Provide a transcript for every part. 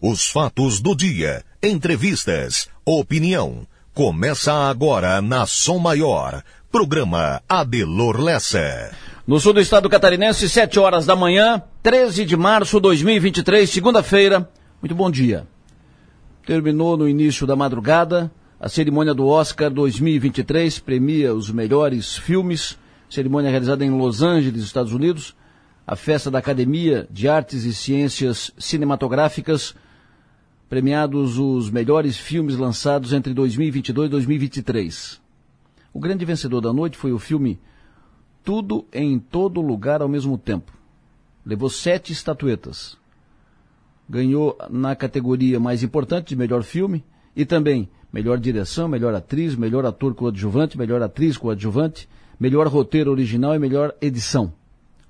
Os fatos do dia, entrevistas, opinião. Começa agora na Som Maior. Programa Adelor Lessa. No sul do estado catarinense, 7 horas da manhã, 13 de março de 2023, segunda-feira. Muito bom dia. Terminou no início da madrugada a cerimônia do Oscar 2023, premia os melhores filmes. Cerimônia realizada em Los Angeles, Estados Unidos. A festa da Academia de Artes e Ciências Cinematográficas premiados os melhores filmes lançados entre 2022 e 2023. O grande vencedor da noite foi o filme Tudo em Todo Lugar ao Mesmo Tempo. Levou sete estatuetas. Ganhou na categoria mais importante de melhor filme e também melhor direção, melhor atriz, melhor ator coadjuvante, melhor atriz coadjuvante, melhor roteiro original e melhor edição.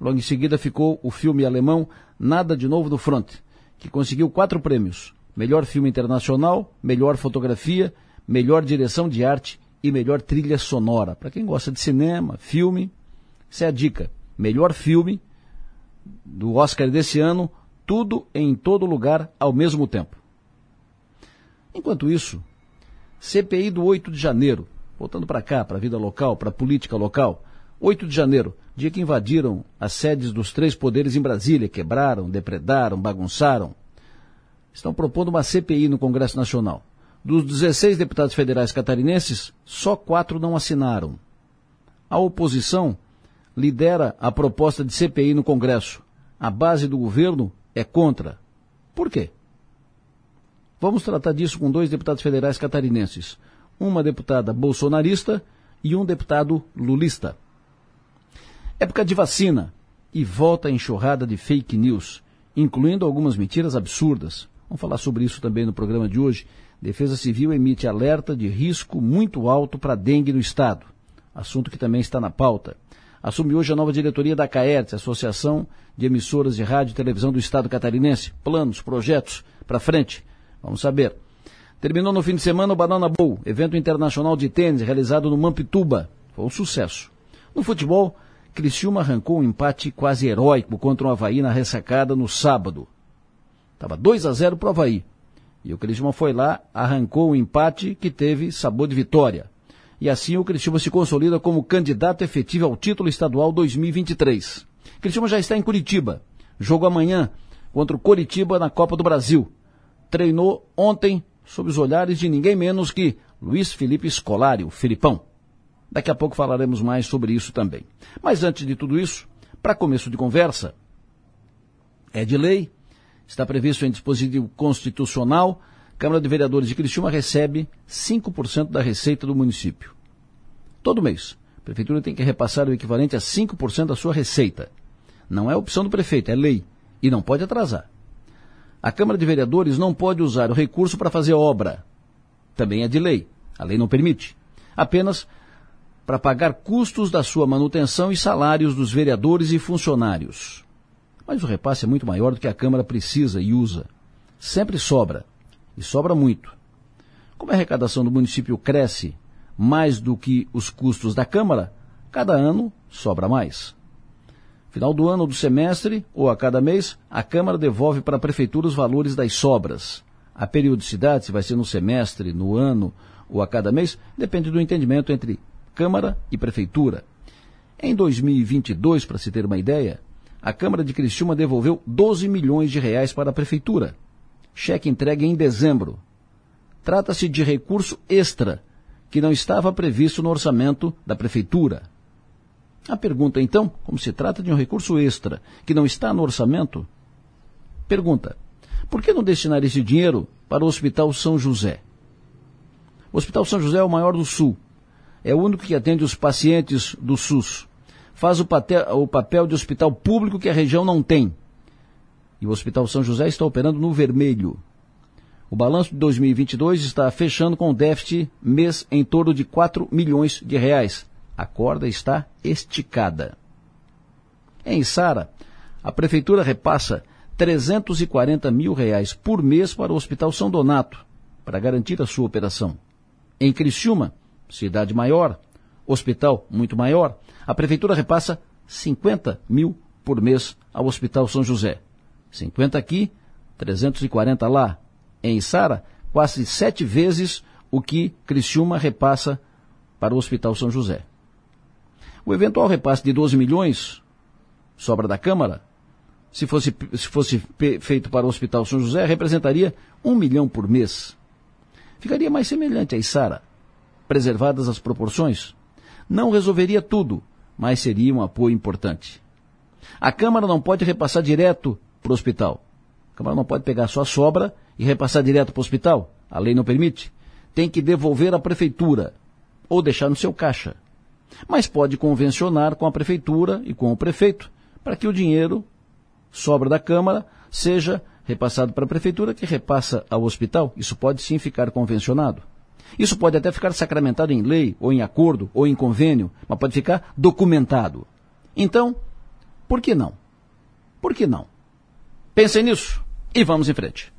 Logo em seguida ficou o filme alemão Nada de Novo no Front, que conseguiu quatro prêmios melhor filme internacional, melhor fotografia, melhor direção de arte e melhor trilha sonora. Para quem gosta de cinema, filme, essa é a dica. Melhor filme do Oscar desse ano, tudo em todo lugar ao mesmo tempo. Enquanto isso, CPI do 8 de janeiro, voltando para cá, para a vida local, para a política local, 8 de janeiro, dia que invadiram as sedes dos três poderes em Brasília, quebraram, depredaram, bagunçaram, estão propondo uma CPI no Congresso Nacional. Dos 16 deputados federais catarinenses, só quatro não assinaram. A oposição lidera a proposta de CPI no Congresso. A base do governo é contra. Por quê? Vamos tratar disso com dois deputados federais catarinenses. Uma deputada bolsonarista e um deputado lulista. Época de vacina e volta a enxurrada de fake news, incluindo algumas mentiras absurdas. Vamos falar sobre isso também no programa de hoje. Defesa Civil emite alerta de risco muito alto para dengue no Estado. Assunto que também está na pauta. Assume hoje a nova diretoria da CAERTS, Associação de Emissoras de Rádio e Televisão do Estado Catarinense. Planos, projetos, para frente. Vamos saber. Terminou no fim de semana o Banana Bowl, evento internacional de tênis realizado no Mampituba. Foi um sucesso. No futebol, Criciúma arrancou um empate quase heróico contra o Havaí na ressacada no sábado. Estava 2 a 0 para o Havaí. E o Criciúma foi lá, arrancou o um empate que teve sabor de vitória. E assim o Criciúma se consolida como candidato efetivo ao título estadual 2023. O Criciúma já está em Curitiba. Jogo amanhã contra o Curitiba na Copa do Brasil. Treinou ontem sob os olhares de ninguém menos que Luiz Felipe Scolari, o Filipão. Daqui a pouco falaremos mais sobre isso também. Mas antes de tudo isso, para começo de conversa, é de lei está previsto em dispositivo constitucional, Câmara de Vereadores de Criciúma recebe 5% da receita do município. Todo mês. A prefeitura tem que repassar o equivalente a 5% da sua receita. Não é opção do prefeito, é lei. E não pode atrasar. A Câmara de Vereadores não pode usar o recurso para fazer obra. Também é de lei. A lei não permite. Apenas para pagar custos da sua manutenção e salários dos vereadores e funcionários mas o repasse é muito maior do que a Câmara precisa e usa. Sempre sobra, e sobra muito. Como a arrecadação do município cresce mais do que os custos da Câmara, cada ano sobra mais. Final do ano ou do semestre, ou a cada mês, a Câmara devolve para a Prefeitura os valores das sobras. A periodicidade, se vai ser no semestre, no ano ou a cada mês, depende do entendimento entre Câmara e Prefeitura. Em 2022, para se ter uma ideia, a Câmara de Criciúma devolveu 12 milhões de reais para a Prefeitura. Cheque entregue em dezembro. Trata-se de recurso extra, que não estava previsto no orçamento da Prefeitura. A pergunta, então, como se trata de um recurso extra, que não está no orçamento? Pergunta, por que não destinar esse dinheiro para o Hospital São José? O Hospital São José é o maior do Sul. É o único que atende os pacientes do SUS faz o, o papel de hospital público que a região não tem. E o Hospital São José está operando no vermelho. O balanço de 2022 está fechando com déficit mês em torno de 4 milhões de reais. A corda está esticada. Em Sara, a prefeitura repassa 340 mil reais por mês para o Hospital São Donato, para garantir a sua operação. Em Criciúma, cidade maior, hospital muito maior, a prefeitura repassa 50 mil por mês ao Hospital São José. 50 aqui, 340 lá em Sara, quase sete vezes o que Criciúma repassa para o Hospital São José. O eventual repasse de 12 milhões, sobra da Câmara, se fosse, se fosse feito para o Hospital São José, representaria um milhão por mês. Ficaria mais semelhante a Isara, preservadas as proporções. Não resolveria tudo, mas seria um apoio importante. A Câmara não pode repassar direto para o hospital. A Câmara não pode pegar sua sobra e repassar direto para o hospital. A lei não permite. Tem que devolver à prefeitura ou deixar no seu caixa. Mas pode convencionar com a prefeitura e com o prefeito para que o dinheiro sobra da Câmara seja repassado para a prefeitura que repassa ao hospital. Isso pode sim ficar convencionado. Isso pode até ficar sacramentado em lei, ou em acordo, ou em convênio, mas pode ficar documentado. Então, por que não? Por que não? Pensem nisso e vamos em frente.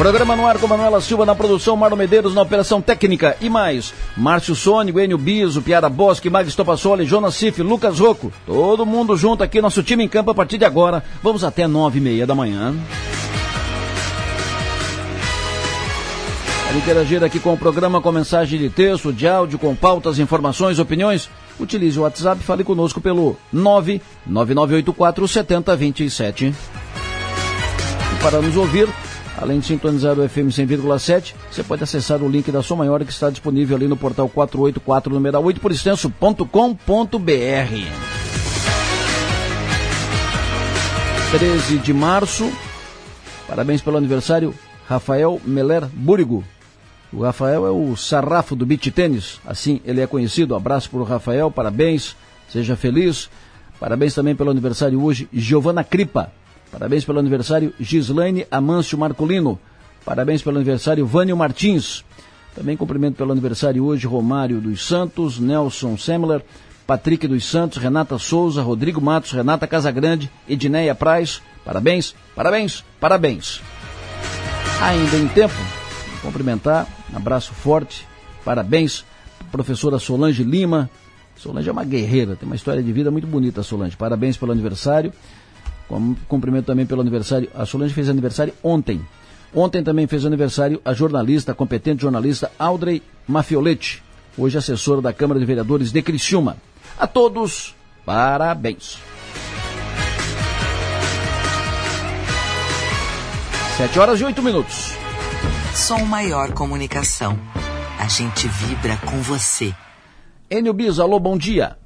Programa no ar com Manuela Silva na produção, Marlon Medeiros na operação técnica e mais. Márcio Sônico, Enio Biso, Piara Bosque, Magis Topassoli, Jonas Cif, Lucas Rocco. Todo mundo junto aqui, nosso time em campo a partir de agora. Vamos até nove e meia da manhã. Para interagir aqui com o programa com mensagem de texto, de áudio, com pautas, informações, opiniões, utilize o WhatsApp e fale conosco pelo 99984 7027. E para nos ouvir, Além de sintonizar o FM 100,7, você pode acessar o link da Som Maior que está disponível ali no portal 484 numeral 8 por extenso.com.br. 13 de março. Parabéns pelo aniversário, Rafael Meller Búrigo. O Rafael é o sarrafo do beach tênis, assim ele é conhecido. Abraço para o Rafael, parabéns, seja feliz. Parabéns também pelo aniversário hoje, Giovana Cripa. Parabéns pelo aniversário Gislaine Amâncio Marcolino. Parabéns pelo aniversário Vânio Martins. Também cumprimento pelo aniversário hoje Romário dos Santos, Nelson Semler, Patrick dos Santos, Renata Souza, Rodrigo Matos, Renata Casagrande, Edneia Praz. Parabéns, parabéns, parabéns. Ainda em tempo, cumprimentar, um abraço forte, parabéns, professora Solange Lima. Solange é uma guerreira, tem uma história de vida muito bonita, Solange. Parabéns pelo aniversário. Cumprimento também pelo aniversário. A Solange fez aniversário ontem. Ontem também fez aniversário a jornalista, a competente jornalista Audrey Mafioletti, hoje assessora da Câmara de Vereadores de Criciúma. A todos, parabéns. Sete horas e oito minutos. Som Maior Comunicação. A gente vibra com você. Enio Bis, alô, bom dia.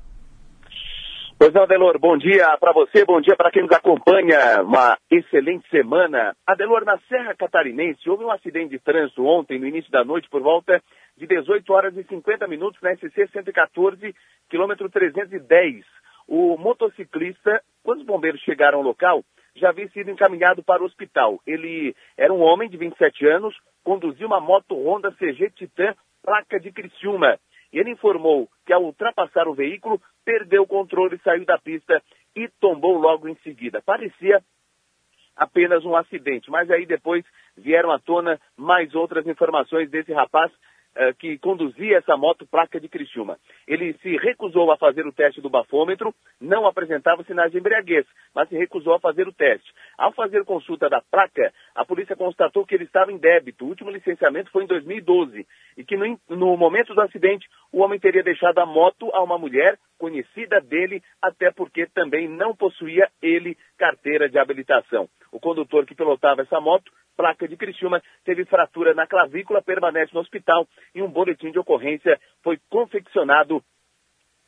Pois não, Adelor, bom dia para você, bom dia para quem nos acompanha. Uma excelente semana. Adelor, na Serra Catarinense, houve um acidente de trânsito ontem, no início da noite, por volta de 18 horas e 50 minutos, na SC 114, quilômetro 310. O motociclista, quando os bombeiros chegaram ao local, já havia sido encaminhado para o hospital. Ele era um homem de 27 anos, conduzia uma moto Honda CG Titan, placa de Criciúma. E ele informou que ao ultrapassar o veículo, perdeu o controle, saiu da pista e tombou logo em seguida. Parecia apenas um acidente, mas aí depois vieram à tona mais outras informações desse rapaz que conduzia essa moto placa de Criciúma. Ele se recusou a fazer o teste do bafômetro, não apresentava sinais de embriaguez, mas se recusou a fazer o teste. Ao fazer consulta da placa, a polícia constatou que ele estava em débito. O último licenciamento foi em 2012 e que no, no momento do acidente o homem teria deixado a moto a uma mulher conhecida dele, até porque também não possuía ele carteira de habilitação. O condutor que pilotava essa moto, placa de Criciúma, teve fratura na clavícula, permanece no hospital e um boletim de ocorrência foi confeccionado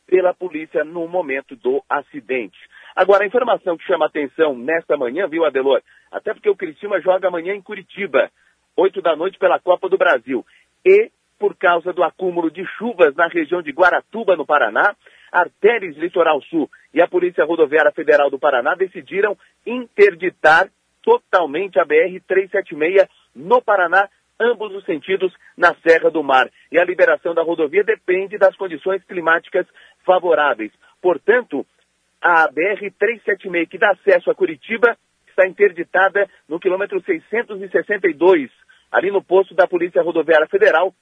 pela polícia no momento do acidente. Agora, a informação que chama atenção nesta manhã, viu, Adelor? Até porque o Criciúma joga amanhã em Curitiba. 8 da noite pela Copa do Brasil. E, por causa do acúmulo de chuvas na região de Guaratuba, no Paraná, Artéries Litoral Sul e a Polícia Rodoviária Federal do Paraná decidiram interditar totalmente a BR-376 no Paraná, ambos os sentidos na Serra do Mar. E a liberação da rodovia depende das condições climáticas favoráveis. Portanto, a BR-376, que dá acesso a Curitiba, está interditada no quilômetro 662, ali no posto da Polícia Rodoviária Federal,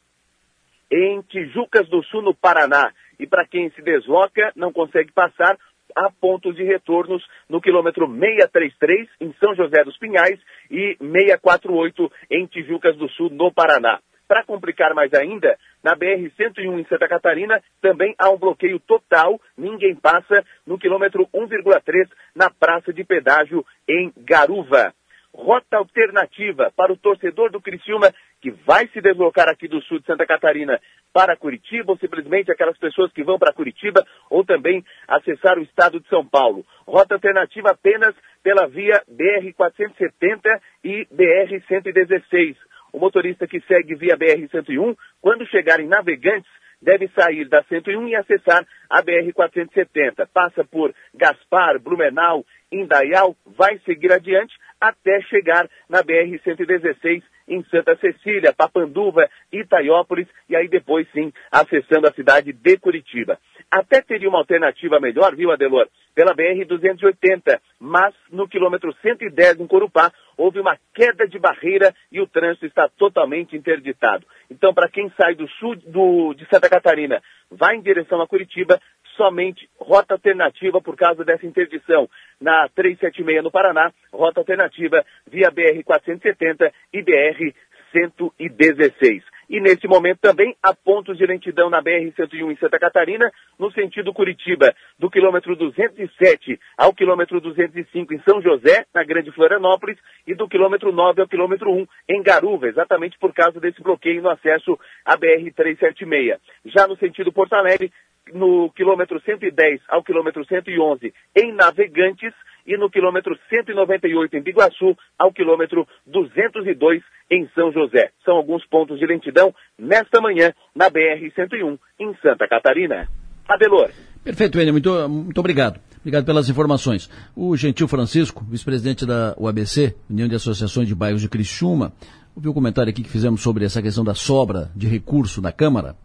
em Tijucas do Sul, no Paraná. E para quem se desloca, não consegue passar, há pontos de retornos no quilômetro 633, em São José dos Pinhais, e 648, em Tijucas do Sul, no Paraná. Para complicar mais ainda, na BR-101 em Santa Catarina também há um bloqueio total, ninguém passa no quilômetro 1,3 na praça de pedágio em Garuva. Rota alternativa para o torcedor do Criciúma que vai se deslocar aqui do sul de Santa Catarina para Curitiba, ou simplesmente aquelas pessoas que vão para Curitiba, ou também acessar o estado de São Paulo. Rota alternativa apenas pela via BR-470 e BR-116 o motorista que segue via BR-101, quando chegar em Navegantes, deve sair da 101 e acessar a BR-470. Passa por Gaspar, Blumenau, Indaial, vai seguir adiante até chegar na BR-116 em Santa Cecília, Papanduva, Itaiópolis e aí depois sim acessando a cidade de Curitiba. Até teria uma alternativa melhor, viu, Adelor? Pela BR-280, mas no quilômetro 110 em Corupá houve uma queda de barreira e o trânsito está totalmente interditado. Então, para quem sai do sul do, de Santa Catarina, vai em direção a Curitiba, somente rota alternativa por causa dessa interdição. Na 376 no Paraná, rota alternativa via BR-470 e BR-116. E nesse momento também há pontos de lentidão na BR-101 em Santa Catarina, no sentido Curitiba, do quilômetro 207 ao quilômetro 205 em São José, na Grande Florianópolis, e do quilômetro 9 ao quilômetro 1 em Garuva, exatamente por causa desse bloqueio no acesso à BR-376. Já no sentido Porto Alegre, no quilômetro 110 ao quilômetro 111 em Navegantes e no quilômetro 198 em Biguaçu ao quilômetro 202 em São José. São alguns pontos de lentidão nesta manhã na BR-101 em Santa Catarina. Adelor. Perfeito, Enio. Muito, muito obrigado. Obrigado pelas informações. O Gentil Francisco, vice-presidente da UABC, União de Associações de Bairros de Criciúma, ouviu o comentário aqui que fizemos sobre essa questão da sobra de recurso da Câmara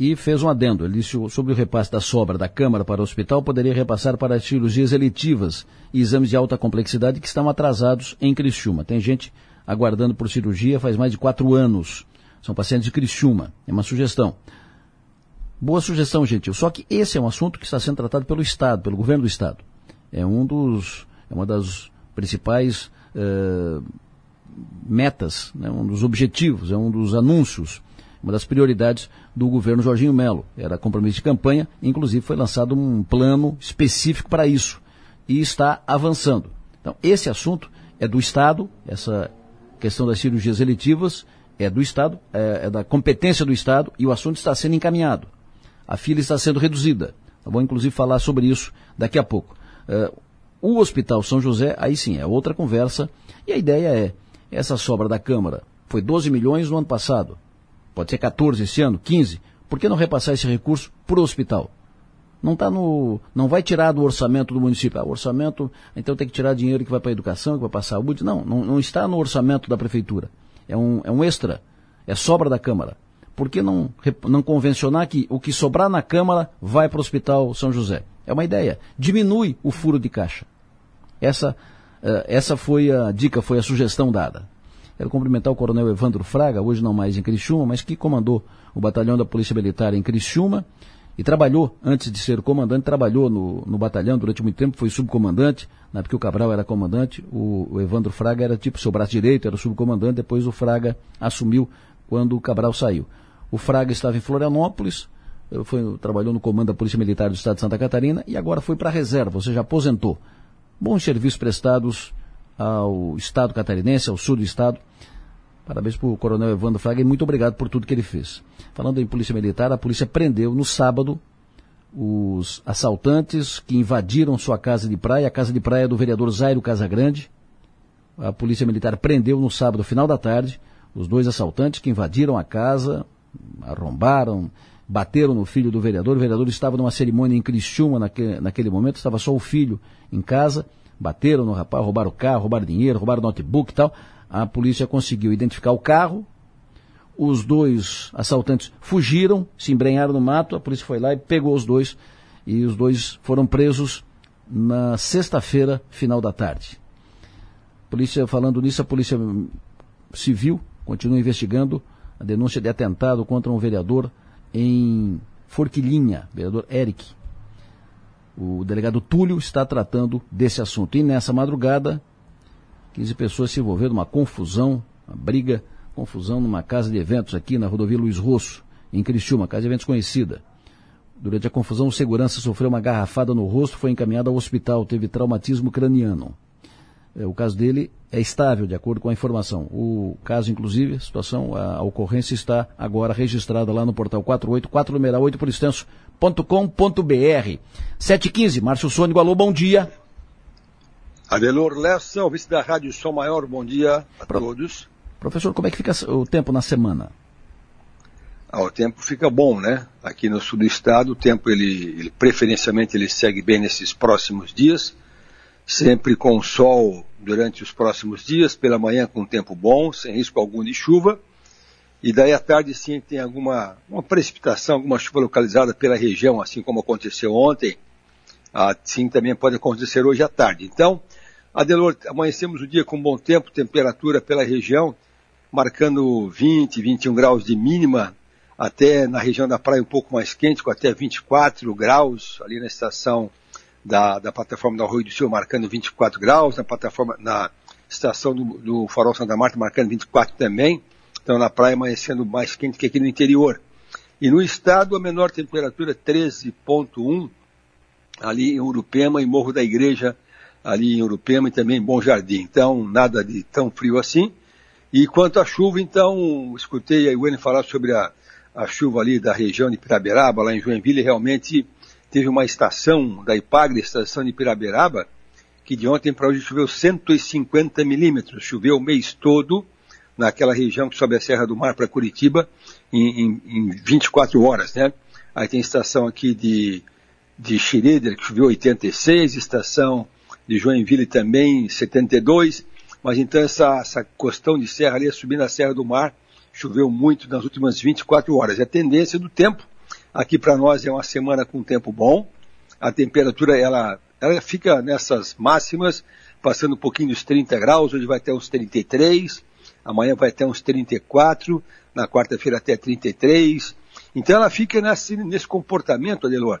e fez um adendo. Ele disse sobre o repasse da sobra da Câmara para o hospital poderia repassar para as cirurgias eletivas e exames de alta complexidade que estão atrasados em Criciúma. Tem gente aguardando por cirurgia faz mais de quatro anos. São pacientes de Criciúma. É uma sugestão. Boa sugestão, gentil. Só que esse é um assunto que está sendo tratado pelo Estado, pelo governo do Estado. É um dos, é uma das principais uh, metas, né, um dos objetivos, é um dos anúncios uma das prioridades do governo Jorginho Melo. Era compromisso de campanha, inclusive foi lançado um plano específico para isso e está avançando. Então, esse assunto é do Estado, essa questão das cirurgias eletivas é do Estado, é, é da competência do Estado e o assunto está sendo encaminhado. A fila está sendo reduzida. Vou inclusive falar sobre isso daqui a pouco. É, o Hospital São José, aí sim, é outra conversa. E a ideia é, essa sobra da Câmara foi 12 milhões no ano passado pode ser 14 esse ano, 15, por que não repassar esse recurso para o hospital? Não tá no, não vai tirar do orçamento do município. Ah, orçamento, então tem que tirar dinheiro que vai para a educação, que vai para a saúde. Não, não, não, está no orçamento da prefeitura. É um, é um extra, é sobra da Câmara. Por que não, não convencionar que o que sobrar na Câmara vai para o Hospital São José? É uma ideia. Diminui o furo de caixa. Essa, uh, essa foi a dica, foi a sugestão dada. Quero cumprimentar o coronel Evandro Fraga, hoje não mais em Criciúma, mas que comandou o batalhão da Polícia Militar em Criciúma e trabalhou, antes de ser comandante, trabalhou no, no batalhão durante muito tempo, foi subcomandante, na época o Cabral era comandante, o, o Evandro Fraga era tipo seu braço direito, era subcomandante, depois o Fraga assumiu quando o Cabral saiu. O Fraga estava em Florianópolis, foi, trabalhou no comando da Polícia Militar do Estado de Santa Catarina e agora foi para a reserva, ou seja, aposentou. Bons serviços prestados ao Estado catarinense, ao sul do Estado. Parabéns para o Coronel Evandro Fraga e muito obrigado por tudo que ele fez. Falando em Polícia Militar, a polícia prendeu no sábado os assaltantes que invadiram sua casa de praia, a casa de praia do vereador Zairo Casagrande. A Polícia Militar prendeu no sábado, final da tarde, os dois assaltantes que invadiram a casa, arrombaram, bateram no filho do vereador. O vereador estava numa cerimônia em Criciúma naquele, naquele momento, estava só o filho em casa. Bateram no rapaz, roubaram o carro, roubaram dinheiro, roubaram notebook e tal. A polícia conseguiu identificar o carro. Os dois assaltantes fugiram, se embrenharam no mato. A polícia foi lá e pegou os dois. E os dois foram presos na sexta-feira, final da tarde. Polícia, falando nisso, a Polícia Civil continua investigando a denúncia de atentado contra um vereador em Forquilinha, vereador Eric. O delegado Túlio está tratando desse assunto. E nessa madrugada, 15 pessoas se envolveram numa confusão, uma briga, confusão numa casa de eventos aqui na rodovia Luiz Rosso, em Criciúma, casa de eventos conhecida. Durante a confusão, o segurança sofreu uma garrafada no rosto, foi encaminhado ao hospital, teve traumatismo craniano. É, o caso dele é estável, de acordo com a informação. O caso, inclusive, a situação, a, ocorrência está agora registrada lá no portal 48, numeral 8 por extenso.com.br. 715, Márcio Sônico, alô, bom dia. Adelor Lessa, vice da Rádio Som Maior, bom dia a Pro... todos. Professor, como é que fica o tempo na semana? Ah, o tempo fica bom, né? Aqui no sul do estado, o tempo, ele, ele preferencialmente, ele segue bem nesses próximos dias sempre com sol durante os próximos dias, pela manhã com tempo bom, sem risco algum de chuva, e daí à tarde sim tem alguma uma precipitação, alguma chuva localizada pela região, assim como aconteceu ontem, assim também pode acontecer hoje à tarde. Então, Adelor, amanhecemos o dia com bom tempo, temperatura pela região, marcando 20, 21 graus de mínima, até na região da praia um pouco mais quente, com até 24 graus, ali na estação da, da plataforma do Arroio do Sul marcando 24 graus, na plataforma, na estação do, do Farol Santa Marta marcando 24 também, então na praia amanhecendo mais quente que aqui no interior. E no estado a menor temperatura 13.1, ali em Urupema e Morro da Igreja, ali em Urupema e também em Bom Jardim. Então nada de tão frio assim. E quanto à chuva, então, escutei a Iwane falar sobre a, a chuva ali da região de Piraberaba, lá em Joinville, realmente teve uma estação da Ipagre, estação de Piraberaba, que de ontem para hoje choveu 150 milímetros. Choveu o mês todo naquela região que sobe a Serra do Mar para Curitiba em, em, em, 24 horas, né? Aí tem estação aqui de, de Schroeder, que choveu 86, estação de Joinville também 72, mas então essa, essa costão de serra ali, subindo a Serra do Mar, choveu muito nas últimas 24 horas. A tendência do tempo Aqui para nós é uma semana com tempo bom. A temperatura ela, ela fica nessas máximas, passando um pouquinho dos 30 graus, hoje vai até uns 33, amanhã vai até uns 34, na quarta-feira até 33. Então ela fica nesse, nesse comportamento, Adelor,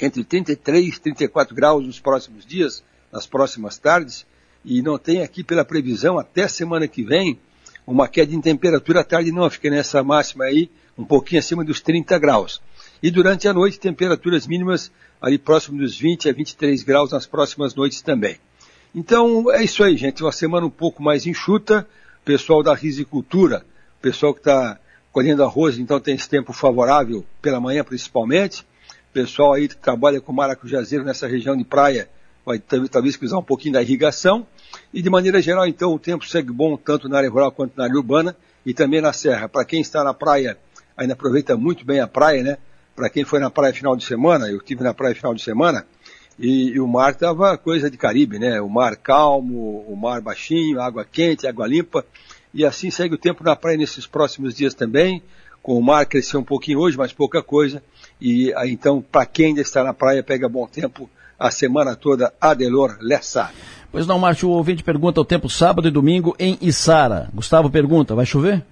entre 33 e 34 graus nos próximos dias, nas próximas tardes, e não tem aqui pela previsão até semana que vem uma queda em temperatura à tarde não, fica nessa máxima aí um pouquinho acima dos 30 graus. E durante a noite, temperaturas mínimas ali próximo dos 20 a 23 graus nas próximas noites também. Então, é isso aí, gente. Uma semana um pouco mais enxuta. Pessoal da risicultura, pessoal que está colhendo arroz, então tem esse tempo favorável pela manhã principalmente. Pessoal aí que trabalha com maracujazeiro nessa região de praia, vai talvez precisar um pouquinho da irrigação. E de maneira geral, então, o tempo segue bom tanto na área rural quanto na área urbana e também na serra. Para quem está na praia ainda aproveita muito bem a praia, né? Para quem foi na praia final de semana, eu tive na praia final de semana, e, e o mar estava coisa de Caribe, né? O mar calmo, o mar baixinho, água quente, água limpa, e assim segue o tempo na praia nesses próximos dias também, com o mar cresceu um pouquinho hoje, mas pouca coisa, e então, para quem ainda está na praia, pega bom tempo a semana toda, Adelor Lessa. Pois não, Márcio, o ouvinte pergunta o tempo sábado e domingo em Içara. Gustavo pergunta, vai chover?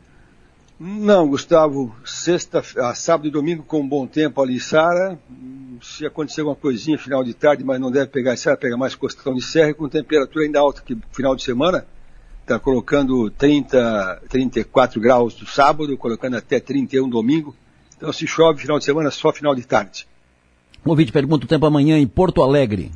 Não, Gustavo, sexta, ah, sábado e domingo com bom tempo ali, Sara. Se acontecer alguma coisinha final de tarde, mas não deve pegar Sara, pega mais costão de serra com temperatura ainda alta que final de semana. Está colocando 30, 34 graus do sábado, colocando até 31 domingo. Então se chove final de semana, só final de tarde. O ouvinte pergunta o tempo amanhã em Porto Alegre.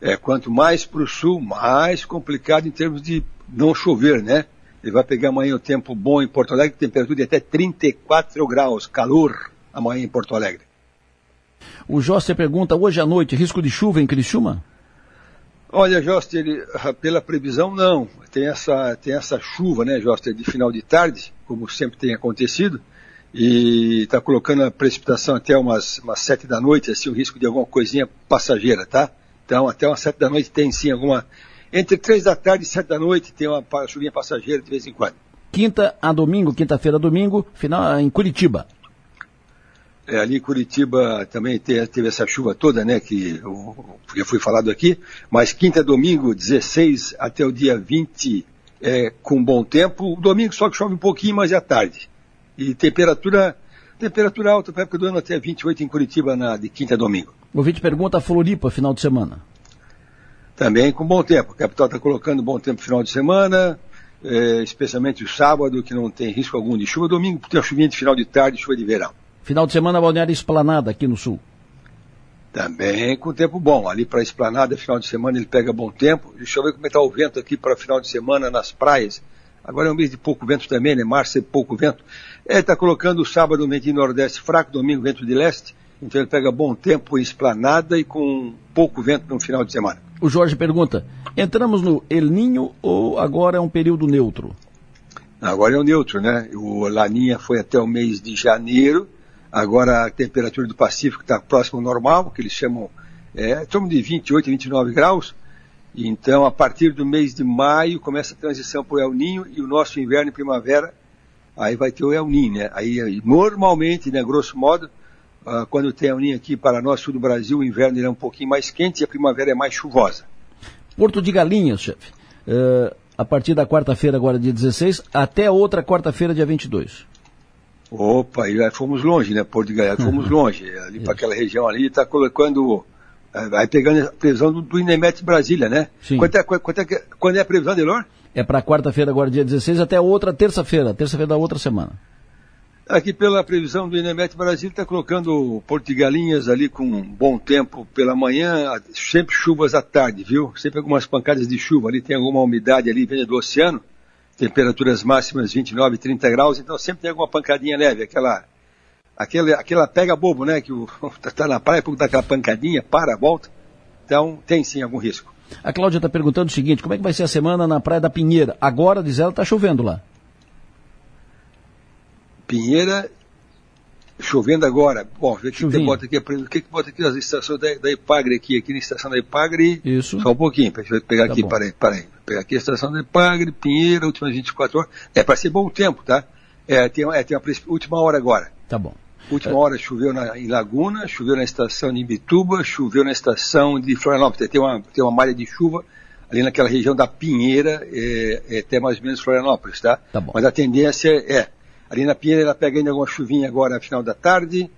É, quanto mais para o sul, mais complicado em termos de não chover, né? Ele vai pegar amanhã o tempo bom em Porto Alegre, temperatura de até 34 graus, calor amanhã em Porto Alegre. O José pergunta, hoje à noite, risco de chuva em Criciúma? Olha, Joster, pela previsão não. Tem essa, tem essa chuva, né, Joster, de final de tarde, como sempre tem acontecido, e está colocando a precipitação até umas, umas sete da noite, assim, o risco de alguma coisinha passageira, tá? Então, até umas sete da noite tem sim alguma. Entre três da tarde e sete da noite tem uma chuvinha passageira de vez em quando. Quinta a domingo, quinta-feira a domingo, final em Curitiba. É, ali em Curitiba também teve essa chuva toda, né, que já foi falado aqui, mas quinta, domingo, 16 até o dia 20, é, com bom tempo. Domingo só que chove um pouquinho, mas é à tarde. E temperatura, temperatura alta para época do ano até 28 em Curitiba na, de quinta a domingo. O ouvinte pergunta a Floripa, final de semana. Também com bom tempo. A capital está colocando bom tempo final de semana, é, especialmente o sábado, que não tem risco algum de chuva. Domingo tem uma chuvinha de final de tarde, chuva de verão. Final de semana, Balneário Esplanada, aqui no sul. Também com tempo bom. Ali para a Esplanada, final de semana, ele pega bom tempo. Deixa eu ver como está o vento aqui para final de semana nas praias. Agora é um mês de pouco vento também, né? Março é pouco vento. Ele está colocando o sábado um ventinho nordeste fraco, domingo vento de leste. Então ele pega bom tempo em esplanada e com pouco vento no final de semana. O Jorge pergunta: entramos no El Ninho ou agora é um período neutro? Agora é o neutro, né? O Laninha foi até o mês de janeiro Agora a temperatura do Pacífico está próximo ao normal, que eles chamam, é, torno de 28, 29 graus. Então, a partir do mês de maio, começa a transição para o El Ninho e o nosso inverno e primavera, aí vai ter o El Ninho, né? Aí, normalmente, né, grosso modo, uh, quando tem El Ninho aqui para nós, sul do Brasil, o inverno é um pouquinho mais quente e a primavera é mais chuvosa. Porto de Galinhas, chefe. Uh, a partir da quarta-feira, agora dia 16, até outra quarta-feira, dia 22. Opa, e fomos longe, né? Porto de Gaia, fomos longe. Ali para aquela região ali, está colocando. Eh, vai pegando a previsão do, do Inemet Brasília, né? Sim. Quanto é, quanto é, quando é a previsão, Delor? É para quarta-feira, agora dia 16, até outra terça-feira, terça-feira da outra semana. Aqui pela previsão do Inemet Brasil está colocando Porto de Galinhas ali com bom tempo pela manhã, sempre chuvas à tarde, viu? Sempre algumas pancadas de chuva ali, tem alguma umidade ali vindo do oceano temperaturas máximas 29, 30 graus, então sempre tem alguma pancadinha leve, aquela, aquela, aquela pega bobo, né, que o, tá na praia, dá aquela pancadinha, para, volta, então tem sim algum risco. A Cláudia está perguntando o seguinte, como é que vai ser a semana na Praia da Pinheira? Agora, diz ela, está chovendo lá. Pinheira, chovendo agora. Bom, vê que você bota aqui, o que, que bota aqui as estações da, da Ipagre aqui, aqui na estação da Ipagre. Isso. Só um pouquinho, para pegar tá aqui, para aí, para aí pegar aqui a estação de Pagre, Pinheiro, últimas 24 horas. É para ser bom tempo, tá? É, tem, é, tem a última hora agora. Tá bom. Última é. hora choveu na, em Laguna, choveu na estação de Imbituba, choveu na estação de Florianópolis. Tem uma, tem uma malha de chuva ali naquela região da Pinheira, é, é até mais ou menos Florianópolis, tá? tá bom. Mas a tendência é, ali na Pinheira ela pega ainda alguma chuvinha agora no final da tarde,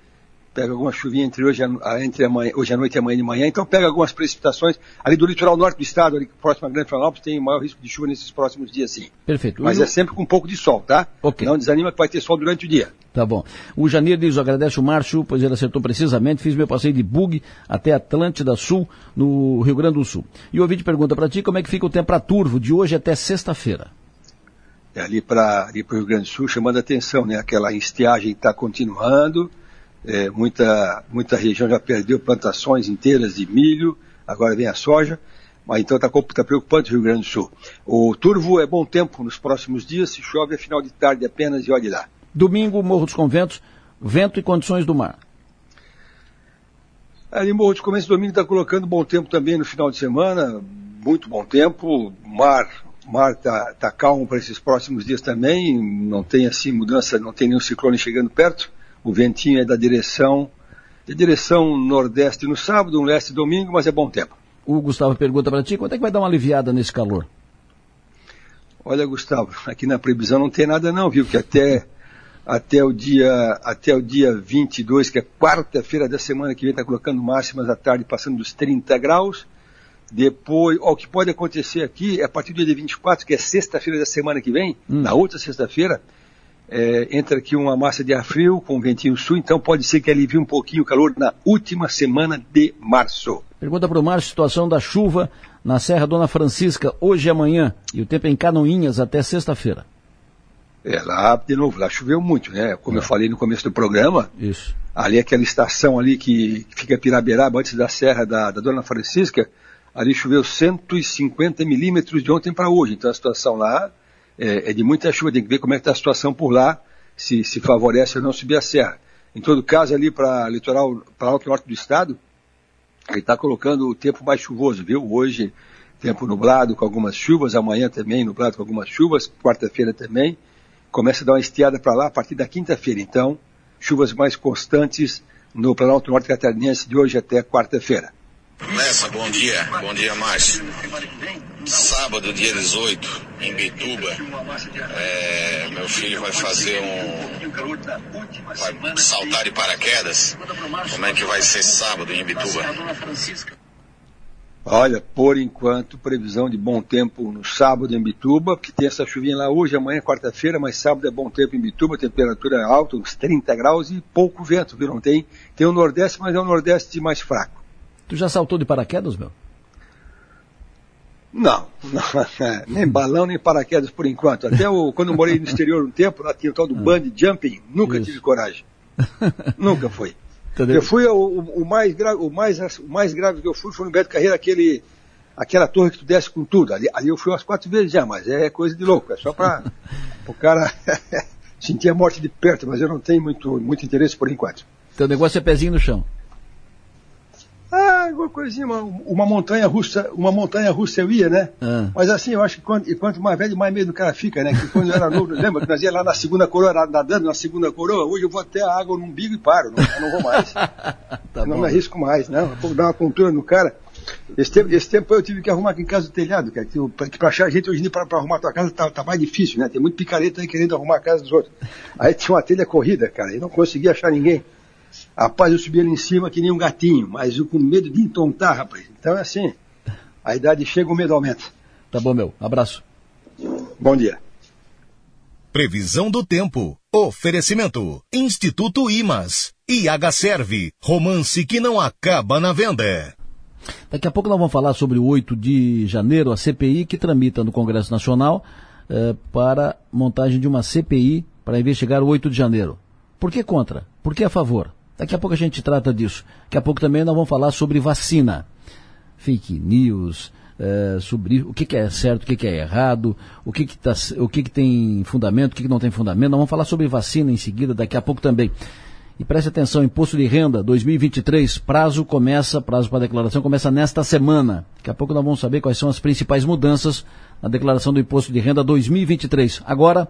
pega alguma chuvinha entre hoje, entre amanhã, hoje à noite e amanhã de manhã, então pega algumas precipitações ali do litoral norte do estado, ali próximo a Grande Florianópolis, tem maior risco de chuva nesses próximos dias sim. Perfeito. Mas é sempre com um pouco de sol, tá? Ok. Não desanima que vai ter sol durante o dia. Tá bom. O Janeiro diz, agradece o Márcio, pois ele acertou precisamente, fiz meu passeio de bug até Atlântida Sul, no Rio Grande do Sul. E o ouvinte pergunta para ti como é que fica o tempo para Turvo, de hoje até sexta-feira. É ali para o Rio Grande do Sul, chamando a atenção, né? Aquela estiagem está continuando, é, muita, muita região já perdeu plantações inteiras de milho, agora vem a soja, mas então está tá preocupante o Rio Grande do Sul. O turvo é bom tempo nos próximos dias, se chove é final de tarde apenas e olhe lá. Domingo, Morro dos Conventos, vento e condições do mar. Ali Morro dos Conventos, domingo está colocando bom tempo também no final de semana, muito bom tempo, mar mar está tá calmo para esses próximos dias também, não tem assim mudança, não tem nenhum ciclone chegando perto. O ventinho é da direção, da direção nordeste no sábado, um leste domingo, mas é bom tempo. O Gustavo pergunta para ti, quanto é que vai dar uma aliviada nesse calor? Olha, Gustavo, aqui na previsão não tem nada não, viu? Que até, até, o, dia, até o dia 22, que é quarta-feira da semana que vem, está colocando máximas à tarde, passando dos 30 graus. Depois, ó, o que pode acontecer aqui é a partir do dia 24, que é sexta-feira da semana que vem, hum. na outra sexta-feira, é, entra aqui uma massa de ar frio com ventinho sul, então pode ser que alivie um pouquinho o calor na última semana de março. Pergunta para o Márcio, situação da chuva na Serra Dona Francisca, hoje e amanhã, e o tempo é em Canoinhas até sexta-feira. É, lá, de novo, lá choveu muito, né? Como é. eu falei no começo do programa. Isso. Ali, aquela estação ali que fica Piraberaba, antes da Serra da, da Dona Francisca, ali choveu 150 milímetros de ontem para hoje. Então a situação lá é, é, de muita chuva. Tem que ver como é que está a situação por lá, se, se favorece ou não subir a serra. Em todo caso, ali para litoral, para alto norte do estado, ele está colocando o tempo mais chuvoso, viu? Hoje, tempo nublado com algumas chuvas, amanhã também nublado com algumas chuvas, quarta-feira também. Começa a dar uma estiada para lá a partir da quinta-feira. Então, chuvas mais constantes no Planalto Norte Catarinense de hoje até quarta-feira. Nessa, bom dia. Bom dia, Márcio. Sábado, dia 18, em Bituba, é, meu filho vai fazer um. vai saltar de paraquedas. Como é que vai ser sábado em Bituba? Olha, por enquanto, previsão de bom tempo no sábado em Bituba, porque tem essa chuvinha lá hoje, amanhã, quarta-feira, mas sábado é bom tempo em Bituba, temperatura alta, uns 30 graus e pouco vento, viu? Não tem, tem o Nordeste, mas é o Nordeste mais fraco. Tu já saltou de paraquedas, meu? Não, não nem balão, nem paraquedas por enquanto. Até o, quando eu morei no exterior um tempo, lá tinha o tal do ah. band jumping, nunca Isso. tive coragem. nunca foi. Eu fui o, o, mais grave, o mais o mais grave que eu fui foi no Beto Carreira, aquele aquela torre que tu desce com tudo. Ali, ali eu fui umas quatro vezes já, mas é coisa de louco, é só para o cara sentir a morte de perto, mas eu não tenho muito muito interesse por enquanto. Teu negócio é pezinho no chão. Ah, alguma coisinha, uma, uma, montanha russa, uma montanha russa eu ia, né? Ah. Mas assim, eu acho que quando, e quanto mais velho, mais medo o cara fica, né? Que quando eu era novo, lembra que nós ia lá na segunda coroa, nadando na segunda coroa, hoje eu vou até a água no umbigo e paro, não, não vou mais. tá não bom. me arrisco mais, não. Vou dar uma contura no cara. Esse tempo, esse tempo eu tive que arrumar aqui em casa o telhado, cara. Que, pra achar gente hoje em dia pra, pra arrumar a tua casa tá, tá, mais difícil, né? Tem muito picareta aí querendo arrumar a casa dos outros. Aí tinha uma telha corrida, cara, e não conseguia achar ninguém. Rapaz, eu subi ali em cima que nem um gatinho, mas eu com medo de entontar, rapaz. Então é assim, a idade chega, o medo aumenta. Tá bom, meu. Abraço. Bom dia. Previsão do tempo. Oferecimento. Instituto Imas. IH Serve. Romance que não acaba na venda. Daqui a pouco nós vamos falar sobre o 8 de janeiro, a CPI que tramita no Congresso Nacional eh, para montagem de uma CPI para investigar o 8 de janeiro. Por que contra? Por que a favor? Daqui a pouco a gente trata disso. Daqui a pouco também nós vamos falar sobre vacina. Fake news, é, sobre o que, que, é certo, o que, que é errado, o, que, que, tá, o que, que tem fundamento, o que, que não tem fundamento. Nós vamos falar sobre vacina em seguida, daqui a pouco também. E preste atenção, imposto de renda 2023, prazo começa, prazo para declaração começa nesta semana. Daqui a pouco nós vamos saber quais são as principais mudanças na declaração do imposto de renda 2023. Agora,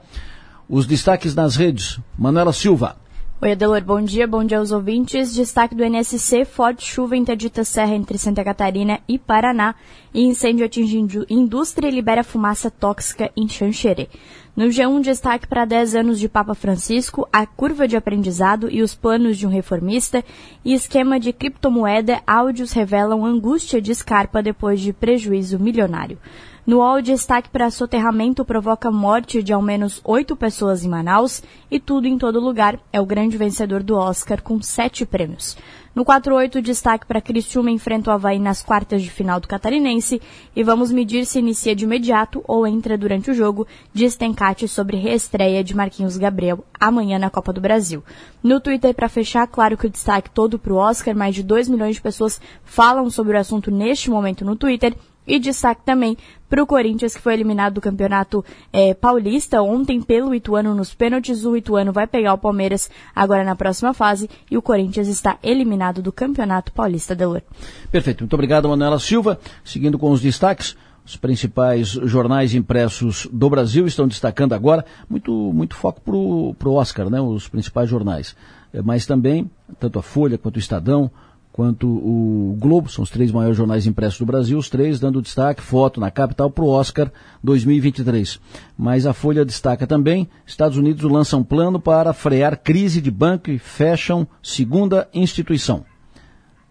os destaques nas redes. Manuela Silva. Oi, Adelor, bom dia, bom dia aos ouvintes. Destaque do NSC, forte chuva interdita serra entre Santa Catarina e Paraná e incêndio atingindo indústria e libera fumaça tóxica em Xanxerê. No G1, destaque para 10 anos de Papa Francisco, a curva de aprendizado e os planos de um reformista e esquema de criptomoeda, áudios revelam angústia de Scarpa depois de prejuízo milionário. No UOL, destaque para soterramento provoca morte de ao menos oito pessoas em Manaus e Tudo em Todo Lugar é o grande vencedor do Oscar com sete prêmios. No 48, destaque para Criciúma enfrenta o Havaí nas quartas de final do Catarinense e vamos medir se inicia de imediato ou entra durante o jogo, diz Tencate sobre reestreia de Marquinhos Gabriel amanhã na Copa do Brasil. No Twitter, para fechar, claro que o destaque todo para o Oscar, mais de 2 milhões de pessoas falam sobre o assunto neste momento no Twitter e destaque também para o Corinthians, que foi eliminado do Campeonato é, Paulista ontem pelo Ituano nos pênaltis. O Ituano vai pegar o Palmeiras agora na próxima fase e o Corinthians está eliminado do Campeonato Paulista Delor. Perfeito. Muito obrigado, Manuela Silva. Seguindo com os destaques. Os principais jornais impressos do Brasil estão destacando agora muito, muito foco para o Oscar, né? Os principais jornais. É, mas também, tanto a Folha quanto o Estadão, quanto o Globo, são os três maiores jornais impressos do Brasil, os três dando destaque, foto na capital, para o Oscar 2023. Mas a Folha destaca também, Estados Unidos lançam plano para frear crise de banco e fecham segunda instituição.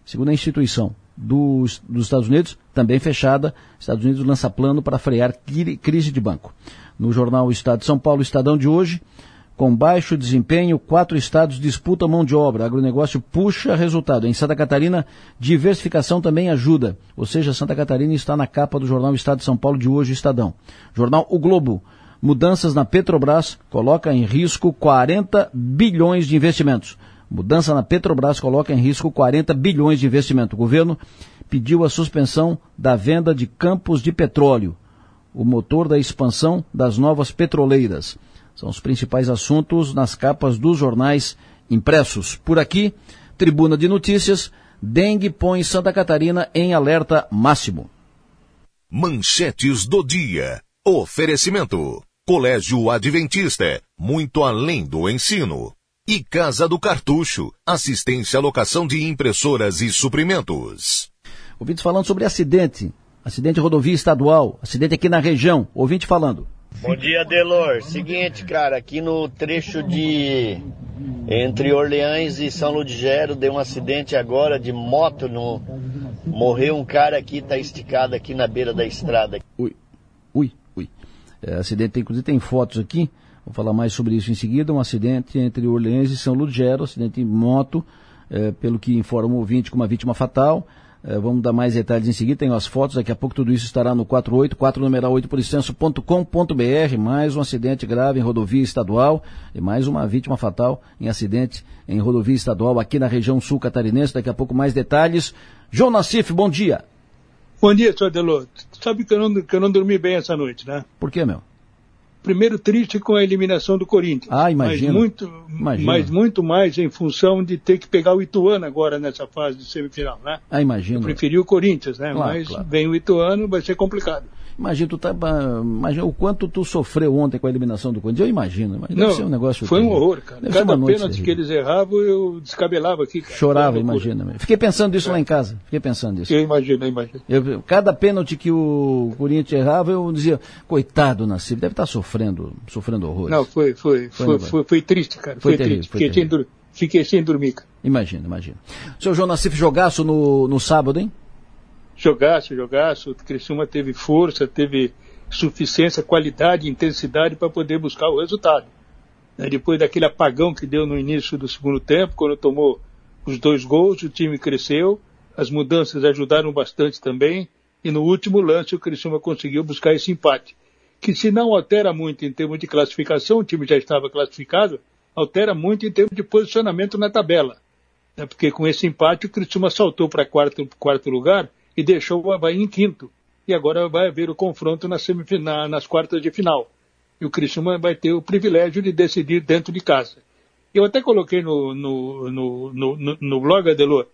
Segunda instituição dos, dos Estados Unidos, também fechada, Estados Unidos lança plano para frear crise de banco. No jornal Estado de São Paulo, Estadão de hoje, com baixo desempenho, quatro estados disputam mão de obra. Agronegócio puxa resultado. Em Santa Catarina, diversificação também ajuda. Ou seja, Santa Catarina está na capa do jornal Estado de São Paulo de hoje, Estadão. Jornal O Globo. Mudanças na Petrobras coloca em risco 40 bilhões de investimentos. Mudança na Petrobras coloca em risco 40 bilhões de investimento. O governo pediu a suspensão da venda de campos de petróleo, o motor da expansão das novas petroleiras. São os principais assuntos nas capas dos jornais impressos. Por aqui, Tribuna de Notícias, dengue põe Santa Catarina em alerta máximo. Manchetes do dia. Oferecimento. Colégio Adventista, muito além do ensino. E Casa do Cartucho, assistência à locação de impressoras e suprimentos. Ouvintes falando sobre acidente, acidente rodovia estadual, acidente aqui na região. Ouvinte falando. Bom dia, Delor. Seguinte, cara, aqui no trecho de entre Orleans e São Ludgero deu um acidente agora de moto no morreu um cara aqui, tá esticado aqui na beira da estrada. Ui, ui, ui. É, acidente, inclusive tem fotos aqui. Vou falar mais sobre isso em seguida. Um acidente entre Orleans e São Ludgero, acidente em moto, é, pelo que informa o ouvinte, com uma vítima fatal. É, vamos dar mais detalhes em seguida, tem as fotos, daqui a pouco tudo isso estará no 48, 4 numeral 8 por extenso.com.br, mais um acidente grave em rodovia estadual e mais uma vítima fatal em acidente em rodovia estadual aqui na região sul catarinense, daqui a pouco mais detalhes. João Nassif, bom dia. Bom dia, senhor Delô. Sabe que eu, não, que eu não dormi bem essa noite, né? Por quê, meu? Primeiro triste com a eliminação do Corinthians. Ah, imagina. Mas muito, mas muito mais em função de ter que pegar o Ituano agora nessa fase de semifinal, né? Ah, imagina. Eu preferi o Corinthians, né? Claro, mas claro. vem o Ituano, vai ser complicado. Imagina, tu tá, imagina o quanto tu sofreu ontem com a eliminação do Corinthians. Eu imagino. Mas Não, deve ser um negócio foi um horror, cara. Deve Cada pênalti que terrível. eles erravam, eu descabelava aqui. Cara. Chorava, imagina. Fiquei pensando isso lá em casa. Fiquei pensando nisso. Eu imagino, eu imagino. Eu- cada pênalti que o Corinthians errava, eu dizia, coitado Nassif, deve estar sofrendo, sofrendo horrores. Não, foi, foi, Foi foi, foi, triste, cara. Foi Foi, terrível, triste. foi Fiquei, sem terrível. dur- Fiquei sem dormir, cara. Imagina, imagina. Seu João Nassif jogaço no, no sábado, hein? Jogaço, jogaço. O Criciúma teve força, teve suficiência, qualidade, intensidade para poder buscar o resultado. Né, Depois daquele apagão que deu no início do segundo tempo, quando tomou os dois gols, o time cresceu, as mudanças ajudaram bastante também, e no último lance o Criciúma conseguiu buscar esse empate. Que se não altera muito em termos de classificação, o time já estava classificado, altera muito em termos de posicionamento na tabela né, porque com esse empate o Criciúma saltou para quarto, quarto lugar e deixou o Havaí em quinto. E agora vai haver o confronto na semifina- nas quartas de final. E o Criciúma vai ter o privilégio de decidir dentro de casa. Eu até coloquei no, no, no, no, no, blog, Adelor,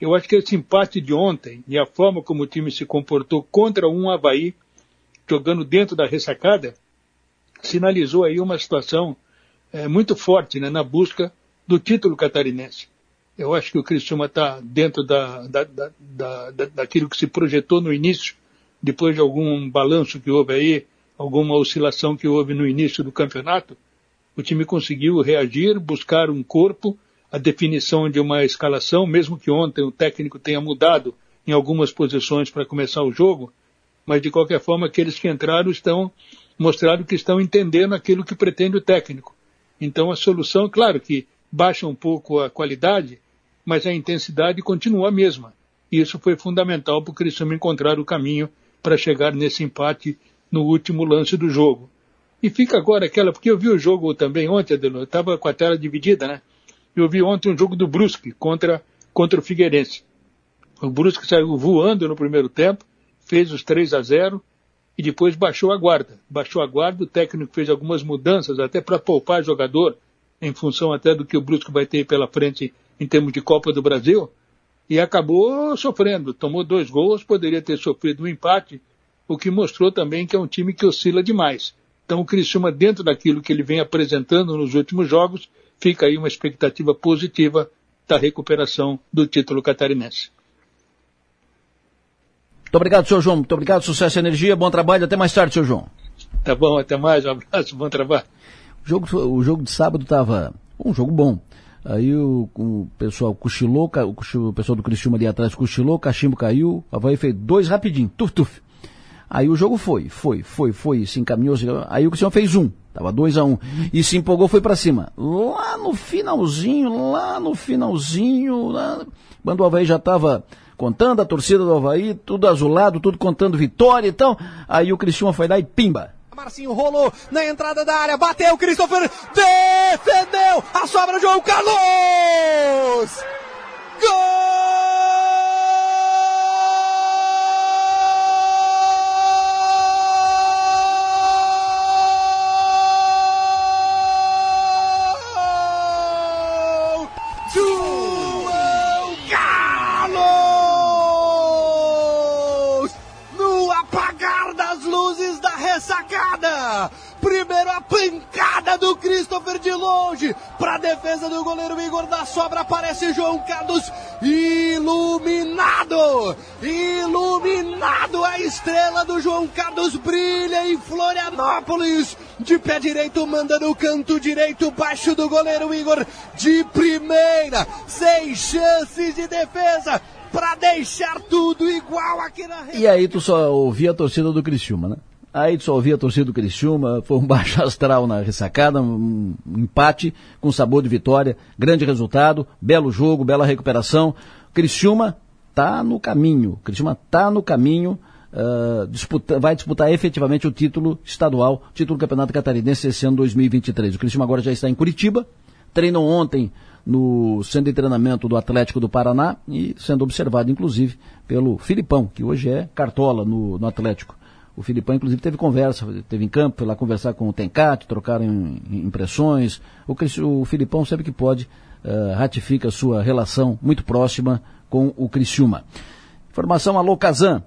eu acho que esse empate de ontem e a forma como o time se comportou contra um Havaí, jogando dentro da ressacada, sinalizou aí uma situação eh, muito forte né, na busca do título catarinense. Eu acho que o Criciúma está dentro da, da, da, da, da- daquilo que se projetou no início, depois de algum balanço que houve aí, alguma oscilação que houve no início do campeonato, o time conseguiu reagir, buscar um corpo, a definição de uma escalação, mesmo que ontem o técnico tenha mudado em algumas posições para começar o jogo, mas de qualquer forma aqueles que entraram estão mostraram que estão entendendo aquilo que pretende o técnico. Então a solução, claro que baixa um pouco a qualidade, mas a intensidade continua a mesma. Isso foi fundamental para o Criciúma encontrar o caminho para chegar nesse empate no último lance do jogo. E fica agora aquela, porque eu vi o jogo também ontem, Adelor, eu estava com a tela dividida, né? Eu vi ontem um jogo do Brusque contra, contra o Figueirense. O Brusque saiu voando no primeiro tempo, fez os 3 a 0 e depois baixou a guarda. Baixou a guarda, o técnico fez algumas mudanças até para poupar jogador, em função até do que o Brusque vai ter pela frente em termos de Copa do Brasil, e acabou sofrendo. Tomou dois gols, poderia ter sofrido um empate, o que mostrou também que é um time que oscila demais. Então o Criciúma, dentro daquilo que ele vem apresentando nos últimos jogos, fica aí uma expectativa positiva da recuperação do título catarinense. Muito obrigado, seu João. Muito obrigado, sucesso e energia. Bom trabalho. Até mais tarde, seu João. Tá bom, até mais, um abraço, bom trabalho. O jogo, o jogo de sábado estava um jogo bom. Aí o, o pessoal cochilou, o, cochil- o pessoal do Criciúma ali atrás cochilou, o cachimbo caiu, o Havaí fez dois rapidinho, tuf, tuf. Aí o jogo foi, foi, foi, foi, se encaminhou, se encaminhou. aí o Criciúma fez um, tava dois a um, e se empolgou, foi para cima. Lá no finalzinho, lá no finalzinho, lá, quando o Havaí já estava contando, a torcida do Havaí, tudo azulado, tudo contando vitória e tal, aí o Criciúma foi lá e pimba, Marcinho rolou na entrada da área, bateu, Christopher defendeu, a sobra João Carlos! Gol! Primeiro, a pancada do Christopher de longe. Para a defesa do goleiro Igor da Sobra, aparece João Carlos iluminado. Iluminado, a estrela do João Carlos brilha em Florianópolis. De pé direito, manda no canto direito, baixo do goleiro Igor. De primeira, sem chances de defesa para deixar tudo igual aqui na E aí tu só ouvia a torcida do Criciúma, né? Aí só ouvia a torcida do Criciúma, foi um baixo astral na ressacada, um empate com sabor de vitória, grande resultado, belo jogo, bela recuperação. Criciúma tá no caminho, Criciúma tá no caminho, uh, disputa, vai disputar efetivamente o título estadual, título do Campeonato Catarinense esse ano 2023. O Criciúma agora já está em Curitiba, treinou ontem no centro de treinamento do Atlético do Paraná e sendo observado, inclusive, pelo Filipão, que hoje é cartola no, no Atlético. O Filipão, inclusive, teve conversa, teve em campo, foi lá conversar com o Tencate, trocaram impressões. O, o Filipão, sempre que pode, uh, ratifica sua relação muito próxima com o Criciúma. Informação alô Kazan.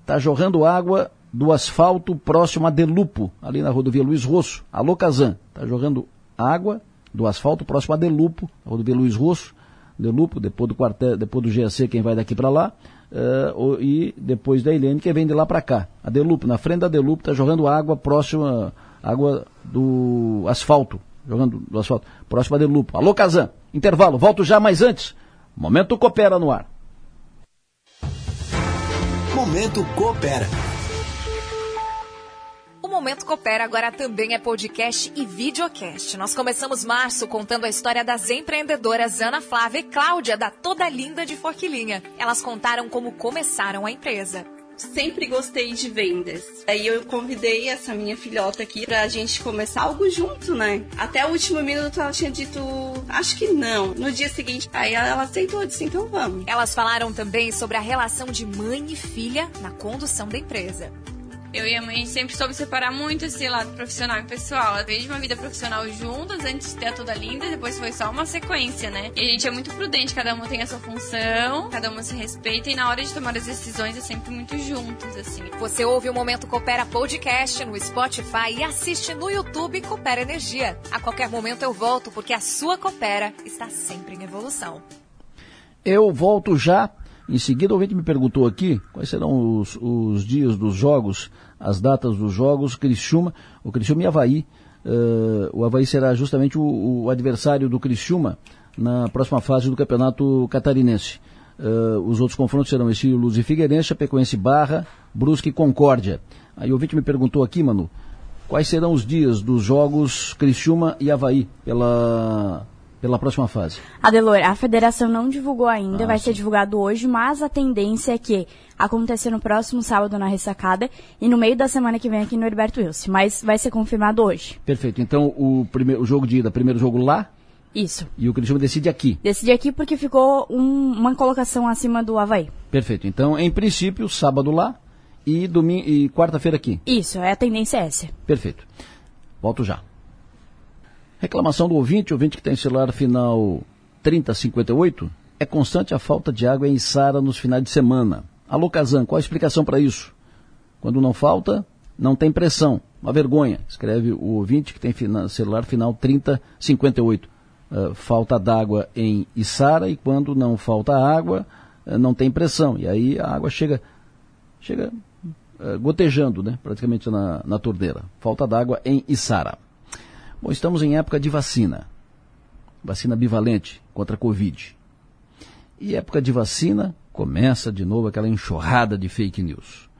Está jorrando água do asfalto próximo a Delupo, ali na rodovia Luiz Rosso. Alô Kazan. Está jorrando água do asfalto próximo a Delupo, a rodovia Luiz Rosso, Delupo, depois do quartel, depois do GAC, quem vai daqui para lá, uh, e depois da Helene, quem vem de lá para cá. A Delupo, na frente da Delupo, está jogando água próxima, água do asfalto, jogando do asfalto, próximo a Delupo. Alô, Kazan, intervalo, volto já, mas antes, Momento Coopera no ar. Momento Coopera. Momento Coopera agora também é podcast e videocast. Nós começamos março contando a história das empreendedoras Ana Flávia e Cláudia da Toda Linda de Forquilinha. Elas contaram como começaram a empresa sempre gostei de vendas. Aí eu convidei essa minha filhota aqui pra gente começar algo junto, né? Até o último minuto ela tinha dito, acho que não. No dia seguinte, aí ela aceitou, disse, então vamos. Elas falaram também sobre a relação de mãe e filha na condução da empresa eu e a mãe sempre soube separar muito esse lado profissional e pessoal. Ela veio de uma vida profissional juntas, antes de ter a toda linda, depois foi só uma sequência, né? E a gente é muito prudente, cada uma tem a sua função, cada uma se respeita e na hora de tomar as decisões é sempre muito juntos, assim. Você ouve o Momento Coopera Podcast no Spotify e assiste no YouTube Coopera Energia. A qualquer momento eu volto, porque a sua Coopera está sempre em evolução. Eu volto já em seguida, o ouvinte me perguntou aqui quais serão os, os, dias dos jogos, as datas dos jogos, Criciúma, o Criciúma e Havaí. Uh, o Havaí será justamente o, o, adversário do Criciúma na próxima fase do Campeonato Catarinense. Uh, os outros confrontos serão Estilos e Figueirense, Chapecoense Barra, Brusque e Concórdia. Aí o ouvinte me perguntou aqui, mano, quais serão os dias dos jogos Criciúma e Havaí pela pela próxima fase? Adelor, a federação não divulgou ainda, ah, vai sim. ser divulgado hoje, mas a tendência é que aconteça no próximo sábado na ressacada e no meio da semana que vem aqui no Herberto Wilson, mas vai ser confirmado hoje. Perfeito. Então o primeiro o jogo de ida, primeiro jogo lá? Isso. E o Criciúma decide aqui? Decide aqui porque ficou um, uma colocação acima do Havaí. Perfeito. Então, em princípio, sábado lá e domingo e quarta-feira aqui. Isso, é a tendência é essa. Perfeito. Volto já. Reclamação do ouvinte, ouvinte que tem celular final 3058, é constante a falta de água em Sara nos finais de semana. Alô, Kazan, qual a explicação para isso? Quando não falta, não tem pressão. Uma vergonha, escreve o ouvinte que tem celular final 3058. Uh, falta d'água em Içara e quando não falta água, uh, não tem pressão. E aí a água chega, chega uh, gotejando, né, praticamente na, na torneira. Falta d'água em Içara. Bom, estamos em época de vacina. Vacina bivalente contra a Covid. E época de vacina, começa de novo aquela enxurrada de fake news.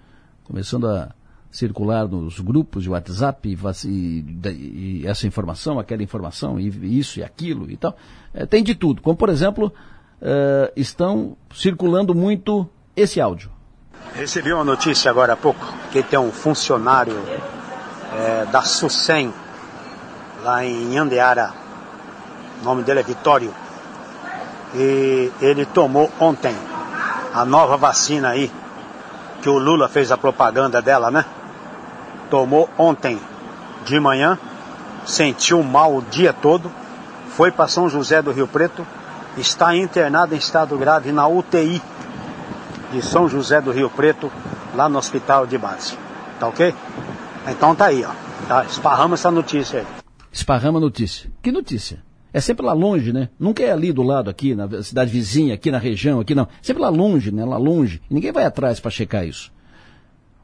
Começando a circular nos grupos de WhatsApp e, e, essa informação, aquela informação, e isso e aquilo e tal. É, tem de tudo. Como, por exemplo, é, estão circulando muito esse áudio. Recebi uma notícia agora há pouco que tem um funcionário é, da SUSEM lá em Andeara. O nome dele é Vitório. E ele tomou ontem a nova vacina aí, que o Lula fez a propaganda dela, né? Tomou ontem de manhã, sentiu mal o dia todo, foi para São José do Rio Preto, está internado em estado grave na UTI de São José do Rio Preto, lá no hospital de base. Tá ok? Então tá aí, ó. Tá, esparrama essa notícia aí. Esparrama notícia. Que notícia? É sempre lá longe, né? Nunca é ali do lado, aqui, na cidade vizinha, aqui na região, aqui não. Sempre lá longe, né? Lá longe. E ninguém vai atrás para checar isso.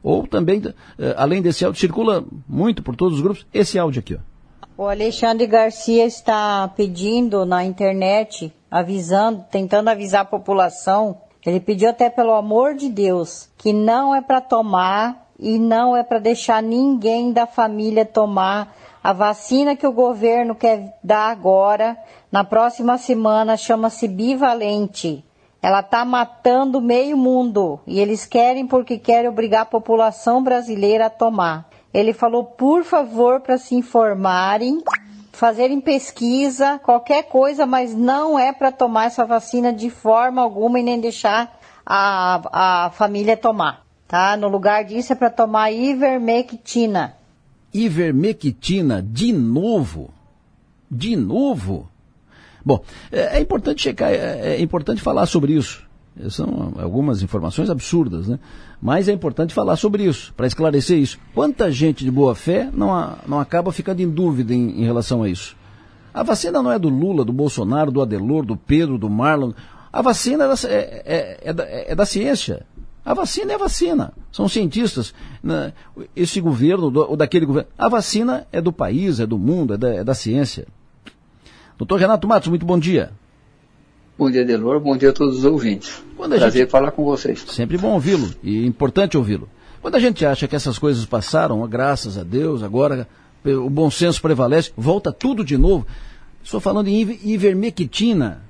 Ou também, eh, além desse áudio, circula muito por todos os grupos, esse áudio aqui, ó. O Alexandre Garcia está pedindo na internet, avisando, tentando avisar a população. Ele pediu até pelo amor de Deus que não é para tomar e não é para deixar ninguém da família tomar a vacina que o governo quer dar agora, na próxima semana, chama-se bivalente. Ela está matando meio mundo e eles querem porque querem obrigar a população brasileira a tomar. Ele falou, por favor, para se informarem, fazerem pesquisa, qualquer coisa, mas não é para tomar essa vacina de forma alguma e nem deixar a, a família tomar. Tá? No lugar disso é para tomar ivermectina ivermectina de novo. De novo. Bom, é, é importante checar, é, é, importante falar sobre isso. São algumas informações absurdas, né? Mas é importante falar sobre isso, para esclarecer isso. Quanta gente de boa fé não, não acaba ficando em dúvida em, em relação a isso? A vacina não é do Lula, do Bolsonaro, do Adelor, do Pedro, do Marlon. A vacina é da, é, é, da, é da ciência. A vacina é a vacina. São cientistas. Né? Esse governo, ou daquele governo. A vacina é do país, é do mundo, é da, é da ciência. Doutor Renato Matos, muito bom dia. Bom dia, Delor. Bom dia a todos os ouvintes. Quando a Prazer gente... falar com vocês. Sempre bom ouvi-lo e importante ouvi-lo. Quando a gente acha que essas coisas passaram, graças a Deus, agora o bom senso prevalece, volta tudo de novo. Estou falando em ivermectina,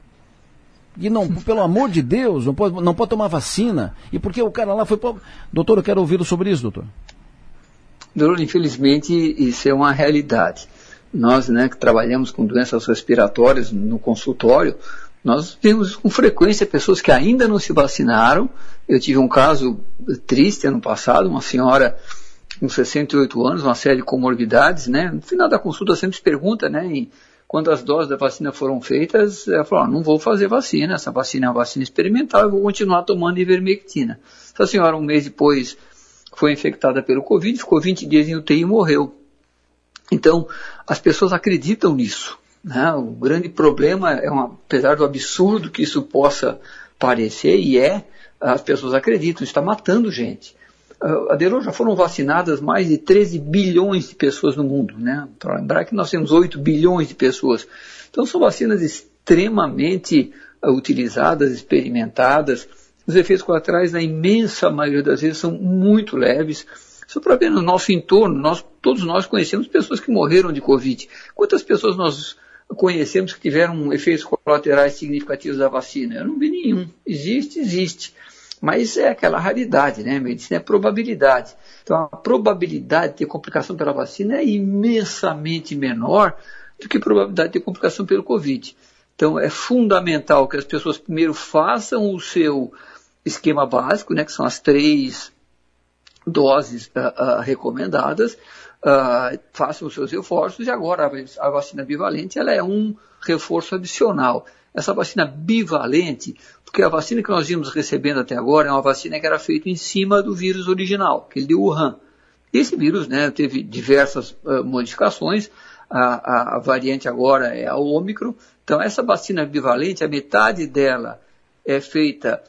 e não, pelo amor de Deus, não pode, não pode tomar vacina. E porque o cara lá foi. Doutor, eu quero ouvi-lo sobre isso, doutor. Doutor, infelizmente, isso é uma realidade. Nós, né, que trabalhamos com doenças respiratórias no consultório, nós vemos com frequência pessoas que ainda não se vacinaram. Eu tive um caso triste ano passado, uma senhora com 68 anos, uma série de comorbidades, né? No final da consulta sempre se pergunta, né, quando as doses da vacina foram feitas, ela falou, ah, não vou fazer vacina, essa vacina é uma vacina experimental, eu vou continuar tomando ivermectina. Essa senhora, um mês depois, foi infectada pelo Covid, ficou 20 dias em UTI e morreu. Então, as pessoas acreditam nisso. Né? O grande problema é, uma, apesar do absurdo que isso possa parecer, e é, as pessoas acreditam, está matando gente. Uh, Adelor, já foram vacinadas mais de 13 bilhões de pessoas no mundo, né? Para lembrar que nós temos 8 bilhões de pessoas. Então são vacinas extremamente uh, utilizadas, experimentadas. Os efeitos colaterais, na imensa maioria das vezes, são muito leves. Só para ver no nosso entorno, nós, todos nós conhecemos pessoas que morreram de Covid. Quantas pessoas nós conhecemos que tiveram efeitos colaterais significativos da vacina? Eu não vi nenhum. Existe, existe. Mas é aquela raridade, né? Medicina é probabilidade. Então a probabilidade de ter complicação pela vacina é imensamente menor do que a probabilidade de ter complicação pelo Covid. Então é fundamental que as pessoas primeiro façam o seu esquema básico, né, que são as três doses uh, uh, recomendadas, uh, façam os seus reforços e agora a vacina bivalente ela é um reforço adicional. Essa vacina bivalente, porque a vacina que nós vimos recebendo até agora é uma vacina que era feita em cima do vírus original, aquele de Wuhan. Esse vírus né, teve diversas uh, modificações, a, a, a, variante agora é a Ômicron, então essa vacina bivalente, a metade dela é feita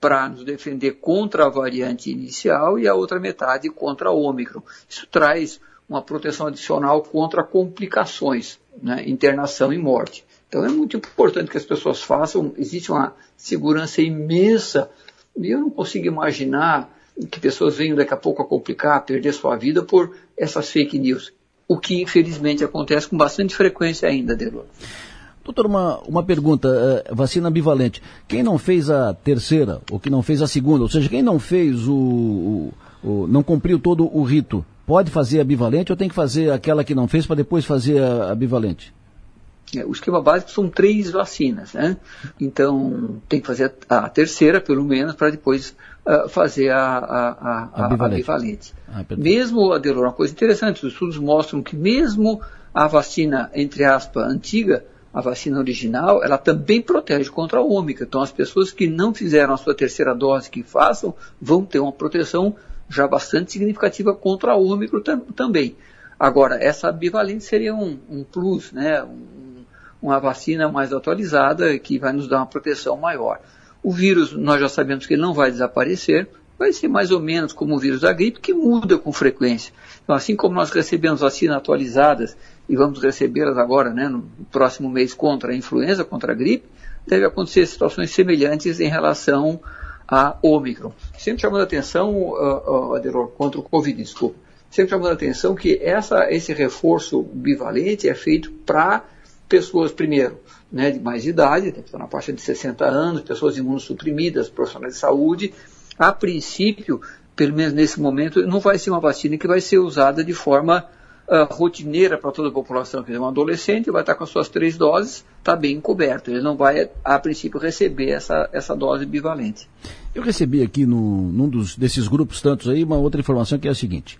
para nos defender contra a variante inicial e a outra metade contra a Ômicron. Isso traz uma proteção adicional contra complicações, né, internação e morte. Então é muito importante que as pessoas façam, existe uma segurança imensa, e eu não consigo imaginar que pessoas venham daqui a pouco a complicar, a perder sua vida por essas fake news. O que infelizmente acontece com bastante frequência ainda, Delor. Doutor, uma, uma pergunta, uh, vacina bivalente. Quem não fez a terceira, ou que não fez a segunda, ou seja, quem não fez o, o, o não cumpriu todo o rito, pode fazer a bivalente ou tem que fazer aquela que não fez para depois fazer a, a bivalente? É, o esquema básico são três vacinas, né? Então tem que fazer a, terceira, pelo menos, para depois uh, fazer a, a, a, a bivalente. Ah, mesmo, Adelor, uma coisa interessante, os estudos mostram que mesmo a vacina, entre aspas, antiga, a vacina original, ela também protege contra a ômica. Então as pessoas que não fizeram a sua terceira dose, que façam, vão ter uma proteção já bastante significativa contra a ômicron tam, também. Agora, essa bivalente seria um, um plus, né? Um, uma vacina mais atualizada que vai nos dar uma proteção maior. O vírus, nós já sabemos que ele não vai desaparecer, vai ser mais ou menos como o vírus da gripe, que muda com frequência. Então, assim como nós recebemos vacinas atualizadas e vamos recebê-las agora, né, no próximo mês contra a influenza, contra a gripe, deve acontecer situações semelhantes em relação a Ômicron. Sempre chamando a atenção, uh, uh, Adelor, contra o Covid, desculpa, sempre chamando a atenção que essa, esse reforço bivalente é feito para pessoas, primeiro, né, de mais idade, na faixa de 60 anos, pessoas imunossuprimidas, profissionais de saúde, a princípio, pelo menos nesse momento, não vai ser uma vacina que vai ser usada de forma uh, rotineira para toda a população. Quer dizer, um adolescente vai estar com as suas três doses, está bem coberto. Ele não vai, a princípio, receber essa, essa dose bivalente. Eu recebi aqui no, num dos, desses grupos tantos aí uma outra informação que é a seguinte.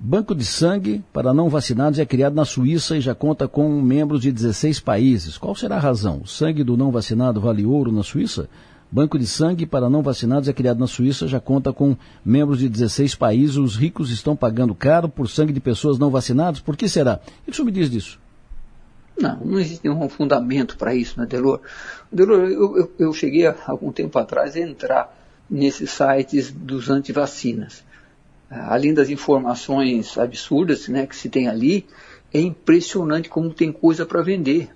Banco de sangue para não vacinados é criado na Suíça e já conta com membros de 16 países. Qual será a razão? O sangue do não vacinado vale ouro na Suíça? Banco de sangue para não vacinados é criado na Suíça, já conta com membros de 16 países. Os ricos estão pagando caro por sangue de pessoas não vacinadas. Por que será? O que o senhor me diz disso? Não, não existe nenhum fundamento para isso, né, Delor? Delor, eu, eu, eu cheguei há algum tempo atrás a entrar nesses sites dos antivacinas além das informações absurdas né, que se tem ali, é impressionante como tem coisa para vender.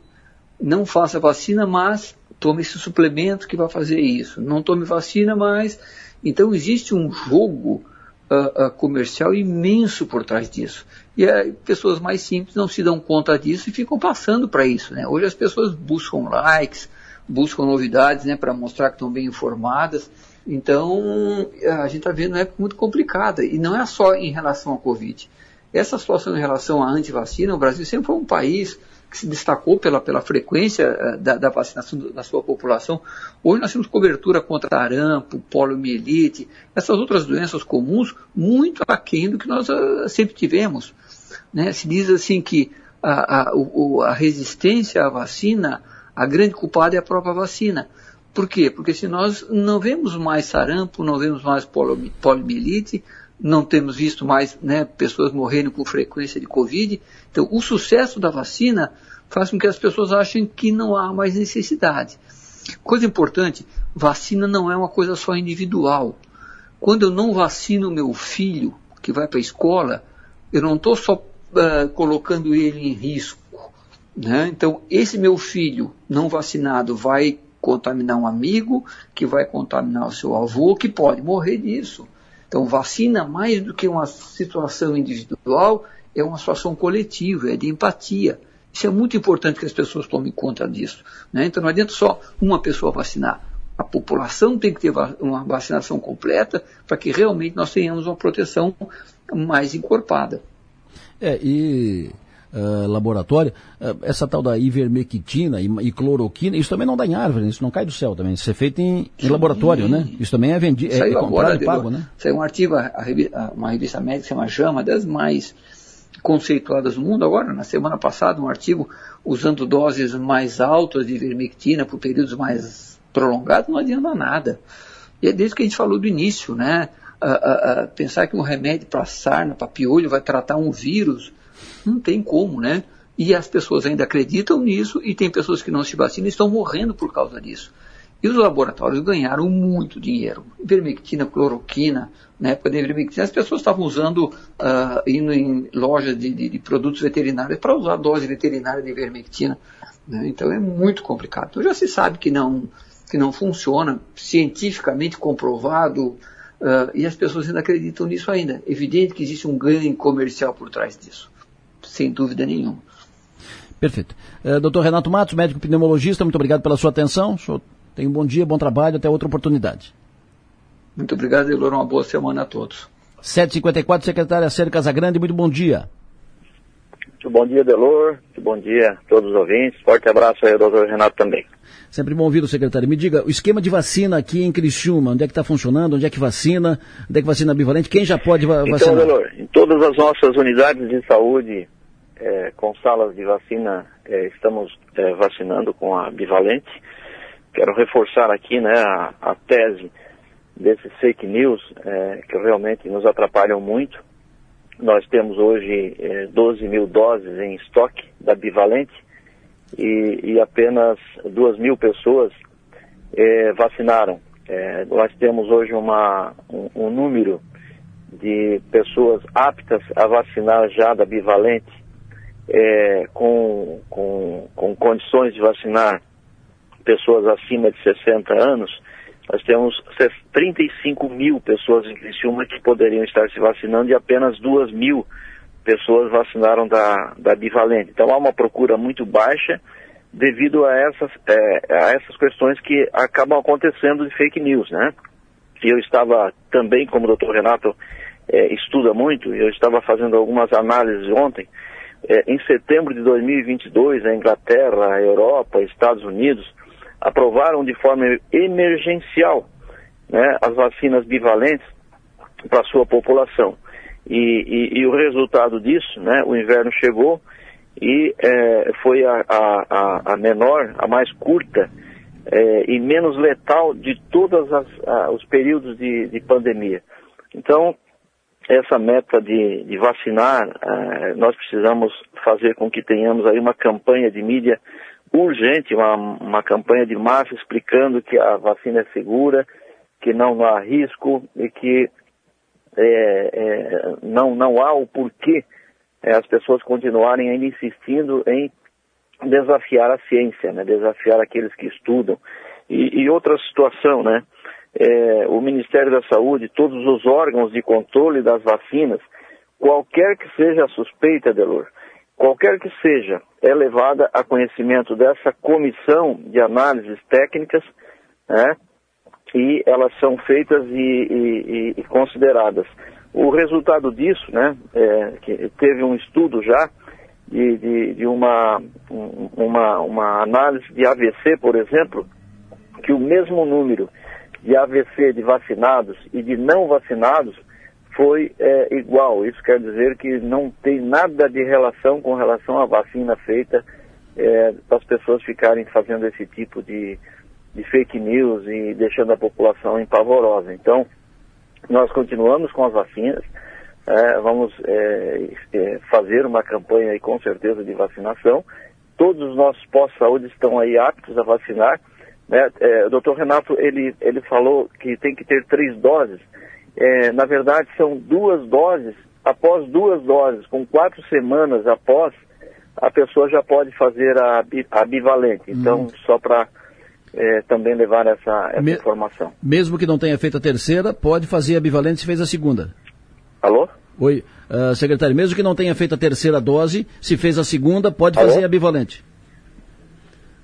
Não faça vacina, mas tome esse suplemento que vai fazer isso. Não tome vacina, mas. Então existe um jogo uh, uh, comercial imenso por trás disso. E uh, pessoas mais simples não se dão conta disso e ficam passando para isso. Né? Hoje as pessoas buscam likes, buscam novidades né, para mostrar que estão bem informadas. Então, a gente está vendo uma época muito complicada, e não é só em relação à Covid. Essa situação em relação à antivacina, o Brasil sempre foi um país que se destacou pela, pela frequência uh, da, da, vacinação da sua população. Hoje nós temos cobertura contra arampo, poliomielite, essas outras doenças comuns, muito aquém do que nós uh, sempre tivemos. Né? Se diz assim que a, a, a resistência à vacina, a grande culpada é a própria vacina. Por quê? Porque se nós não vemos mais sarampo, não vemos mais poliomielite, não temos visto mais né, pessoas morrendo com frequência de Covid, então o sucesso da vacina faz com que as pessoas achem que não há mais necessidade. Coisa importante, vacina não é uma coisa só individual. Quando eu não vacino meu filho que vai para a escola, eu não estou só uh, colocando ele em risco. Né? Então, esse meu filho não vacinado vai contaminar um amigo, que vai contaminar o seu avô, que pode morrer disso. Então, vacina, mais do que uma situação individual, é uma situação coletiva, é de empatia. Isso é muito importante que as pessoas tomem conta disso. Né? Então, não adianta só uma pessoa vacinar. A população tem que ter uma vacinação completa para que realmente nós tenhamos uma proteção mais encorpada. É, e uh, laboratório, uh, essa tal da ivermectina e, e, cloroquina, isso também não dá em árvore, isso não cai do céu também, isso é feito em, em laboratório, né? Isso também é vendido, é, é comprado e pago, né? Saiu um artigo, a, a, uma revista médica chama JAMA, das mais conceituadas no mundo agora, na semana passada, um artigo usando doses mais altas de ivermectina por períodos mais prolongados, não adianta nada. E é desde que a gente falou do início, né? Pensar que um remédio para sarna, para piolho, vai tratar um vírus, não tem como, né? E as pessoas ainda acreditam nisso e tem pessoas que não se vacinam e estão morrendo por causa disso. E os laboratórios ganharam muito dinheiro. Ivermectina, cloroquina, na época da ivermectina, as pessoas estavam usando, uh, indo em lojas de, de, de produtos veterinários para usar dose veterinária de ivermectina. Né? Então é muito complicado. Então já se sabe que não, que não funciona, cientificamente comprovado, uh, e as pessoas ainda acreditam nisso ainda. Evidente que existe um ganho comercial por trás disso sem dúvida nenhuma. Perfeito. Uh, doutor Renato Matos, médico pneumologista, muito obrigado pela sua atenção. tenha um bom dia, bom trabalho, até outra oportunidade. Muito obrigado, Elor. Uma boa semana a todos. 754, secretária Sérgio Casagrande, muito bom dia. Muito bom dia, Delor. Muito bom dia a todos os ouvintes. Forte abraço aí ao doutor Renato também. Sempre bom ouvir o secretário. Me diga, o esquema de vacina aqui em Criciúma, onde é que está funcionando? Onde é que vacina? Onde é que vacina bivalente? Quem já pode va então, vacinar? Então, Delor, em todas as nossas unidades de saúde é, com salas de vacina, é, estamos é, vacinando com a bivalente. Quero reforçar aqui né, a, a tese desses fake news, é, que realmente nos atrapalham muito. nós temos hoje é, 12 mil doses em estoque da bivalente e, e apenas 2 mil pessoas é, vacinaram. É, nós temos hoje uma, um, um, número de pessoas aptas a vacinar já da bivalente é, com, com, com condições de vacinar pessoas acima de 60 anos, nós temos 35 mil pessoas em Criciúma que poderiam estar se vacinando e apenas 2 mil pessoas vacinaram da, da bivalente. Então há uma procura muito baixa devido a essas, é, a essas questões que acabam acontecendo de fake news, né? Eu estava também, como o doutor Renato é, estuda muito, eu estava fazendo algumas análises ontem, é, em setembro de 2022, a Inglaterra, a Europa, Estados Unidos, aprovaram de forma emergencial né, as vacinas bivalentes para sua população. E, e, e, o resultado disso, né, o inverno chegou e é, foi a, a, a, menor, a mais curta é, e menos letal de todos os períodos de, de, pandemia. Então, essa meta de, de vacinar, é, nós precisamos fazer com que tenhamos aí uma campanha de mídia urgente, uma, uma campanha de massa explicando que a vacina é segura, que não há risco e que é, é, não, não há o porquê é, as pessoas continuarem ainda insistindo em desafiar a ciência, né, desafiar aqueles que estudam. E, e outra situação, né, é, o Ministério da Saúde, todos os órgãos de controle das vacinas, qualquer que seja a suspeita, Delor, qualquer que seja, é levada a conhecimento dessa comissão de análises técnicas, né, e elas são feitas e, e, e consideradas. O resultado disso, né, é, que teve um estudo já de, de, de uma, uma, uma análise de AVC, por exemplo, que o mesmo número de AVC de vacinados e de não vacinados foi é, igual. Isso quer dizer que não tem nada de relação com relação à vacina feita é, para as pessoas ficarem fazendo esse tipo de, de fake news e deixando a população empavorosa. Então, nós continuamos com as vacinas, é, vamos é, é, fazer uma campanha aí com certeza de vacinação. Todos os nossos pós-saúde estão aí aptos a vacinar. Né? É, o doutor Renato, ele, ele falou que tem que ter três doses é, na verdade, são duas doses. Após duas doses, com quatro semanas após, a pessoa já pode fazer a, a bivalente. Então, hum. só para é, também levar essa, essa Me, informação. Mesmo que não tenha feito a terceira, pode fazer a bivalente se fez a segunda. Alô? Oi, uh, secretário. Mesmo que não tenha feito a terceira dose, se fez a segunda, pode Alô? fazer a bivalente.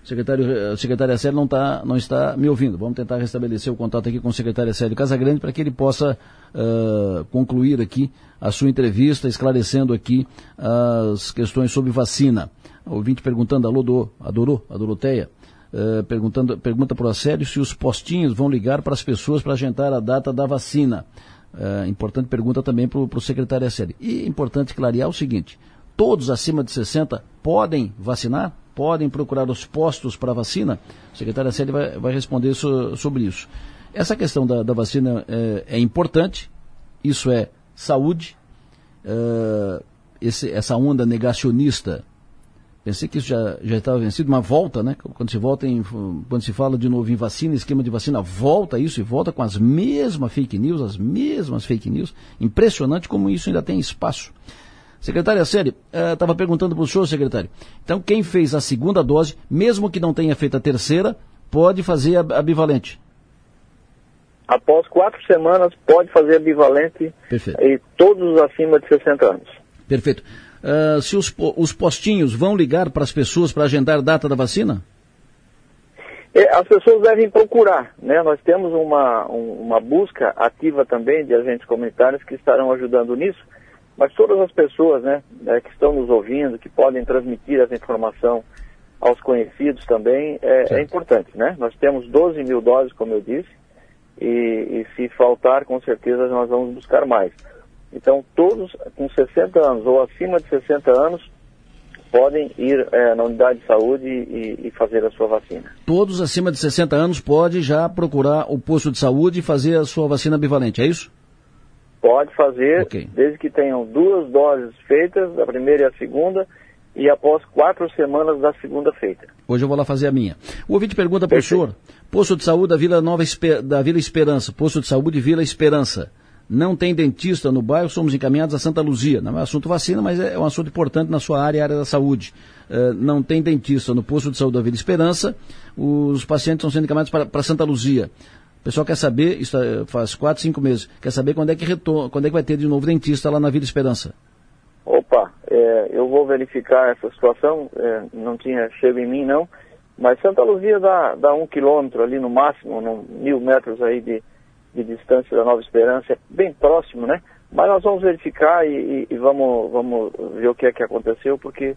Secretário, a secretária Célio não, tá, não está me ouvindo. Vamos tentar restabelecer o contato aqui com o secretário Célio Casagrande para que ele possa uh, concluir aqui a sua entrevista, esclarecendo aqui as questões sobre vacina. O ouvinte perguntando, alô, do, adorou, a Doroteia, uh, perguntando, pergunta para o Célio se os postinhos vão ligar para as pessoas para agendar a data da vacina. Uh, importante pergunta também para o secretário Acélio. E importante clarear o seguinte, todos acima de 60 podem vacinar? Podem procurar os postos para vacina? A secretária Célia vai, vai responder so, sobre isso. Essa questão da, da vacina é, é, importante, isso é saúde, é, esse, essa onda negacionista, pensei que isso já, já estava vencido, uma volta, né? Quando se volta em, quando se fala de novo em vacina, esquema de vacina, volta isso e volta com as mesmas fake news, as mesmas fake news. Impressionante como isso ainda tem espaço. Secretária Série, estava uh, perguntando para o senhor, secretário. Então, quem fez a segunda dose, mesmo que não tenha feito a terceira, pode fazer a, a bivalente? Após quatro semanas, pode fazer a bivalente Perfeito. e todos acima de 60 anos. Perfeito. Uh, se os, os postinhos vão ligar para as pessoas para agendar data da vacina? É, as pessoas devem procurar, né? Nós temos uma, uma busca ativa também de agentes comunitários que estarão ajudando nisso mas todas as pessoas né, né, que estão nos ouvindo, que podem transmitir essa informação aos conhecidos também, é, é, importante. Né? Nós temos 12 mil doses, como eu disse, e, e, se faltar, com certeza nós vamos buscar mais. Então, todos com 60 anos ou acima de 60 anos podem ir é, na unidade de saúde e, e, fazer a sua vacina. Todos acima de 60 anos podem já procurar o posto de saúde e fazer a sua vacina bivalente, é isso? Pode fazer, okay. desde que tenham duas doses feitas, a primeira e a segunda, e após quatro semanas da segunda feita. Hoje eu vou lá fazer a minha. O ouvinte pergunta para o senhor, posto de saúde da Vila Nova da Vila Esperança, posto de saúde Vila Esperança. Não tem dentista no bairro, somos encaminhados a Santa Luzia. Não é assunto vacina, mas é um assunto importante na sua área, área da saúde. Uh, não tem dentista no posto de saúde da Vila Esperança, os pacientes estão sendo encaminhados para, para Santa Luzia. Pessoal quer saber, isso é, faz quatro, cinco meses, quer saber quando é que retorna, quando é que vai ter de novo dentista lá na Vila Esperança. Opa, é, eu vou verificar essa situação, é, não tinha chego em mim não, mas Santa Luzia dá, dá um quilômetro ali no máximo, no, mil metros aí de, de distância da Nova Esperança, é bem próximo, né? Mas nós vamos verificar e, e, e vamos, vamos ver o que é que aconteceu, porque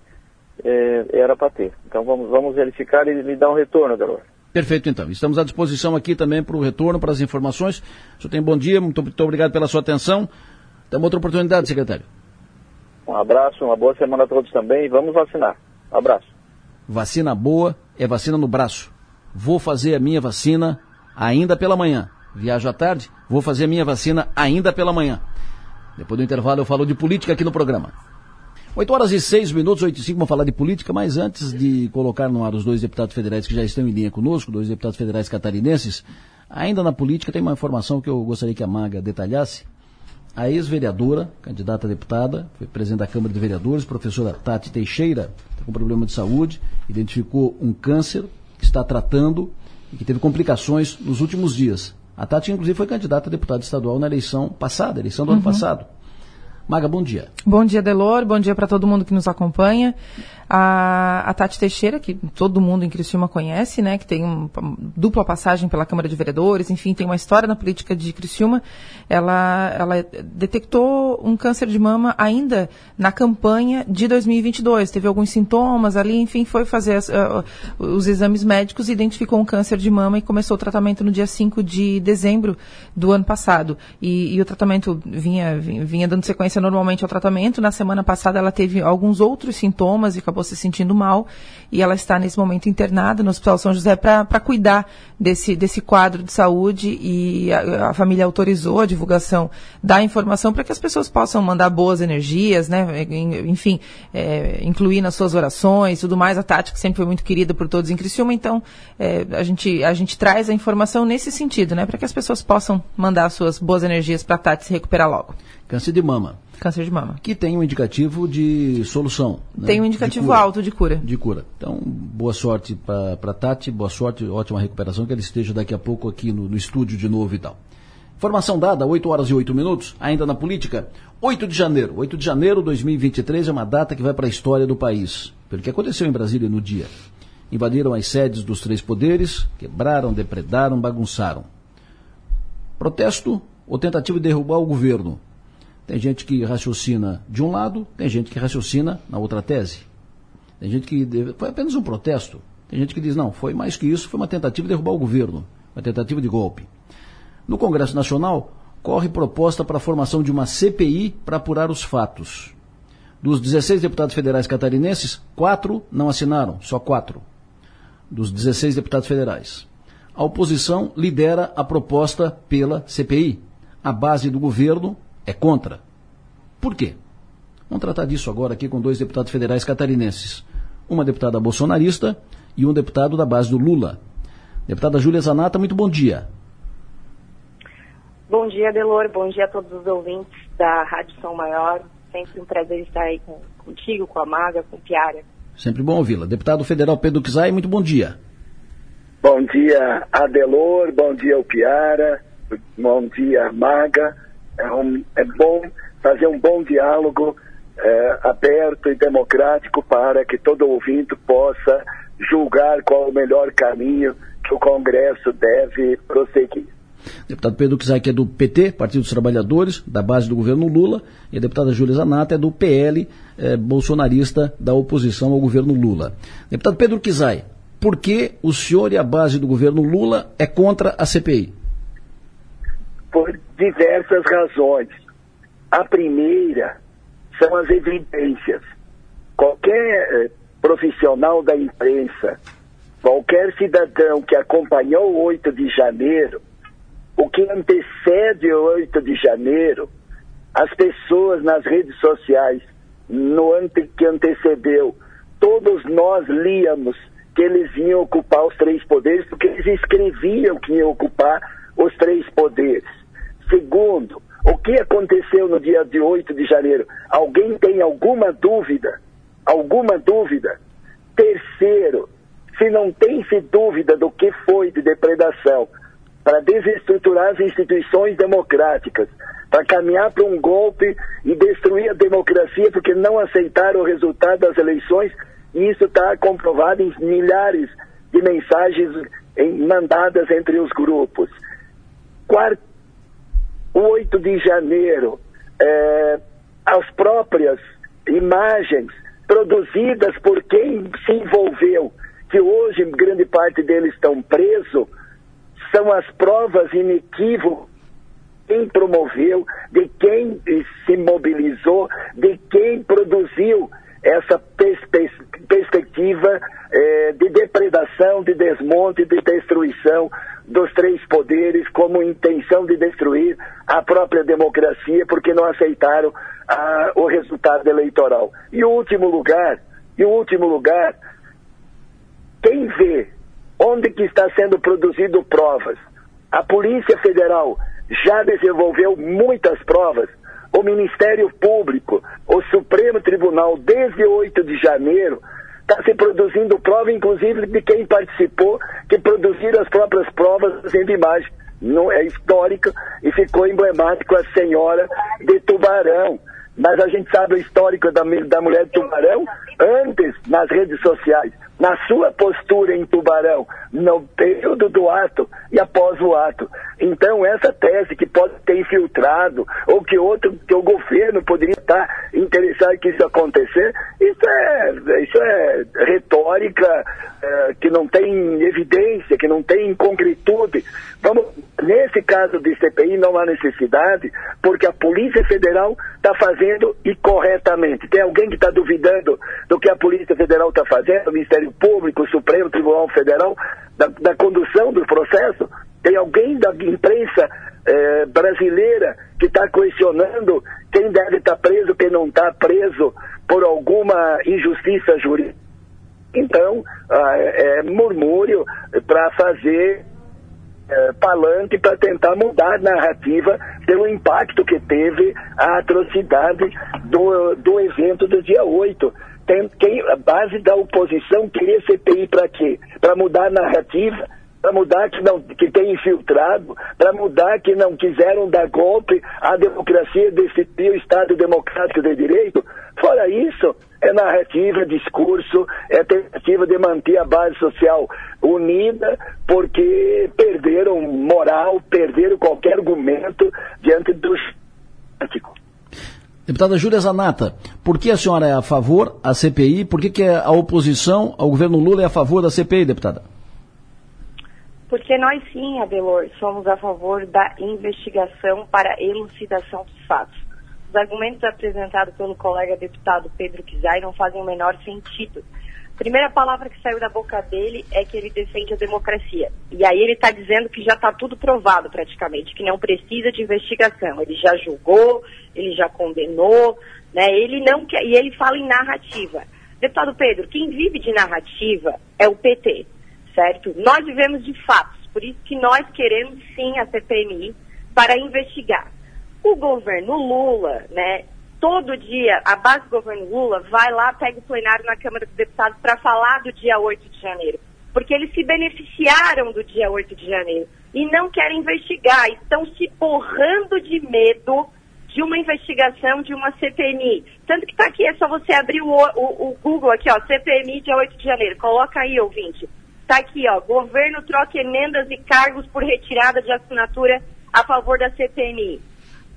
é, era para ter. Então vamos, vamos verificar e lhe dar um retorno, Delor. Perfeito, então. Estamos à disposição aqui também para o retorno, para as informações. O senhor tem bom dia, muito, muito obrigado pela sua atenção. Temos outra oportunidade, secretário. Um abraço, uma boa semana a todos também e vamos vacinar. Um abraço. Vacina boa é vacina no braço. Vou fazer a minha vacina ainda pela manhã. Viajo à tarde, vou fazer a minha vacina ainda pela manhã. Depois do intervalo eu falo de política aqui no programa. 8 horas e 6 minutos, 8 e 5, vamos falar de política, mas antes de colocar no ar os dois deputados federais que já estão em linha conosco, dois deputados federais catarinenses, ainda na política tem uma informação que eu gostaria que a Maga detalhasse. A ex-vereadora, candidata a deputada, foi presidente da Câmara de Vereadores, professora Tati Teixeira, está com problema de saúde, identificou um câncer que está tratando e que teve complicações nos últimos dias. A Tati, inclusive, foi candidata a deputada estadual na eleição passada, eleição do uhum. ano passado. Maga, bom dia. Bom dia, Delor. Bom dia para todo mundo que nos acompanha. A, a, Tati Teixeira, que todo mundo em Criciúma conhece, né, que tem uma dupla passagem pela Câmara de Vereadores, enfim, tem uma história na política de Criciúma, ela, ela detectou um câncer de mama ainda na campanha de 2022. Teve alguns sintomas ali, enfim, foi fazer as, uh, os exames médicos e identificou um câncer de mama e começou o tratamento no dia 5 de dezembro do ano passado. E, e o tratamento vinha, vinha, vinha dando sequência normalmente ao tratamento. Na semana passada ela teve alguns outros sintomas e acabou acabou se sentindo mal e ela está nesse momento internada no Hospital São José para cuidar desse, desse quadro de saúde e a, a, família autorizou a divulgação da informação para que as pessoas possam mandar boas energias, né? Enfim, é, incluir nas suas orações tudo mais. A Tati, que sempre foi muito querida por todos em Criciúma, então é, a, gente, a gente traz a informação nesse sentido, né? Para que as pessoas possam mandar suas boas energias para a Tati se recuperar logo. Câncer de mama. Câncer de mama. Que tem um indicativo de solução. Né? Tem um indicativo de alto de cura. De cura. Então, boa sorte para Tati, boa sorte, ótima recuperação, que ela esteja daqui a pouco aqui no, no estúdio de novo e tal. Informação dada, 8 horas e 8 minutos, ainda na política. 8 de janeiro. 8 de janeiro de 2023 é uma data que vai para a história do país. Pelo que aconteceu em Brasília no dia. Invadiram as sedes dos três poderes, quebraram, depredaram, bagunçaram. Protesto ou tentativa de derrubar o governo. Tem gente que raciocina de um lado, tem gente que raciocina na outra tese. Tem gente que deve, foi apenas um protesto. Tem gente que diz, não, foi mais que isso, foi uma tentativa de derrubar o governo, uma tentativa de golpe. No Congresso Nacional, corre proposta para a formação de uma CPI para apurar os fatos. Dos 16 deputados federais catarinenses, quatro não assinaram, só quatro. Dos 16 deputados federais. A oposição lidera a proposta pela CPI. A base do governo é contra. Por quê? Vamos tratar disso agora aqui com dois deputados federais catarinenses. Uma deputada bolsonarista e um deputado da base do Lula. Deputada Júlia Zanata, muito bom dia. Bom dia, Delor. Bom dia a todos os ouvintes da Rádio São Maior. Sempre um prazer estar aí com, contigo, com a Maga, com o Piara. Sempre bom ouvi-la. Deputado federal Pedro Kizai, muito bom dia. Bom dia, Adelor. Bom dia, o Piara. Bom dia, Maga é, um, é bom fazer um bom diálogo é, aberto e democrático para que todo ouvinte possa julgar qual o melhor caminho que o Congresso deve prosseguir. Deputado Pedro Kizak é do PT, Partido dos Trabalhadores, da base do governo Lula, e a deputada Júlia Zanata é do PL, é, bolsonarista da oposição ao governo Lula. Deputado Pedro Kizai, por que o senhor e a base do governo Lula é contra a CPI? Por diversas razões. A primeira são as evidências. Qualquer eh, profissional da imprensa, qualquer cidadão que acompanhou o 8 de janeiro, o que antecede o 8 de janeiro, as pessoas nas redes sociais, no ano que antecedeu, todos nós líamos que eles iam ocupar os três poderes, porque eles escreviam que iam ocupar os três poderes. Segundo, o que aconteceu no dia de 8 de janeiro? Alguém tem alguma dúvida? Alguma dúvida? Terceiro, se não tem-se dúvida do que foi de depredação, para desestruturar as instituições democráticas, para caminhar para um golpe e destruir a democracia porque não aceitaram o resultado das eleições, e isso está comprovado em milhares de mensagens mandadas entre os grupos. Quarto, 8 de janeiro, é, as próprias imagens produzidas por quem se envolveu, que hoje grande parte deles estão presos, são as provas inequívocas quem promoveu, de quem se mobilizou, de quem produziu essa pers eh, de depredação, de desmonte, de destruição dos três poderes, como intenção de destruir a própria democracia, porque não aceitaram ah, o resultado eleitoral. E o último lugar, e o último lugar, quem vê onde que está sendo produzido provas, a Polícia Federal já desenvolveu muitas provas. O Ministério Público, o Supremo Tribunal, desde 8 de janeiro, está se produzindo prova, inclusive, de quem participou, que produziram as próprias provas em imagem. Não é histórica e ficou emblemático a senhora de Tubarão. Mas a gente sabe o histórico da, da mulher de Tubarão antes nas redes sociais na sua postura em Tubarão, no período do ato e após o ato. Então, essa tese que pode ter infiltrado, ou que outro, que o governo poderia estar interessado que isso acontecer, isso é, isso é retórica é, que não tem evidência, que não tem concretude. Vamos, nesse caso de CPI não há necessidade, porque a Polícia Federal está fazendo e corretamente. Tem alguém que está duvidando do que a Polícia Federal está fazendo, o Ministério Público, o Supremo Tribunal Federal, da, da condução do processo? Tem alguém da imprensa eh, brasileira que está questionando quem deve estar tá preso, quem não está preso por alguma injustiça jurídica? Então, ah, é, é murmúrio para fazer é, palanque para tentar mudar a narrativa pelo impacto que teve a atrocidade do, do evento do dia 8 tem, quem, a base da oposição queria CPI para quê? Para mudar a narrativa, para mudar que, não, que tem infiltrado, para mudar que não quiseram dar golpe à democracia, destituir o Estado Democrático de Direito. Fora isso, é narrativa, discurso, é tentativa de manter a base social unida, porque perderam moral, perderam qualquer argumento diante dos Deputada Júlia Zanata, por que a senhora é a favor da CPI? Por que, que a oposição ao governo Lula é a favor da CPI, deputada? Porque nós sim, Adelor, somos a favor da investigação para elucidação dos fatos. Os argumentos apresentados pelo colega deputado Pedro Kizai não fazem o menor sentido primeira palavra que saiu da boca dele é que ele defende a democracia. E aí ele está dizendo que já está tudo provado praticamente, que não precisa de investigação. Ele já julgou, ele já condenou, né? Ele não quer, e ele fala em narrativa. Deputado Pedro, quem vive de narrativa é o PT, certo? Nós vivemos de fatos, por isso que nós queremos sim a CPMI para investigar. O governo Lula, né, todo dia, a base do governo Lula vai lá, pega o plenário na Câmara dos Deputados para falar do dia 8 de janeiro. Porque eles se beneficiaram do dia 8 de janeiro e não querem investigar, estão se borrando de medo de uma investigação de uma CPMI. Tanto que está aqui, é só você abrir o, o, o, Google aqui, ó, CPMI dia 8 de janeiro. Coloca aí, ouvinte. Está aqui, ó, governo troca emendas e cargos por retirada de assinatura a favor da CPMI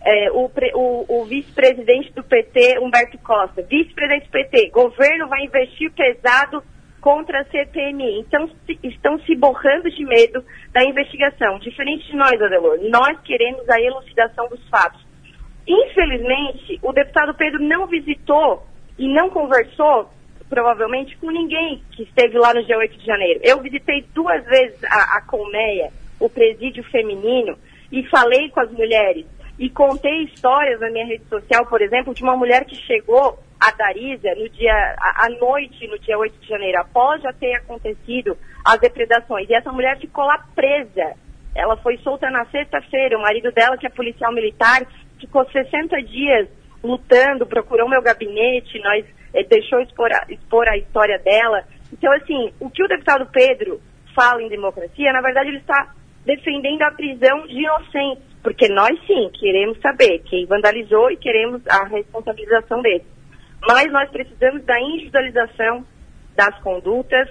é, o, o, o vice-presidente do PT, Humberto Costa, vice-presidente do PT, governo vai investir pesado contra a CPMI. Então, se, estão se borrando de medo da investigação. Diferente de nós, Adelor, nós queremos a elucidação dos fatos. Infelizmente, o deputado Pedro não visitou e não conversou, provavelmente, com ninguém que esteve lá no dia 8 de janeiro. Eu visitei duas vezes a, a Colmeia, o presídio feminino, e falei com as mulheres e contei histórias na minha rede social, por exemplo, de uma mulher que chegou a Darísia no dia, à noite, no dia 8 de janeiro, após já ter acontecido as depredações. E essa mulher ficou lá presa. Ela foi solta na sexta-feira. O marido dela, que é policial militar, ficou 60 dias lutando, procurou meu gabinete, nós eh, deixou expor a, expor a história dela. Então, assim, o que o deputado Pedro fala em democracia, na verdade, ele está defendendo a prisão de inocentes, porque nós sim queremos saber quem vandalizou e queremos a responsabilização deles. Mas nós precisamos da individualização das condutas,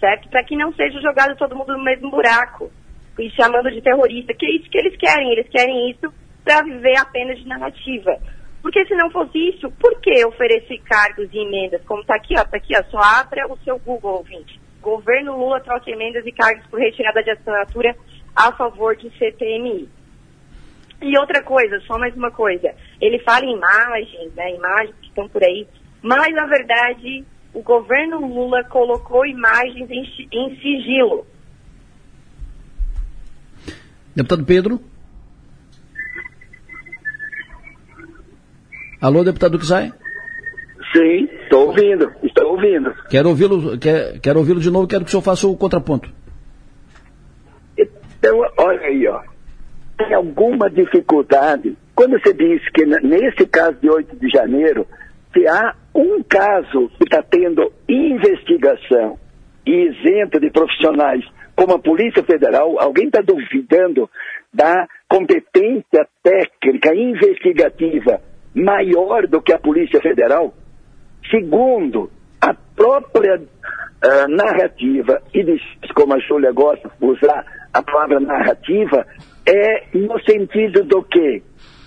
certo? Para que não seja jogado todo mundo no mesmo buraco e chamando de terrorista, que é isso que eles querem. Eles querem isso para viver apenas de narrativa. Porque se não fosse isso, por que oferecer cargos e emendas? Como está aqui, ó, tá aqui, ó, só abra o seu Google, ouvinte. Governo Lula troca emendas e cargos por retirada de assinatura a favor de CPMI. E outra coisa, só mais uma coisa. Ele fala em imagens, né, imagens que estão por aí, mas na verdade o governo Lula colocou imagens em, em sigilo. Deputado Pedro. Alô, deputado Kizai? Sim, estou ouvindo, estou ouvindo. Quero ouvi-lo quer, quero ouvi de novo, quero que o senhor faça o contraponto. Então, olha aí, ó. Tem alguma dificuldade quando você diz que nesse caso de 8 de janeiro, se há um caso que está tendo investigação e isento de profissionais como a Polícia Federal, alguém está duvidando da competência técnica investigativa maior do que a Polícia Federal? Segundo, a própria uh, narrativa, e como a Júlia gosta de usar a palavra narrativa, é no sentido do que?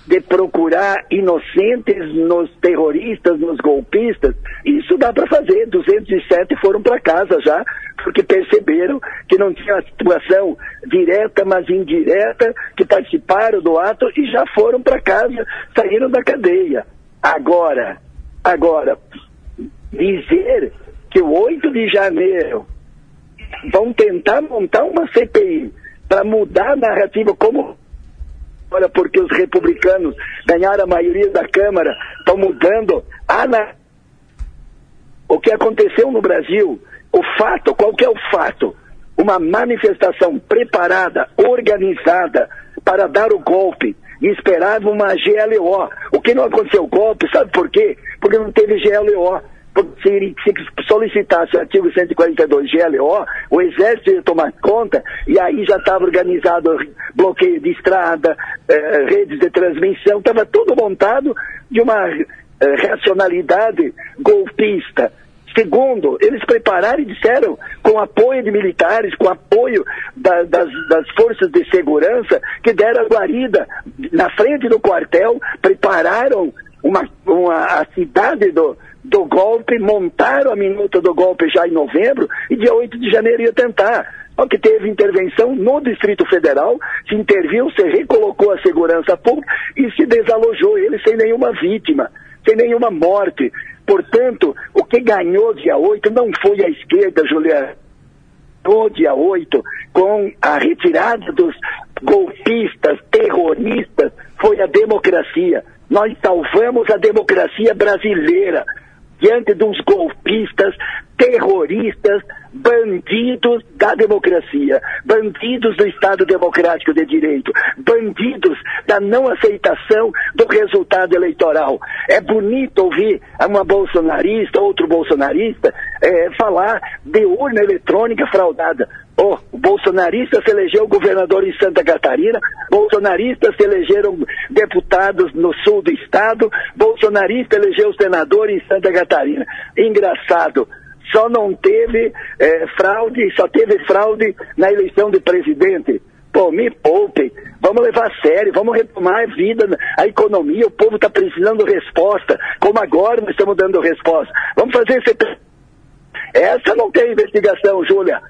De procurar inocentes nos terroristas, nos golpistas. Isso dá para fazer. 207 foram para casa já, porque perceberam que não tinha situação direta, mas indireta, que participaram do ato e já foram para casa, saíram da cadeia. Agora, agora, dizer que o 8 de janeiro vão tentar montar uma CPI para mudar a narrativa como olha porque os republicanos ganharam a maioria da Câmara, estão mudando a na... o que aconteceu no Brasil, o fato, qual que é o fato? Uma manifestação preparada, organizada para dar o golpe e esperava uma GLO. O que não aconteceu golpe, sabe por quê? Porque não teve GLO se, se solicitasse o artigo 142 GLO, o Exército ia tomar conta e aí já estava organizado bloqueio de estrada, eh, redes de transmissão, estava tudo montado de uma eh, racionalidade golpista. Segundo, eles prepararam e disseram, com apoio de militares, com apoio da, das, das, forças de segurança, que deram a guarida na frente do quartel, prepararam uma, uma, a cidade do, do golpe, montaram a minuta do golpe já em novembro e dia 8 de janeiro ia tentar. Só que teve intervenção no Distrito Federal, se interviu, se recolocou a segurança pública e se desalojou ele sem nenhuma vítima, sem nenhuma morte. Portanto, o que ganhou dia 8 não foi a esquerda, Juliana. No dia 8, com a retirada dos golpistas, terroristas, foi a democracia. Nós salvamos a democracia brasileira diante dos golpistas, terroristas, bandidos da democracia, bandidos do Estado Democrático de Direito, bandidos da não aceitação do resultado eleitoral. É bonito ouvir uma bolsonarista, outro bolsonarista, é, falar de urna eletrônica fraudada. Oh, bolsonaristas se elegeu governador em Santa Catarina, bolsonaristas se elegeram deputados no sul do estado, bolsonarista elegeu senador em Santa Catarina. Engraçado, só não teve é, fraude, só teve fraude na eleição de presidente. Pô, me poupem, vamos levar a sério, vamos retomar a vida, a economia, o povo está precisando resposta, como agora nós estamos dando resposta. Vamos fazer esse... Essa não tem investigação, Júlia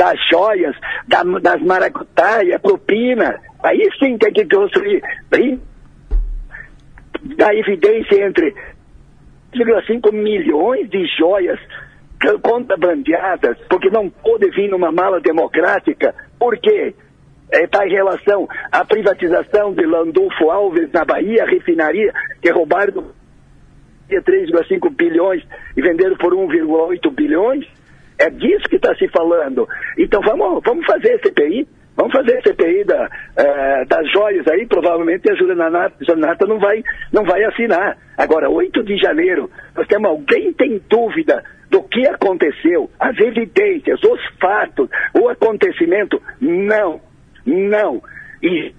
das joias, da, das maracutaias, propina. Aí sim tem que construir. Aí, da evidência entre 5 milhões de joias contrabandeadas, porque não pode vir numa mala democrática. Por quê? está em relação à privatização de Landulfo Alves na Bahia, refinaria, que roubaram 3,5 bilhões e venderam por 1,8 bilhões. É disso que está se falando. Então vamos, vamos fazer CPI. Vamos fazer CPI da, eh, das joias aí, provavelmente a Juliana Nata não vai, não vai assinar. Agora, 8 de janeiro, nós temos alguém tem dúvida do que aconteceu, as evidências, os fatos, o acontecimento? Não, não. E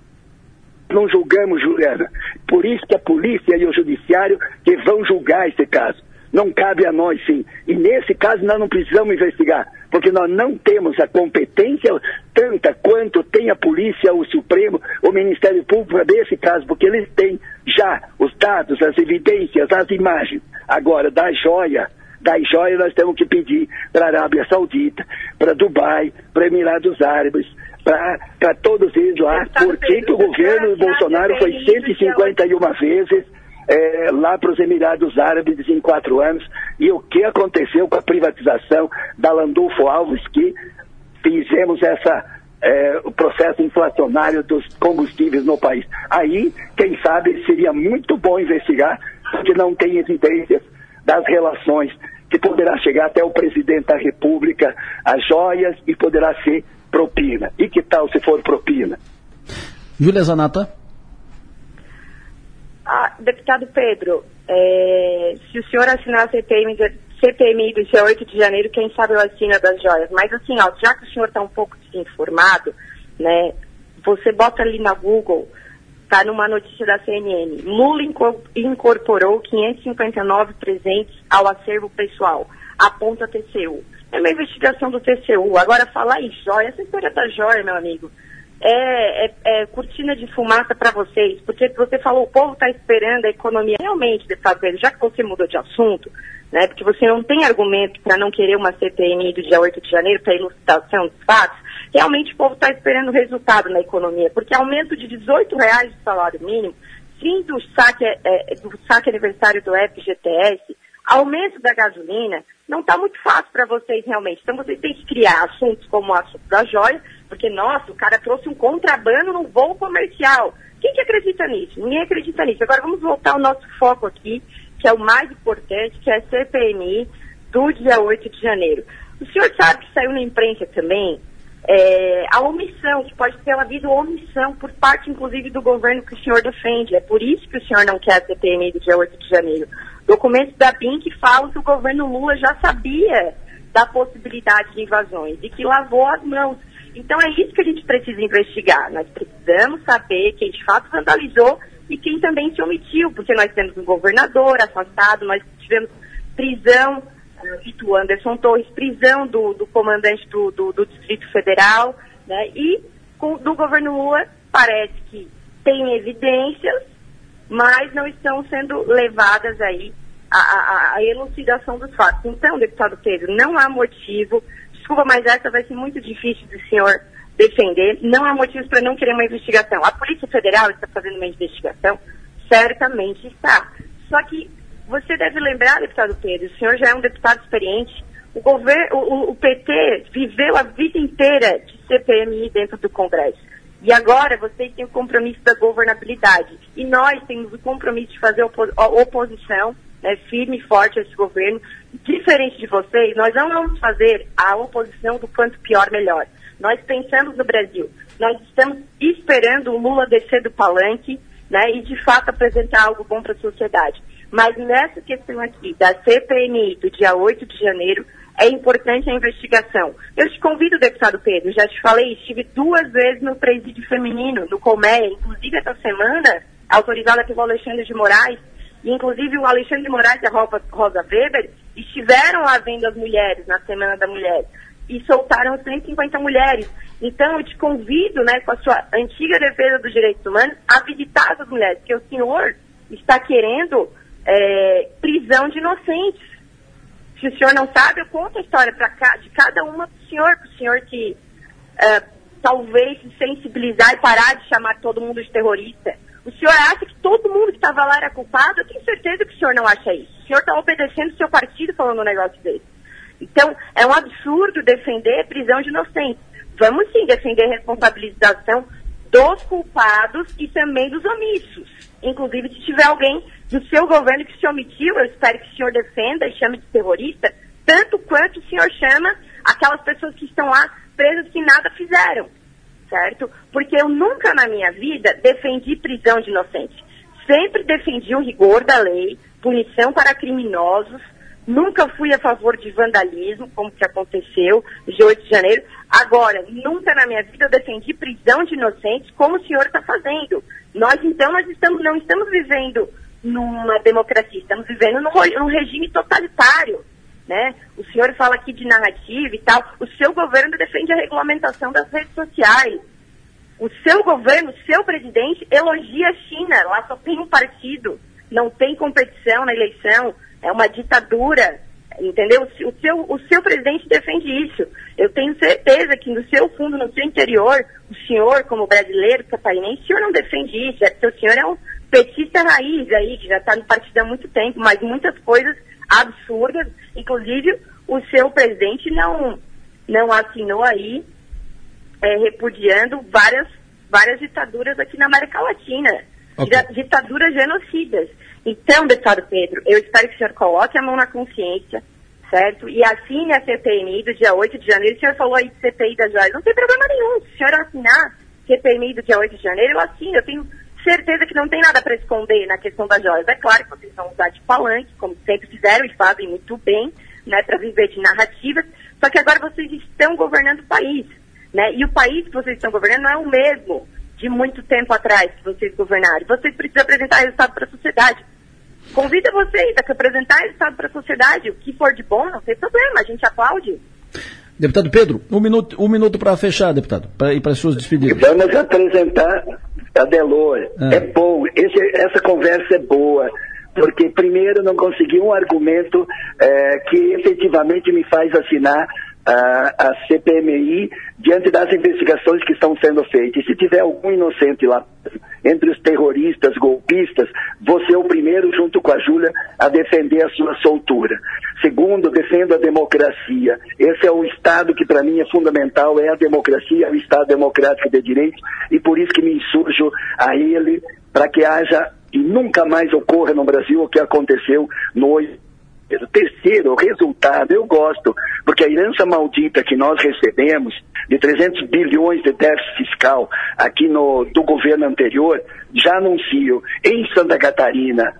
não julgamos, Juliana. Por isso que a polícia e o judiciário que vão julgar esse caso. Não cabe a nós, sim. E nesse caso nós não precisamos investigar, porque nós não temos a competência tanta quanto tem a polícia, o Supremo, o Ministério Público desse caso, porque eles têm já os dados, as evidências, as imagens. Agora, da joia, das joias nós temos que pedir para a Arábia Saudita, para Dubai, para Emirados Árabes, para todos eles lá, por que o governo Bolsonaro foi 151 vezes é, lá para os Emirados Árabes em quatro anos e o que aconteceu com a privatização da Landulfo Alves que fizemos essa é, o processo inflacionário dos combustíveis no país. Aí, quem sabe, seria muito bom investigar, porque não tem evidências das relações que poderá chegar até o presidente da República, as joias e poderá ser propina. E que tal se for propina? Júlia Zanata. Ah, deputado Pedro, é, se o senhor assinar a CPMI, CPMI do dia 8 de janeiro, quem sabe eu assino das joias. Mas assim, ó, já que o senhor está um pouco desinformado, né, você bota ali na Google, tá numa notícia da CNN, Lula incorporou 559 presentes ao acervo pessoal, aponta TCU. É uma investigação do TCU. Agora, falar em joia, essa história da joia, meu amigo, é, é, é cortina de fumaça para vocês, porque você falou, o povo está esperando a economia. Realmente, deputado Pedro, já que você mudou de assunto, né, porque você não tem argumento para não querer uma CPMI do dia 8 de janeiro para ilustração dos fatos, realmente o povo está esperando resultado na economia, porque aumento de 18 reais do salário mínimo, fim do saque, é do saque aniversário do FGTS, aumento da gasolina, não está muito fácil para vocês realmente. Então vocês têm que criar assuntos como o assunto da joia, porque, nossa, o cara trouxe um contrabando no voo comercial. Quem que acredita nisso? Ninguém acredita nisso. Agora vamos voltar ao nosso foco aqui, que é o mais importante, que é a CPMI do dia 8 de janeiro. O senhor sabe que saiu na imprensa também é, a omissão, que pode ter havido omissão por parte, inclusive, do governo que o senhor defende. É por isso que o senhor não quer a CPMI do dia 8 de janeiro. Documentos da BIM que falam que o governo Lula já sabia da possibilidade de invasões e que lavou as mãos. Então é isso que a gente precisa investigar. Nós precisamos saber quem de fato vandalizou e quem também se omitiu, porque nós temos um governador afastado, nós tivemos prisão do Anderson Torres, prisão do, do comandante do, do, do, Distrito Federal, né? E com, do governo Lula parece que tem evidências, mas não estão sendo levadas aí a, a, a, elucidação dos fatos. Então, deputado Pedro, não há motivo, desculpa, mas essa vai ser muito difícil do senhor defender, não há motivos para não querer uma investigação. A Polícia Federal está fazendo uma investigação? Certamente está. Só que você deve lembrar, deputado Pedro, o senhor já é um deputado experiente, o, governo, o, o PT viveu a vida inteira de CPMI dentro do Congresso. E agora vocês têm o compromisso da governabilidade. E nós temos o compromisso de fazer oposição né, firme e forte a esse governo. Diferente de vocês, nós não vamos fazer a oposição do quanto pior, melhor. Nós pensamos no Brasil. Nós estamos esperando o Lula descer do palanque né, e, de fato, apresentar algo bom para a sociedade. Mas nessa questão aqui da CPMI do dia 8 de janeiro, é importante a investigação. Eu te convido, deputado Pedro, já te falei, estive duas vezes no presídio feminino, no Colmeia, inclusive essa semana, autorizada pelo Alexandre de Moraes, e inclusive o Alexandre de Moraes e a Rosa Weber estiveram lá vendo as mulheres na Semana da Mulher e soltaram 150 mulheres. Então, eu te convido, né, com a sua antiga defesa dos direitos humanos, a visitar as mulheres, porque o senhor está querendo é, prisão de inocentes. Se o senhor não sabe, eu conto a história pra, de cada uma do senhor, para o senhor que é, talvez se sensibilizar e parar de chamar todo mundo de terrorista. O senhor acha que todo mundo que estava lá era culpado? Eu tenho certeza que o senhor não acha isso. O senhor está obedecendo o seu partido falando um negócio desse. Então, é um absurdo defender prisão de inocentes. vamos sim defender responsabilização dos culpados e também dos omissos. Inclusive, se tiver alguém do seu governo que se omitiu, eu espero que o senhor defenda e chame de terrorista, tanto quanto o senhor chama aquelas pessoas que estão lá presas que nada fizeram, certo? Porque eu nunca na minha vida defendi prisão de inocentes. Sempre defendi o rigor da lei, punição para criminosos, nunca fui a favor de vandalismo, como que aconteceu de 8 de janeiro. Agora, nunca na minha vida eu defendi prisão de inocentes, como o senhor está fazendo. Nós, então, nós estamos, não estamos vivendo numa democracia, estamos vivendo num, num regime totalitário. Né? O senhor fala aqui de narrativa e tal. O seu governo defende a regulamentação das redes sociais. O seu governo, o seu presidente elogia a China. Lá só tem um partido. Não tem competição na eleição. É uma ditadura. Entendeu? O seu, o seu presidente defende isso. Eu tenho certeza que no seu fundo, no seu interior, o senhor, como brasileiro, catarinense, o senhor não defende isso. É o senhor é um petista raiz aí, que já está no partido há muito tempo, mas muitas coisas absurdas. Inclusive, o seu presidente não, não assinou aí, é, repudiando várias, várias ditaduras aqui na América Latina. Okay. Ditaduras genocidas. Então, deputado Pedro, eu espero que o senhor coloque a mão na consciência, certo? E assine a CPMI do dia 8 de janeiro. O senhor falou aí de CPI das joias. Não tem problema nenhum. Se o senhor assinar CPMI do dia 8 de janeiro, eu assino. Eu tenho certeza que não tem nada para esconder na questão das joias. É claro que vocês vão usar de palanque, como sempre fizeram e fazem muito bem, né, para viver de narrativas. Só que agora vocês estão governando o país, né? E o país que vocês estão governando não é o mesmo de muito tempo atrás que vocês governaram. Vocês precisam apresentar resultado para a sociedade. Convida vocês a apresentar resultado para a sociedade. O que for de bom, não tem problema, a gente aplaude. Deputado Pedro, um minuto, um minuto para fechar, deputado, para ir para as suas despedidas. Vamos apresentar Adelor. Ah. É bom, esse, essa conversa é boa porque primeiro não consegui um argumento é, que efetivamente me faz assinar a, CPMI diante das investigações que estão sendo feitas. E se tiver algum inocente lá entre os terroristas, golpistas, você é o primeiro, junto com a Júlia, a defender a sua soltura. Segundo, defendo a democracia. Esse é o Estado que para mim é fundamental, é a democracia, é o Estado democrático de direito, e por isso que me insurjo a ele, para que haja e nunca mais ocorra no Brasil o que aconteceu no 8 Terceiro, o resultado, eu gosto, porque a herança maldita que nós recebemos, de 300 bilhões de déficit fiscal aqui no, do governo anterior, já anuncio em Santa Catarina,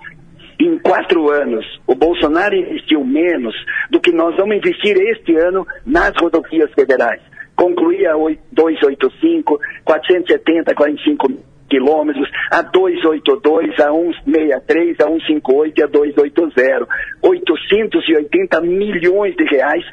em quatro anos, o Bolsonaro investiu menos do que nós vamos investir este ano nas rodovias federais. Concluir a 285, 470, 45 quilômetros, a 282, a 163, a 158 e a 280. 880 milhões de reais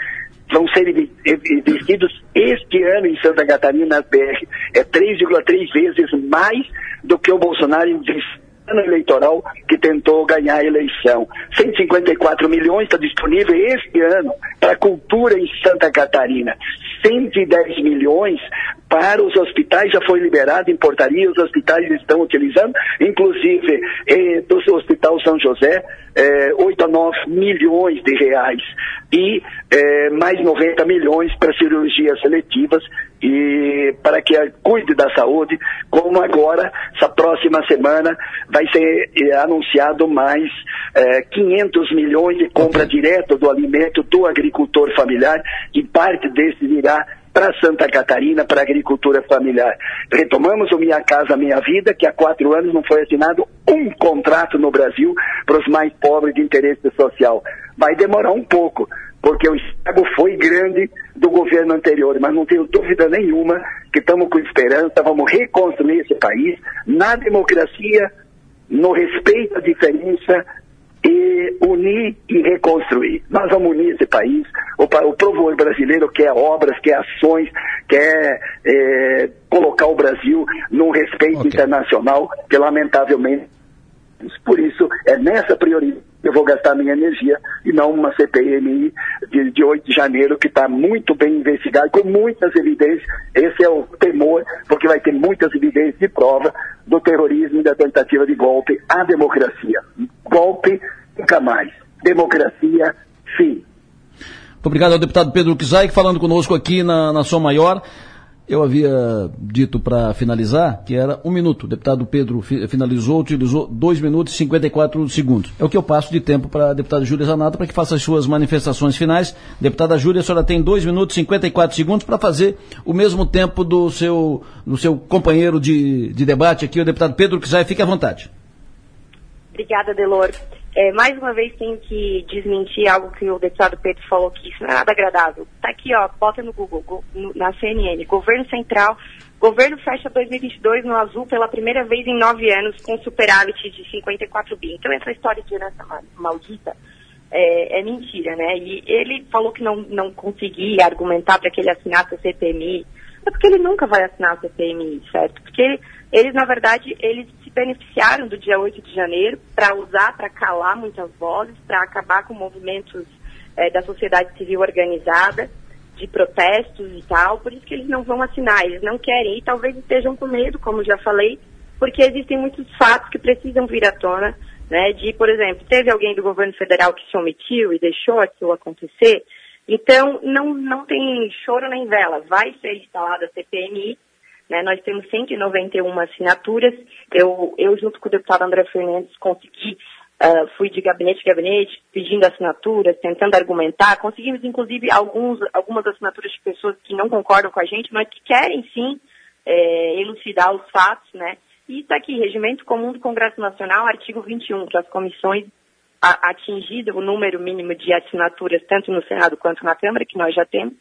vão ser investidos este ano em Santa Catarina BR. É 3,3 vezes mais do que o Bolsonaro investiu ano eleitoral que tentou ganhar a eleição. 154 milhões está disponível este ano para a cultura em Santa Catarina. 110 milhões para os hospitais já foi liberado em portaria, os hospitais estão utilizando, inclusive eh, do Hospital São José, eh, 8 a 9 milhões de reais e eh, mais 90 milhões para cirurgias seletivas e para que cuide da saúde, como agora, essa próxima semana, vai ser eh, anunciado mais eh, 500 milhões de compra direta do alimento do agricultor familiar, e parte desse virá para Santa Catarina, para a agricultura familiar. Retomamos o Minha Casa Minha Vida, que há quatro anos não foi assinado um contrato no Brasil para os mais pobres de interesse social. Vai demorar um pouco, porque o estrago foi grande do governo anterior, mas não tenho dúvida nenhuma que estamos com esperança, vamos reconstruir esse país na democracia, no respeito à diferença, e unir e reconstruir. Nós vamos unir esse país. O, o povo brasileiro quer obras, quer ações, quer é, colocar o Brasil num respeito okay. internacional que, lamentavelmente, por isso é nessa prioridade eu vou gastar minha energia e não uma CPMI de, de 8 de janeiro que está muito bem investigada, com muitas evidências. Esse é o temor, porque vai ter muitas evidências de prova do terrorismo e da tentativa de golpe à democracia. Golpe nunca mais. Democracia, sim. Obrigado ao deputado Pedro Kizai, falando conosco aqui na, na Som Maior. Eu havia dito para finalizar que era um minuto. O deputado Pedro finalizou, utilizou dois minutos e 54 segundos. É o que eu passo de tempo para a deputada Júlia Zanata para que faça as suas manifestações finais. Deputada Júlia, a senhora tem dois minutos e 54 segundos para fazer o mesmo tempo do seu, do seu companheiro de, de debate aqui, o deputado Pedro Kizai. Fique à vontade. Obrigada, Delor. É, mais uma vez tenho que desmentir algo que o deputado Pedro falou que isso não é nada agradável. Está aqui, ó, bota no Google, go, no, na CNN, governo central, governo fecha 2022 no azul pela primeira vez em nove anos com superávit de 54 bi. Então essa história de herança maldita é, é, mentira, né? E ele falou que não, não conseguia argumentar para que ele assinasse a CPMI, é porque ele nunca vai assinar a CPMI, certo? Porque eles, na verdade, eles beneficiaram do dia 8 de janeiro para usar, para calar muitas vozes, para acabar com movimentos é, da sociedade civil organizada, de protestos e tal, por isso que eles não vão assinar, eles não querem, e talvez estejam com medo, como já falei, porque existem muitos fatos que precisam vir à tona, né, de, por exemplo, teve alguém do governo federal que se omitiu e deixou aquilo acontecer, então não, não tem choro nem vela, vai ser instalada a CPMI, né? Nós temos 191 assinaturas. Eu, eu junto com o deputado André Fernandes, consegui, uh, fui de gabinete em gabinete, pedindo assinaturas, tentando argumentar. Conseguimos, inclusive, alguns, algumas assinaturas de pessoas que não concordam com a gente, mas que querem, sim, é, elucidar os fatos, né? E está aqui, Regimento Comum do Congresso Nacional, artigo 21, que as comissões atingido o número mínimo de assinaturas, tanto no Senado quanto na Câmara, que nós já temos,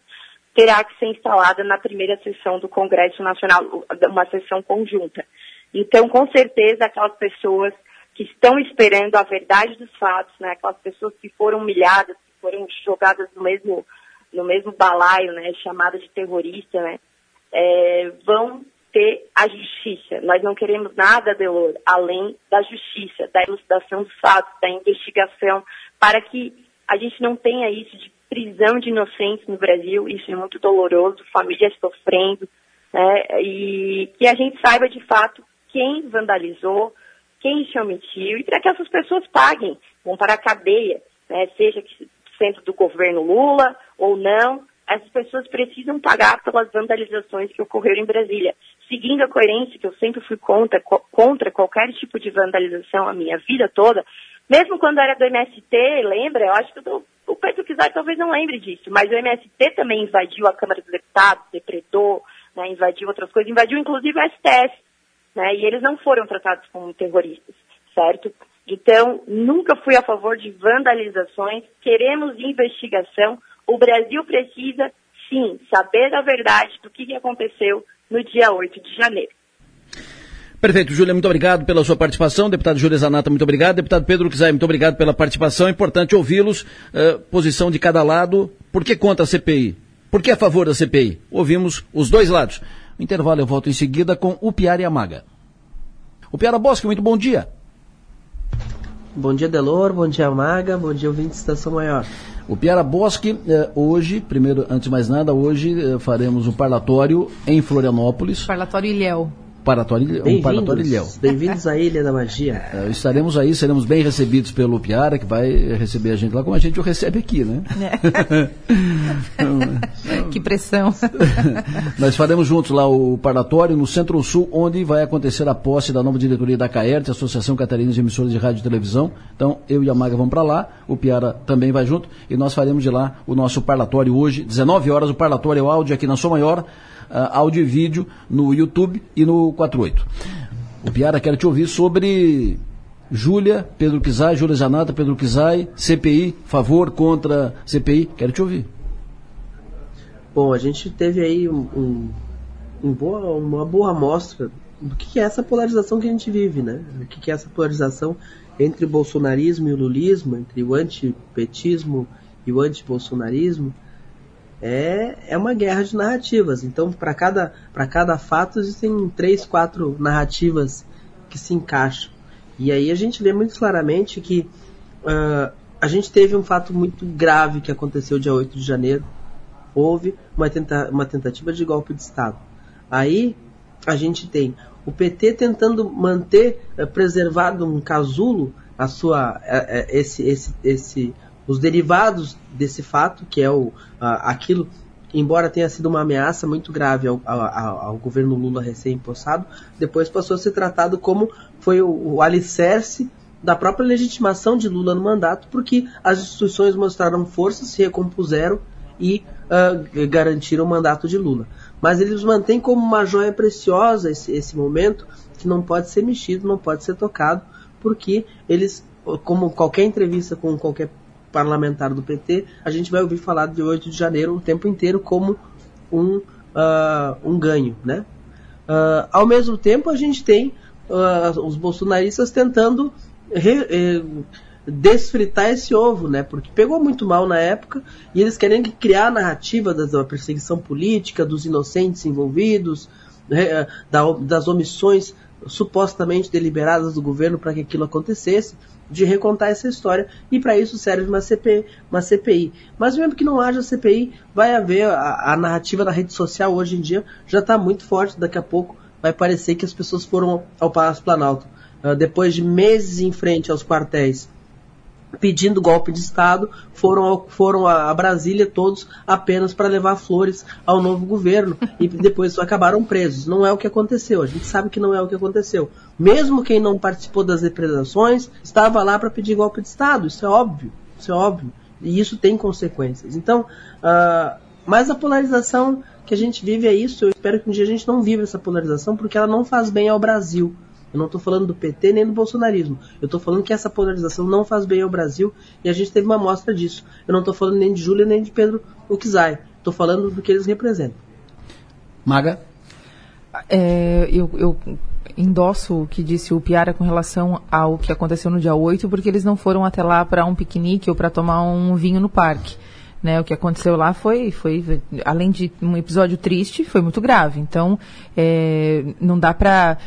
terá que ser instalada na primeira sessão do Congresso Nacional, uma sessão conjunta. Então, com certeza, aquelas pessoas que estão esperando a verdade dos fatos, né, aquelas pessoas que foram humilhadas, que foram jogadas no mesmo, no mesmo balaio, né, chamadas de terrorista, né, é, vão ter a justiça. Nós não queremos nada, Delor, além da justiça, da elucidação dos fatos, da investigação, para que a gente não tenha isso de prisão de inocentes no Brasil, isso é muito doloroso, famílias sofrendo, né, e que a gente saiba de fato quem vandalizou, quem se omitiu, e para que essas pessoas paguem, vão para a cadeia, né, seja sendo do governo Lula ou não, essas pessoas precisam pagar pelas vandalizações que ocorreram em Brasília. Seguindo a coerência, que eu sempre fui contra, contra qualquer tipo de vandalização a minha vida toda, mesmo quando era do MST, lembra? Eu acho que tô, o Pedro Kizar talvez não lembre disso, mas o MST também invadiu a Câmara dos Deputados, depredou, né, invadiu outras coisas, invadiu inclusive o STF, né, e eles não foram tratados como terroristas, certo? Então, nunca fui a favor de vandalizações, queremos investigação, o Brasil precisa, sim, saber a verdade do que aconteceu no dia 8 de janeiro. Perfeito, Júlia, muito obrigado pela sua participação. Deputado Júlia Zanata, muito obrigado. Deputado Pedro Kizai, muito obrigado pela participação. É importante ouvi-los. Uh, posição de cada lado. Por que contra a CPI? Por que a favor da CPI? Ouvimos os dois lados. No intervalo eu volto em seguida com o Piara e a Maga. O Piara Bosque, muito bom dia. Bom dia, Delor. Bom dia, Maga. Bom dia, ouvinte de Estação Maior. O Piara Bosque, eh, hoje, primeiro, antes de mais nada, hoje eh, faremos o parlatório em Florianópolis. Parlatório Ilhéu parlatório, um parlatório Ilhéu. Bem-vindos à Ilha da Magia. É, estaremos aí, seremos bem recebidos pelo Piara, que vai receber a gente lá como a gente o recebe aqui, né? É. que pressão. Nós faremos juntos lá o parlatório no Centro-Sul, onde vai acontecer a posse da nova diretoria da CAERT, Associação Catarinense de Emissoras de Rádio e Televisão. Então, eu e a Maga vamos para lá, o Piara também vai junto, e nós faremos de lá o nosso parlatório hoje, 19 horas, o parlatório áudio aqui na Sua Maior, áudio e vídeo no YouTube e no 48. O Piara quer te ouvir sobre Júlia, Pedro Kizai, Júlia Zanata, Pedro Kizai, CPI, favor, contra CPI, quero te ouvir. Bom, a gente teve aí um, um, um boa, uma boa amostra do que é essa polarização que a gente vive, né? O que é essa polarização entre o bolsonarismo e o lulismo, entre o antipetismo e o antibolsonarismo é, é uma guerra de narrativas. Então, para cada, cada fato, existem três, quatro narrativas que se encaixam. E aí a gente vê muito claramente que uh, a gente teve um fato muito grave que aconteceu dia 8 de janeiro. Houve uma, tenta uma tentativa de golpe de Estado. Aí a gente tem o PT tentando manter uh, preservado um casulo a sua, uh, esse, esse, esse os derivados desse fato, que é o, aquilo embora tenha sido uma ameaça muito grave ao, ao, ao governo Lula recém-impossado, depois passou a ser tratado como foi o, o alicerce da própria legitimação de Lula no mandato, porque as instituições mostraram força, se recompuseram e uh, garantiram o mandato de Lula. Mas eles mantêm como uma joia preciosa esse, esse momento que não pode ser mexido, não pode ser tocado, porque eles, como qualquer entrevista com qualquer parlamentar do PT, a gente vai ouvir falar de 8 de janeiro o tempo inteiro como um, uh, um ganho. Né? Uh, ao mesmo tempo, a gente tem uh, os bolsonaristas tentando re, eh, desfritar esse ovo, né? Porque pegou muito mal na época e eles querem criar a narrativa da perseguição política, dos inocentes envolvidos, da, das omissões supostamente deliberadas do governo para que aquilo acontecesse, de recontar essa história, e para isso serve uma, CP, uma CPI. Mas mesmo que não haja CPI, vai haver a, a narrativa na rede social hoje em dia já está muito forte, daqui a pouco vai parecer que as pessoas foram ao Palácio Planalto. Uh, depois de meses em frente aos quartéis pedindo golpe de Estado, foram, foram a, Brasília todos apenas para levar flores ao novo governo e depois acabaram presos. Não é o que aconteceu, a gente sabe que não é o que aconteceu. Mesmo quem não participou das depredações estava lá para pedir golpe de Estado, isso é óbvio, isso é óbvio. E isso tem consequências. Então, uh, mas a polarização que a gente vive é isso. Eu espero que um dia a gente não viva essa polarização porque ela não faz bem ao Brasil. Eu não estou falando do PT nem do bolsonarismo. Eu estou falando que essa polarização não faz bem ao Brasil e a gente teve uma amostra disso. Eu não estou falando nem de Júlia nem de Pedro Uxai. Estou falando do que eles representam. Maga? É, eu, eu endosso o que disse o Piara com relação ao que aconteceu no dia 8, porque eles não foram até lá para um piquenique ou para tomar um vinho no parque. Né, o que aconteceu lá foi, foi, além de um episódio triste, foi muito grave. Então, é, não dá para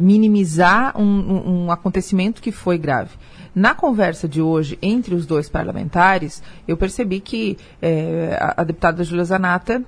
minimizar um, um, acontecimento que foi grave. Na conversa de hoje entre os dois parlamentares, eu percebi que é, a, a deputada Júlia Zanata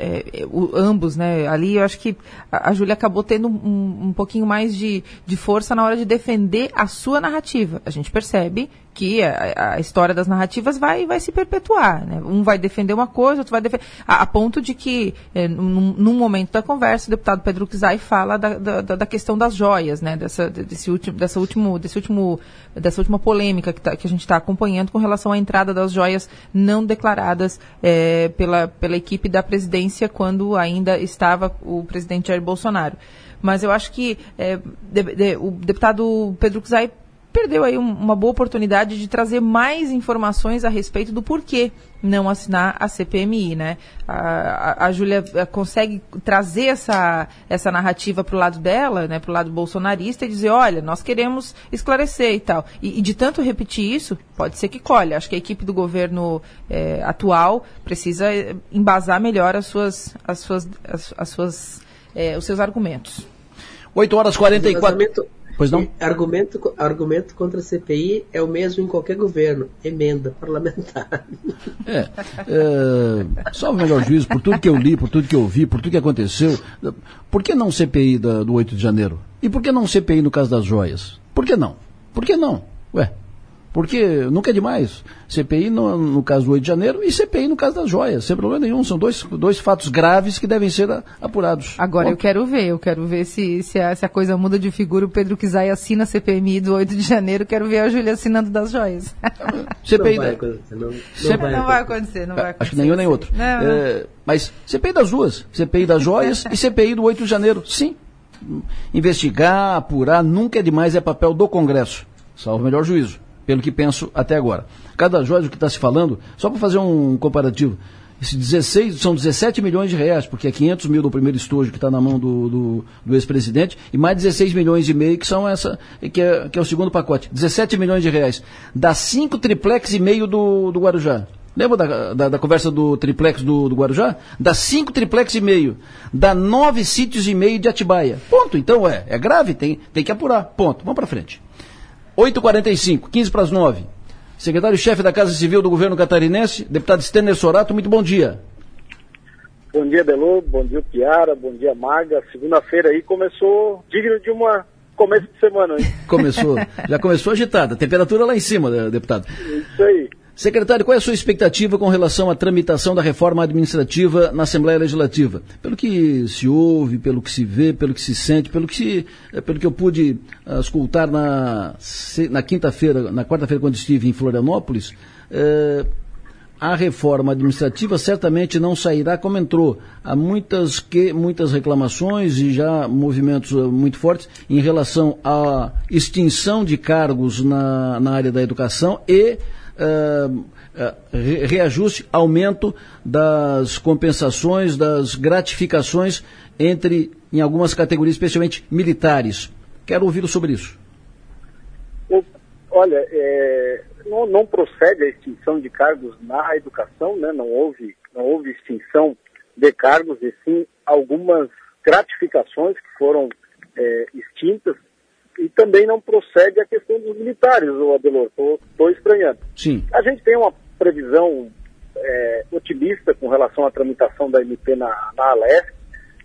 é, o, ambos, né? Ali eu acho que a, a Júlia acabou tendo um, um pouquinho mais de, de força na hora de defender a sua narrativa. A gente percebe que a, a, história das narrativas vai, vai se perpetuar. Né? Um vai defender uma coisa, outro vai defender. A, a ponto de que, é, num, num, momento da conversa, o deputado Pedro Kizai fala da, da, da, questão das joias, né? Dessa, desse último, dessa, último, desse último, dessa última polêmica que, tá, que a gente está acompanhando com relação à entrada das joias não declaradas é, pela, pela equipe da presidência quando ainda estava o presidente Jair Bolsonaro. Mas eu acho que é, de, de, o deputado Pedro Kizai perdeu aí um, uma boa oportunidade de trazer mais informações a respeito do porquê não assinar a CPMI, né? A, a, a Júlia eh, consegue trazer essa, essa narrativa para o lado dela, né, para o lado bolsonarista e dizer, olha, nós queremos esclarecer e tal. E, e, de tanto repetir isso, pode ser que colhe. Acho que a equipe do governo eh, atual precisa eh, embasar melhor as suas, as suas, as, as suas, os seus argumentos. 8 horas e 44. Pois não? Argumento, argumento contra a CPI é o mesmo em qualquer governo. Emenda parlamentar. É. é só o melhor juízo, por tudo que eu li, por tudo que eu vi, por tudo que aconteceu. Por que não CPI da, do 8 de janeiro? E por que não CPI no caso das joias? Por que não? Por que não? Ué, porque nunca é demais. CPI no, no, caso do 8 de janeiro e CPI no caso das joias, sem problema nenhum. São dois, dois fatos graves que devem ser apurados. Agora Bom, eu quero ver, eu quero ver se, se, a, se a coisa muda de figura. O Pedro Kizai assina a CPMI do 8 de janeiro, quero ver a Júlia assinando das joias. CPI não vai acontecer, não, não, vai, não vai acontecer, não vai acontecer. Acho que nenhum nem outro. Não, é, mas CPI das duas, CPI das joias e CPI do 8 de janeiro, sim. Investigar, apurar, nunca é demais, é papel do Congresso. Salvo o melhor juízo pelo que penso até agora. Cada joia que está se falando, só para fazer um comparativo, esse 16, são 17 milhões de reais, porque é 500 mil do primeiro estojo que está na mão do, do, do ex-presidente, e mais 16 milhões e meio que são essa, que é, que é o segundo pacote. 17 milhões de reais. Dá 5 triplex e meio do, do Guarujá. Lembra da, da, da, conversa do triplex do, do Guarujá? Dá 5 triplex e meio. Dá 9 sítios e meio de Atibaia. Ponto. Então é, é grave, tem, tem que apurar. Ponto. Vamos para frente. 8h45, 15 para as 9. Secretário-chefe da Casa Civil do Governo Catarinense, deputado Stener Sorato, muito bom dia. Bom dia, Belo, bom dia, Piara, bom dia, Maga. Segunda-feira aí começou digno de uma começo de semana, hein? Começou, já começou agitada. Temperatura lá em cima, deputado. Isso aí. Secretário, qual é a sua expectativa com relação à tramitação da reforma administrativa na Assembleia Legislativa? Pelo que se ouve, pelo que se vê, pelo que se sente, pelo que, se, eh, pelo que eu pude escutar na, na quinta-feira, na quarta-feira, quando estive em Florianópolis, eh, a reforma administrativa certamente não sairá como entrou. Há muitas, que, muitas reclamações e já movimentos muito fortes em relação à extinção de cargos na, na área da educação e uh, uh, reajuste, aumento das compensações, das gratificações entre, em algumas categorias, especialmente militares. Quero ouvi-lo sobre isso. Olha, é, não, não, procede a extinção de cargos na educação, né? não, houve, não houve extinção de cargos, e sim algumas gratificações que foram é, extintas e também não procede a questão dos militares, o Adelor. Estou estranhando. Sim. A gente tem uma previsão é, otimista com relação à tramitação da MP na, na Alesc.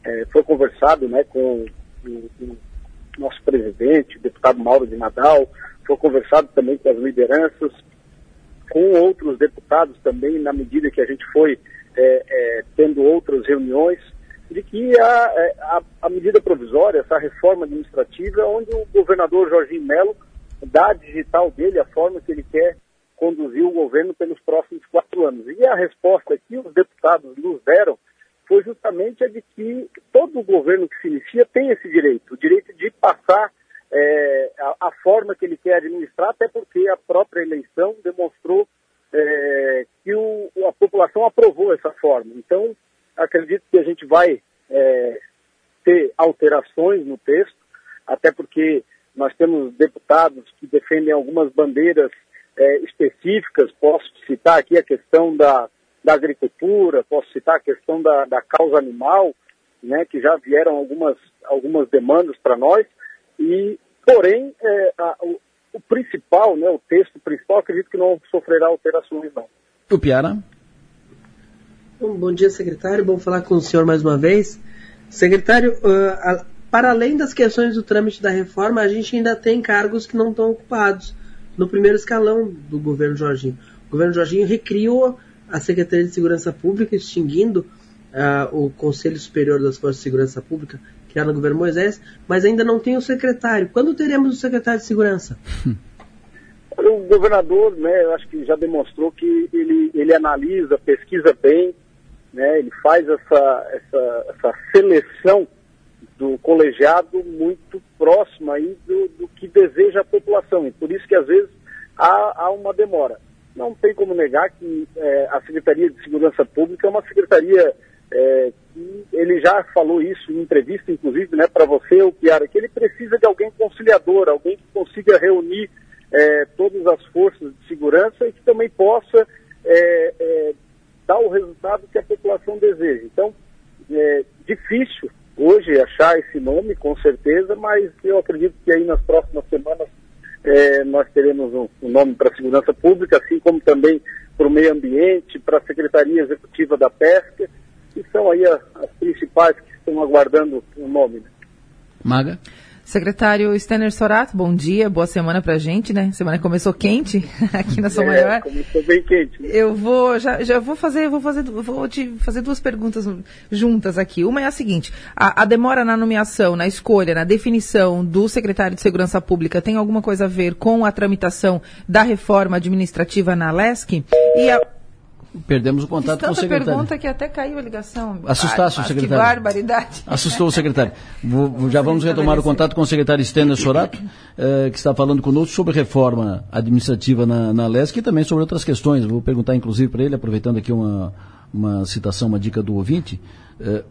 É, foi conversado né, com o, o, nosso presidente, o deputado Mauro de Nadal, foi conversado também com as lideranças, com outros deputados também, na medida que a gente foi é, é, tendo outras reuniões de que a, é, a, a, medida provisória, essa reforma administrativa, onde o governador Jorginho Melo dá a digital dele, a forma que ele quer conduzir o governo pelos próximos quatro anos. E a resposta que os deputados nos deram foi justamente a de que todo governo que se inicia tem esse direito, o direito de passar é, a, a, forma que ele quer administrar, até porque a própria eleição demonstrou é, que o, a população aprovou essa forma. Então, acredito que a gente vai é, ter alterações no texto, até porque nós temos deputados que defendem algumas bandeiras é, específicas. Posso citar aqui a questão da, da agricultura, posso citar a questão da, da causa animal, né, que já vieram algumas, algumas demandas para nós. E, porém, é, a, o, o, principal, né, o texto principal, acredito que não sofrerá alterações, não. O Piara? Bom dia, secretário. Bom falar com o senhor mais uma vez. Secretário, uh, a, para além das questões do trâmite da reforma, a gente ainda tem cargos que não estão ocupados no primeiro escalão do governo Jorginho. O governo Jorginho recriou a Secretaria de Segurança Pública, extinguindo uh, o Conselho Superior das Forças de Segurança Pública, criado no governo Moisés, mas ainda não tem o secretário. Quando teremos o secretário de Segurança? O governador, né, eu acho que já demonstrou que ele, ele analisa, pesquisa bem, né, ele faz essa, essa, essa seleção do colegiado muito próxima aí do, do, que deseja a população. E por isso que às vezes há, há uma demora. Não tem como negar que é, a Secretaria de Segurança Pública é uma secretaria é, que ele já falou isso em entrevista, inclusive, né, para você, o Piara, que ele precisa de alguém conciliador, alguém que consiga reunir é, todas as forças de segurança e que também possa dar o resultado que a população deseja. Então, é difícil hoje achar esse nome, com certeza, mas eu acredito que aí nas próximas semanas é, nós teremos um, um nome para a segurança pública, assim como também para o meio ambiente, para a Secretaria Executiva da Pesca, que são aí as, as principais que estão aguardando o nome. Né? Maga? Secretário Stenner Sorato, bom dia, boa semana pra gente, né? Semana começou quente aqui na São é, Maior. Começou bem quente. Né? Eu vou, já, já vou fazer, vou fazer, vou te fazer duas perguntas juntas aqui. Uma é a seguinte: a, a, demora na nomeação, na escolha, na definição do secretário de Segurança Pública tem alguma coisa a ver com a tramitação da reforma administrativa na LESC? E a, Perdemos o contato com o secretário. pergunta que até caiu a ligação. Assustasse o secretário. Que barbaridade. Assustou o secretário. Vou, já vamos retomar o contato com o secretário Stênio Sorato, eh, que está falando conosco sobre reforma administrativa na, na LESC e também sobre outras questões. Vou perguntar, inclusive, para ele, aproveitando aqui uma, uma citação, uma dica do ouvinte. Eh,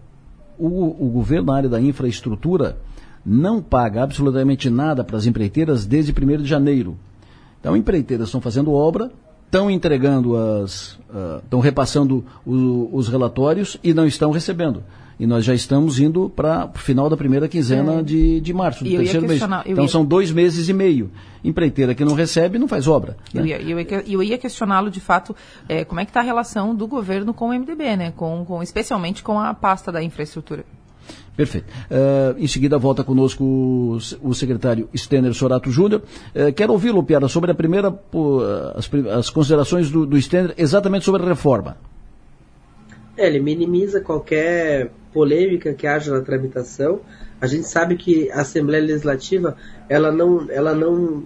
o, o governo na área da infraestrutura não paga absolutamente nada para as empreiteiras desde 1 de janeiro. Então, empreiteiras estão fazendo obra, estão entregando as, estão uh, repassando o, os relatórios e não estão recebendo. E nós já estamos indo para o final da primeira quinzena é. de, de março, do terceiro mês. Então ia... são dois meses e meio. Empreiteira que não recebe não faz obra. Eu, né? ia, eu, ia, eu ia questioná-lo de fato é, como é que está a relação do governo com o MDB, né? com, com, especialmente com a pasta da infraestrutura. Perfeito. Uh, em seguida volta conosco o, o secretário Stener Sorato Júnior. Uh, quero ouvi-lo, Piara, sobre a primeira, uh, as, as, considerações do, do Stener exatamente sobre a reforma. É, ele minimiza qualquer polêmica que haja na tramitação. A gente sabe que a Assembleia Legislativa ela não, ela não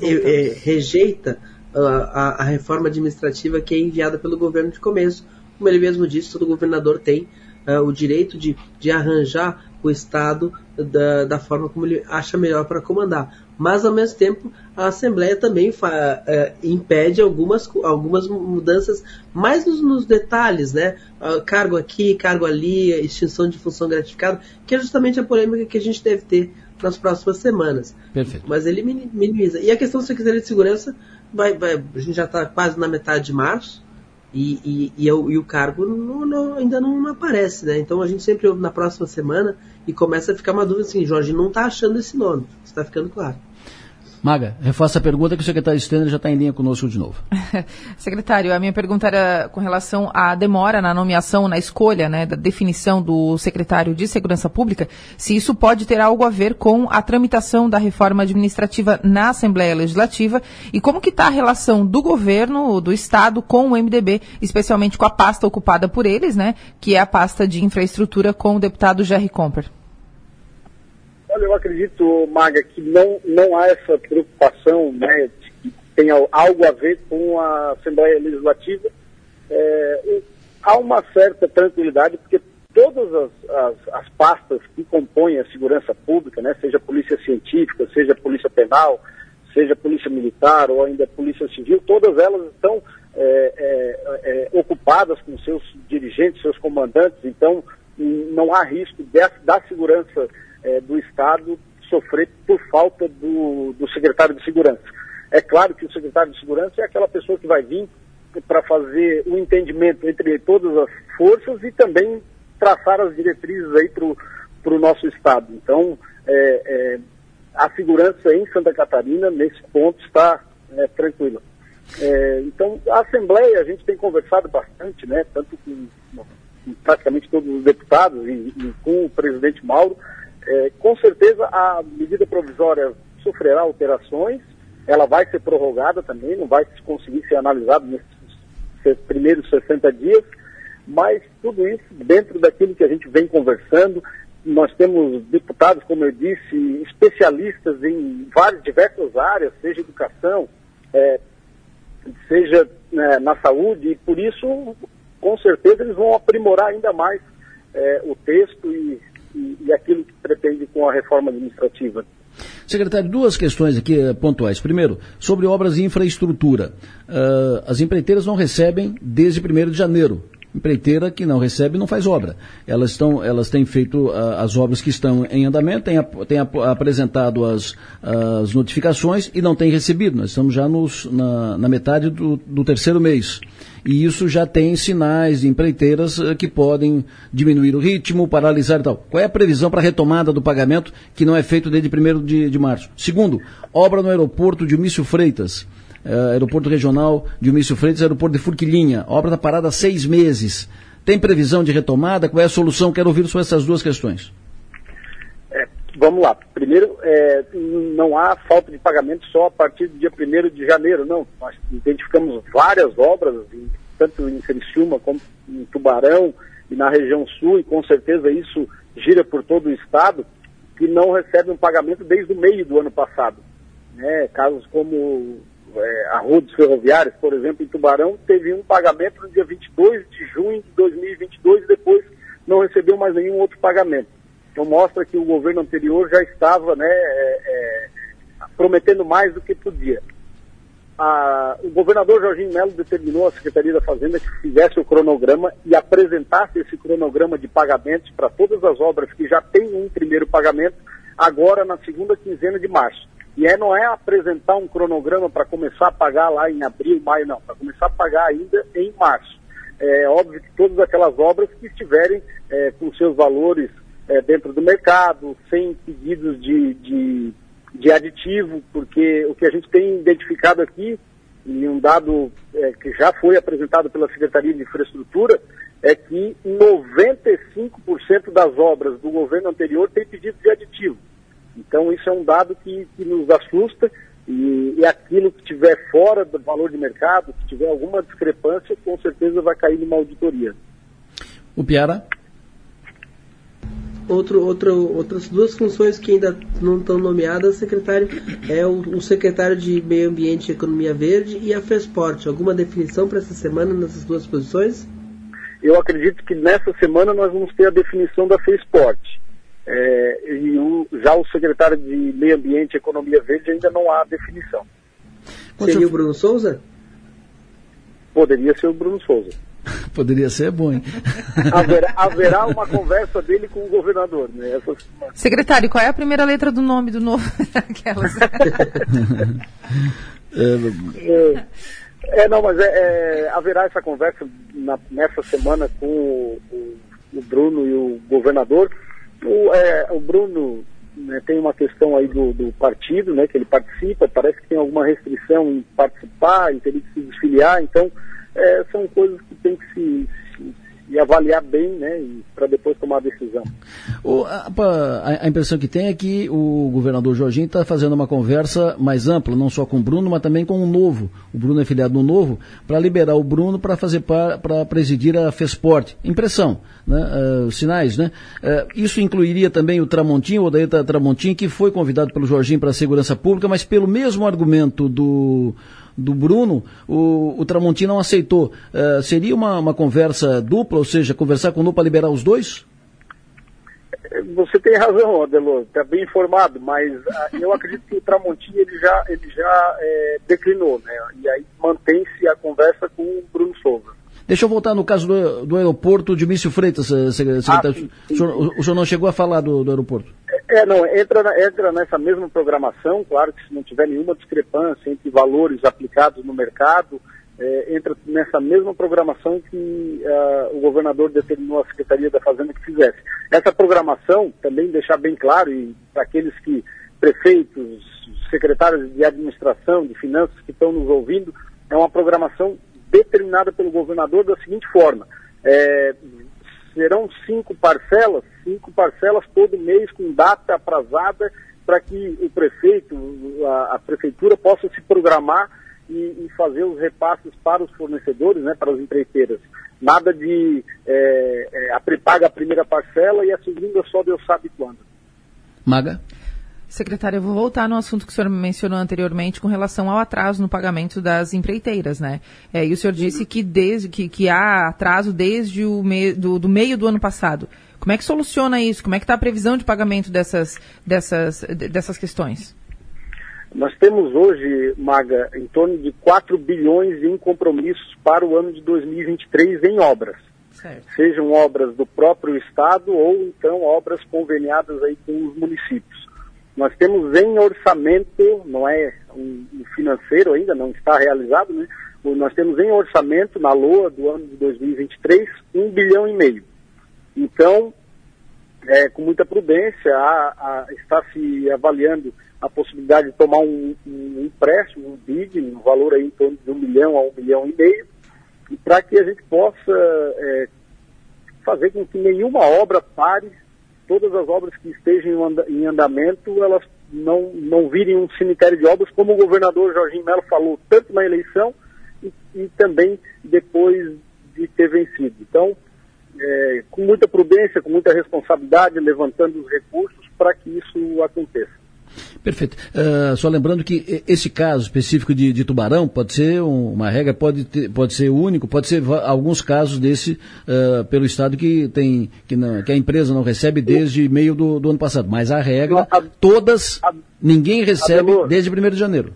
é, é, rejeita a, a, reforma administrativa que é enviada pelo governo de começo. Como ele mesmo disse, todo governador tem uh, o direito de, de arranjar o Estado da, da forma como ele acha melhor para comandar. Mas, ao mesmo tempo, a Assembleia também uh, impede algumas, algumas mudanças mais nos, nos detalhes, né? Uh, cargo aqui, cargo ali, extinção de função gratificada, que é justamente a polêmica que a gente deve ter nas próximas semanas. Perfeito. Mas ele minimiza. E a questão da Secretaria de Segurança, vai, vai, a gente já está quase na metade de março, e, e, e, eu, e o cargo não, não, ainda não aparece, né? Então a gente sempre ouve na próxima semana e começa a ficar uma dúvida assim, Jorge não está achando esse nome, está ficando claro. Maga, refaça a pergunta que o secretário Stender já está em linha conosco de novo. secretário, a minha pergunta era com relação à demora na nomeação, na escolha, né, da definição do secretário de Segurança Pública, se isso pode ter algo a ver com a tramitação da reforma administrativa na Assembleia Legislativa e como que está a relação do governo, do Estado, com o MDB, especialmente com a pasta ocupada por eles, né, que é a pasta de infraestrutura com o deputado Jerry Comper. Olha, eu acredito, Maga, que não, não há essa preocupação né, de que tenha algo a ver com a Assembleia Legislativa. É, há uma certa tranquilidade, porque todas as, as, as, pastas que compõem a segurança pública, né, seja polícia científica, seja polícia penal, seja polícia militar ou ainda polícia civil, todas elas estão é, é, é ocupadas com seus dirigentes, seus comandantes, então não há risco de, da segurança é, do Estado sofrer por falta do, do secretário de Segurança. É claro que o secretário de Segurança é aquela pessoa que vai vir para fazer o um entendimento entre todas as forças e também traçar as diretrizes aí para o nosso Estado. Então, é, é, a segurança em Santa Catarina, nesse ponto, está é, tranquila. É, então, a Assembleia, a gente tem conversado bastante, né, tanto com, com praticamente todos os deputados e, e com o presidente Mauro, é, com certeza a medida provisória sofrerá alterações, ela vai ser prorrogada também, não vai conseguir ser analisada nesses primeiros 60 dias, mas tudo isso dentro daquilo que a gente vem conversando. Nós temos deputados, como eu disse, especialistas em várias diversas áreas, seja educação, é, seja né, na saúde, e por isso, com certeza, eles vão aprimorar ainda mais é, o texto e e, e aquilo que pretende com a reforma administrativa. Secretário, duas questões aqui eh, pontuais. Primeiro, sobre obras de infraestrutura. Uh, as empreiteiras não recebem desde 1 de janeiro. Empreiteira que não recebe não faz obra. Elas, estão, elas têm feito uh, as obras que estão em andamento, têm, têm ap apresentado as, as notificações e não têm recebido. Nós estamos já nos, na, na metade do, do terceiro mês e isso já tem sinais de empreiteiras eh, que podem diminuir o ritmo, paralisar e tal. Qual é a previsão para a retomada do pagamento que não é feito desde 1 de, de março? Segundo, obra no aeroporto de Umício Freitas, uh, aeroporto regional de Umício Freitas, aeroporto de Furquilinha. Obra está parada há seis meses. Tem previsão de retomada? Qual é a solução? Quero ouvir sobre essas duas questões. É, vamos lá. Primeiro, é, não há falta de pagamento só a partir do dia 1 de janeiro, não. Nós identificamos várias obras, tanto em Criciúma como em Tubarão e na região sul, e com certeza isso gira por todo o estado, que não recebem um pagamento desde o meio do ano passado. Né? Casos como é, arrodos ferroviários, por exemplo, em Tubarão, teve um pagamento no dia 22 de junho de 2022 e depois não recebeu mais nenhum outro pagamento. Então mostra que o governo anterior já estava né, é, é, prometendo mais do que podia. A, o governador Jorginho Melo determinou à Secretaria da Fazenda que fizesse o cronograma e apresentasse esse cronograma de pagamentos para todas as obras que já têm um primeiro pagamento agora na segunda quinzena de março. E é, não é apresentar um cronograma para começar a pagar lá em abril, maio, não, para começar a pagar ainda em março. É óbvio que todas aquelas obras que estiverem é, com seus valores é, dentro do mercado, sem pedidos de, de, de, aditivo, porque o que a gente tem identificado aqui, e um dado é, que já foi apresentado pela Secretaria de Infraestrutura, é que 95% das obras do governo anterior têm pedido de aditivo. Então isso é um dado que, que nos assusta e, e, aquilo que tiver fora do valor de mercado, que tiver alguma discrepância, com certeza vai cair numa auditoria. O Piara? Outro, outro, outras duas funções que ainda não estão nomeadas, secretário, é o, o, secretário de Meio Ambiente e Economia Verde e a FESPORT. Alguma definição para essa semana nessas duas posições? Eu acredito que nessa semana nós vamos ter a definição da FESPORT. É, e o, já o secretário de Meio Ambiente e Economia Verde ainda não há definição. Seria o Bruno Souza? Poderia ser o Bruno Souza. Poderia ser bom, hein? haverá, haverá, uma conversa dele com o governador, né? Essa... Secretário, qual é a primeira letra do nome do novo? Aquelas. é, é, não, mas é, é, haverá essa conversa na, nessa semana com o, o, o, Bruno e o governador. O, é, o Bruno né, tem uma questão aí do, do, partido, né, que ele participa, parece que tem alguma restrição em participar, em ter que se desfiliar, então é, são coisas que tem que se, se avaliar bem, né, para depois tomar a decisão. O, a, a, impressão que tem é que o governador Jorginho está fazendo uma conversa mais ampla, não só com o Bruno, mas também com o Novo. O Bruno é filiado no Novo, para liberar o Bruno para fazer para presidir a Fesport. Impressão, né, uh, sinais, né? Uh, isso incluiria também o Tramontim, o Odair Tramontim, que foi convidado pelo Jorginho para a segurança pública, mas pelo mesmo argumento do do Bruno, o, o não aceitou. Uh, seria uma, uma conversa dupla, ou seja, conversar com o Nu para liberar os dois? Você tem razão, Adelor, está bem informado, mas uh, eu acredito que o Tramontim ele já, ele já é, declinou, né? E aí mantém-se a conversa com o Bruno Souza. Deixa eu voltar no caso do, do aeroporto de Mício Freitas, eh, secretário. Ah, sim, sim, o, senhor, o, senhor, não chegou a falar do, do aeroporto? É, não, entra, entra nessa mesma programação, claro que se não tiver nenhuma discrepância entre valores aplicados no mercado, é, entra nessa mesma programação que uh, o governador determinou à Secretaria da Fazenda que fizesse. Essa programação, também deixar bem claro, e para aqueles que, prefeitos, secretários de administração, de finanças que estão nos ouvindo, é uma programação determinada pelo governador da seguinte forma: é, serão cinco parcelas, cinco parcelas todo mês com data aprazada para que o prefeito, a, a, prefeitura possa se programar e, e, fazer os repasses para os fornecedores, né, para as empreiteiras. Nada de é, é, paga a primeira parcela e a segunda só Deus sabe quando. Maga? Secretária, eu vou voltar no assunto que o senhor mencionou anteriormente com relação ao atraso no pagamento das empreiteiras, né? É, e o senhor disse que, desde, que, que há atraso desde o me, do, do meio do ano passado. Como é que soluciona isso? Como é que está a previsão de pagamento dessas, dessas, dessas questões? Nós temos hoje, Maga, em torno de 4 bilhões em compromissos para o ano de 2023 em obras. Certo. Sejam obras do próprio Estado ou então obras conveniadas aí com os municípios. Nós temos em orçamento, não é um, financeiro ainda, não está realizado, né? Nós temos em orçamento, na LOA do ano de 2023, um bilhão e meio. Então, é, com muita prudência, a, a, está se avaliando a possibilidade de tomar um, um empréstimo, um BID, um valor aí em torno de um milhão a um milhão e meio, para que a gente possa é, fazer com que nenhuma obra pare todas as obras que estejam em andamento, elas não, não virem um cemitério de obras, como o governador Jorginho Melo falou, tanto na eleição e, e também depois de ter vencido. Então, é, com muita prudência, com muita responsabilidade, levantando os recursos para que isso aconteça. Perfeito. Uh, só lembrando que esse caso específico de, de tubarão pode ser um, uma regra, pode, ter, pode ser único, pode ser alguns casos desse uh, pelo Estado que tem que, não, que, a empresa não recebe desde meio do, do ano passado. Mas a regra, todas, ninguém recebe desde 1 de janeiro.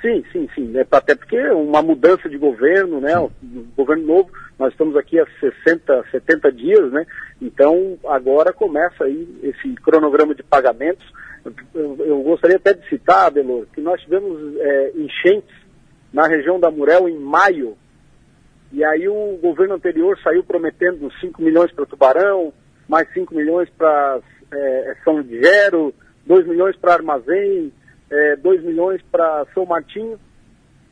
Sim, sim, sim. É, até porque uma mudança de governo, né? Um governo novo, nós estamos aqui há 60, 70 dias, né? Então agora começa aí esse cronograma de pagamentos eu, gostaria até de citar, Adelor, que nós tivemos é, enchentes na região da Murel em maio, e aí o governo anterior saiu prometendo 5 milhões para Tubarão, mais 5 milhões para é, São Ligero, 2 milhões para Armazém, é, 2 milhões para São Martinho.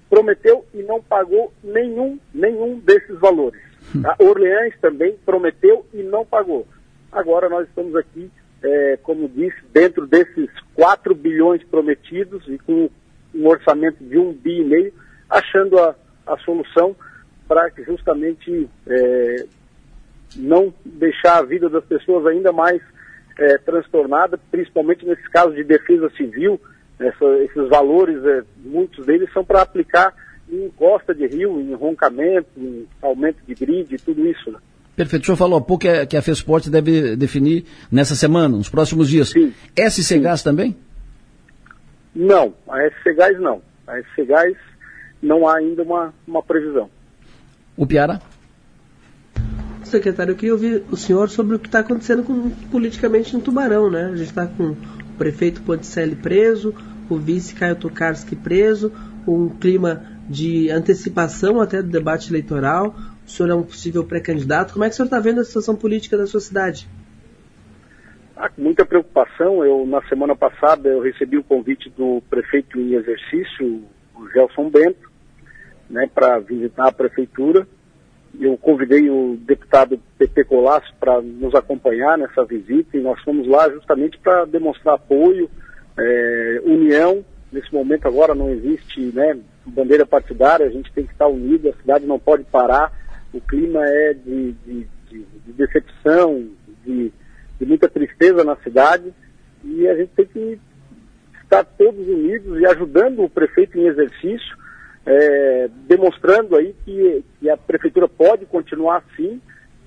Prometeu e não pagou nenhum, nenhum desses valores. A Orleans também prometeu e não pagou. Agora nós estamos aqui, é, como disse, dentro desses 4 bilhões prometidos e com um orçamento de um bi e meio, achando a, a solução para que justamente é, não deixar a vida das pessoas ainda mais é, transtornada, principalmente nesses casos de defesa civil. Essa, esses valores, é, muitos deles são para aplicar em costa de rio, em roncamento, em aumento de grid, tudo isso. Né? Perfeito. O senhor falou há pouco que a, que a FESPORT deve definir nessa semana, nos próximos dias. Sim. SC Gás também? Não, a SC Gás não. A SC Gás não há ainda uma, uma previsão. O Piara? Secretário, eu queria ouvir o senhor sobre o que está acontecendo com, politicamente em Tubarão, né? A gente está com o prefeito Ponticelli preso, o vice Caio Tokarski preso, um clima de antecipação até do debate eleitoral. O senhor é um possível pré-candidato. Como é que o senhor está vendo a situação política da sua cidade? Ah, com muita preocupação. Eu, na semana passada, eu recebi o convite do prefeito em exercício, o Gelson Bento, né, para visitar a prefeitura. Eu convidei o deputado Pepe Colasso para nos acompanhar nessa visita e nós fomos lá justamente para demonstrar apoio, é, união. Nesse momento agora não existe né, bandeira partidária, a gente tem que estar unido, a cidade não pode parar, o clima é de, de, de, de decepção, de, de muita tristeza na cidade e a gente tem que estar todos unidos e ajudando o prefeito em exercício é, demonstrando aí que, que, a prefeitura pode continuar assim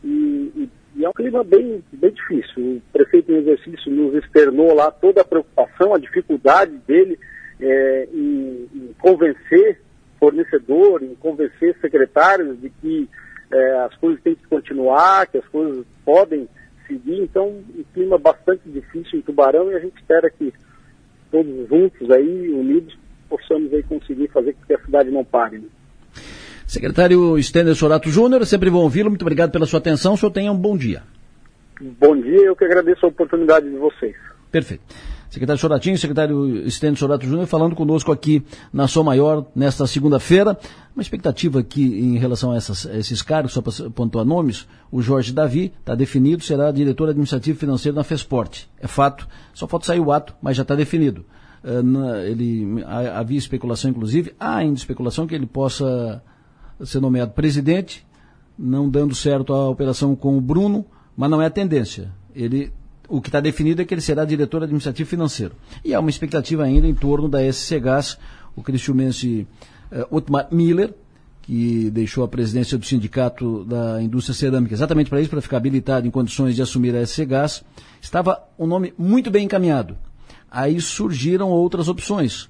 e, e, e, é um clima bem, bem difícil. O prefeito em exercício nos externou lá toda a preocupação, a dificuldade dele é, em, em, convencer fornecedor, em convencer secretários de que é, as coisas têm que continuar, que as coisas podem seguir. Então, um clima bastante difícil em Tubarão e a gente espera que todos juntos aí, unidos, possamos aí conseguir fazer com que a cidade não pare. Né? Secretário Stênio Sorato Júnior, sempre bom ouvi-lo, muito obrigado pela sua atenção, o senhor tenha um bom dia. Bom dia, eu que agradeço a oportunidade de vocês. Perfeito. Secretário Soratinho, secretário Stênio Sorato Júnior, falando conosco aqui na Som Maior nesta segunda-feira. Uma expectativa aqui em relação a, essas, a esses cargos, só para pontuar nomes, o Jorge Davi está definido, será diretor administrativo financeiro na FESPORT. É fato, só falta sair o ato, mas já está definido. Eh, ele, havia especulação, inclusive, há ainda especulação que ele possa ser nomeado presidente, não dando certo a operação com o Bruno, mas não é a tendência. Ele, o que está definido é que ele será diretor administrativo financeiro. E há uma expectativa ainda em torno da SC Gás, o cristiumense uh, Otmar Miller, que deixou a presidência do Sindicato da Indústria Cerâmica, exatamente para isso, para ficar habilitado em condições de assumir a SC Gás, estava um nome muito bem encaminhado. Aí surgiram outras opções,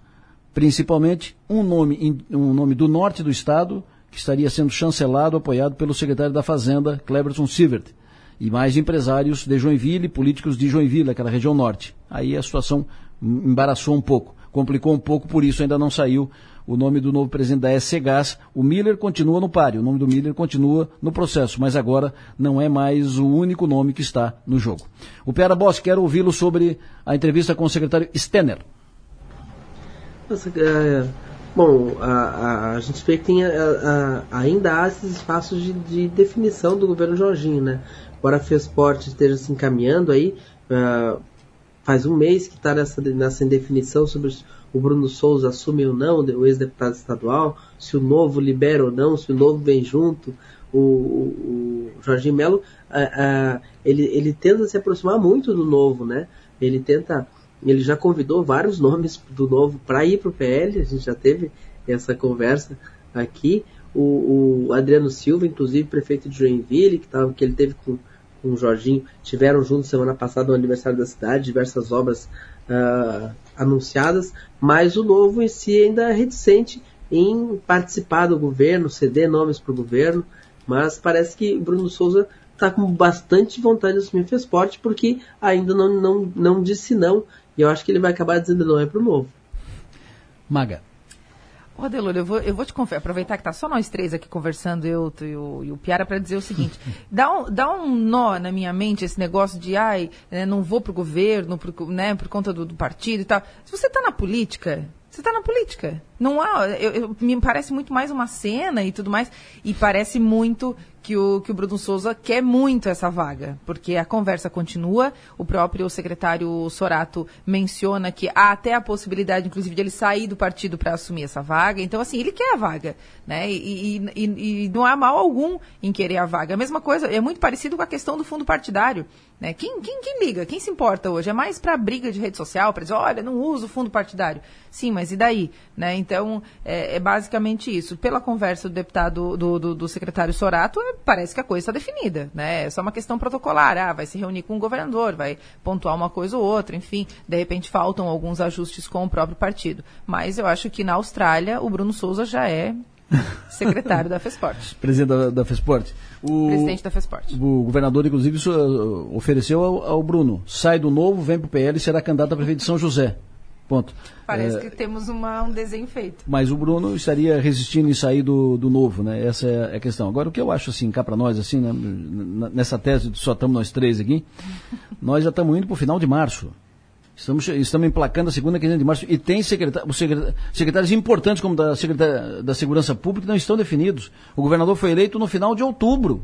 principalmente um nome, um nome do norte do estado, que estaria sendo chancelado, apoiado pelo secretário da Fazenda, Cleberson Sivert, e mais empresários de Joinville, políticos de Joinville, aquela região norte. Aí a situação embaraçou um pouco, complicou um pouco, por isso ainda não saiu o nome do novo presidente da SC Gás. O Miller continua no páreo, o nome do Miller continua no processo, mas agora não é mais o único nome que está no jogo. O Pera Boss, quero ouvi-lo sobre a entrevista com o secretário Stenner. É, bom, a, a, a, gente vê que tem a, ainda há esses espaços de, de, definição do governo Jorginho, né? Agora a FESPORT esteja se encaminhando aí, uh, faz um mês que está nessa, nessa indefinição sobre o Bruno Souza assume ou não, o ex-deputado estadual, se o novo libera ou não, se o novo vem junto. O, o, o Jorginho Melo, ele, ele tenta se aproximar muito do novo, né? Ele tenta, ele já convidou vários nomes do novo para ir para o PL, a gente já teve essa conversa aqui. O, o, Adriano Silva, inclusive prefeito de Joinville, que, tava, que ele teve com, com o Jorginho, tiveram juntos semana passada no aniversário da cidade, diversas obras uh, anunciadas, mas o novo em si ainda é reticente em participar do governo, ceder nomes para o governo, mas parece que Bruno Souza está com bastante vontade de assumir o Fesporte porque ainda não, não, não disse não, e eu acho que ele vai acabar dizendo não é para o novo. Maga. Ô, Adelor, eu vou, eu vou te confessar, aproveitar que tá só nós três aqui conversando, eu tu, e, o, e o Piara, para dizer o seguinte: dá, um, dá um nó na minha mente esse negócio de, ai, né, não vou pro governo, pro, né, por conta do, do, partido e tal. Se você tá na política, Você está na política. Não há. Eu, eu, me parece muito mais uma cena e tudo mais. E parece muito que o, que o Bruno Souza quer muito essa vaga, porque a conversa continua. O próprio secretário Sorato menciona que há até a possibilidade, inclusive, de ele sair do partido para assumir essa vaga. Então, assim, ele quer a vaga, né? E, e, e, e, não há mal algum em querer a vaga. A mesma coisa, é muito parecido com a questão do fundo partidário. Né? Quem, quem, quem liga? Quem se importa hoje? É mais para briga de rede social, para dizer, olha, não uso fundo partidário. Sim, mas e daí? Né? Então, é, é, basicamente isso. Pela conversa do deputado, do, do, do secretário Sorato, é, parece que a coisa está definida. Né? É só uma questão protocolar. Ah, vai se reunir com o governador, vai pontuar uma coisa ou outra, enfim. De repente faltam alguns ajustes com o próprio partido. Mas eu acho que na Austrália o Bruno Souza já é secretário da FESPORT. Presidente da, da FESPORT. O, Presidente da FESPORT. O governador, inclusive, uh, ofereceu ao, ao, Bruno. Sai do novo, vem para o PL e será candidato a prefeito de São José. Ponto. Parece é, que temos uma, um desenho feito. Mas o Bruno estaria resistindo em sair do, do novo, né? Essa é a questão. Agora, o que eu acho, assim, cá para nós, assim, né? nessa tese, só estamos nós três aqui, nós já estamos indo para o final de março. Estamos, estamos emplacando a segunda quinzena de março e tem secretário, secretários importantes como da, da Segurança Pública que não estão definidos. O governador foi eleito no final de outubro.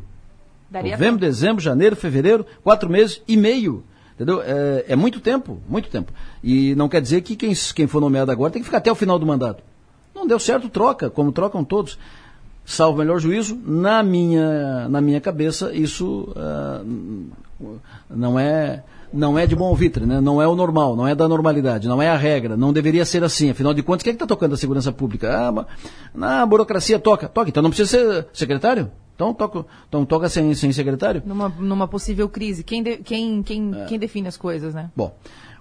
Daria Novembro, tempo. dezembro, janeiro, fevereiro, quatro meses e meio. Entendeu? É, é, muito tempo, muito tempo. E não quer dizer que quem, quem for nomeado agora tem que ficar até o final do mandato. Não deu certo, troca, como trocam todos. Salvo o melhor juízo, na minha, na minha cabeça, isso uh, não é não é de bom ouvitre, né? não é o normal, não é da normalidade, não é a regra, não deveria ser assim. Afinal de contas, quem é que está tocando a segurança pública? Ah, na burocracia toca, toca, então não precisa ser secretário? Então toca, então toca sem, sem secretário? Numa, numa possível crise, quem, de, quem, quem, é. quem define as coisas, né? Bom,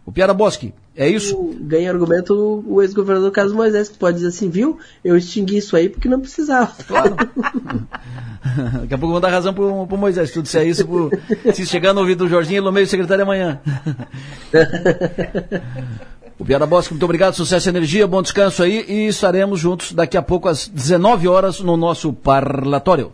o Piara Bosque, é isso? Ganha argumento o ex-governador Carlos Moisés, que pode dizer assim, viu? Eu extingui isso aí porque não precisava. Claro. Daqui a pouco vou dar razão pro, pro Moisés, se tu disser isso, pro, se chegar no ouvido do Jorginho, ele nomeia o secretário amanhã. o Piara Bosque, muito obrigado, sucesso e energia, bom descanso aí e estaremos juntos daqui a pouco às 19 horas no nosso parlatório.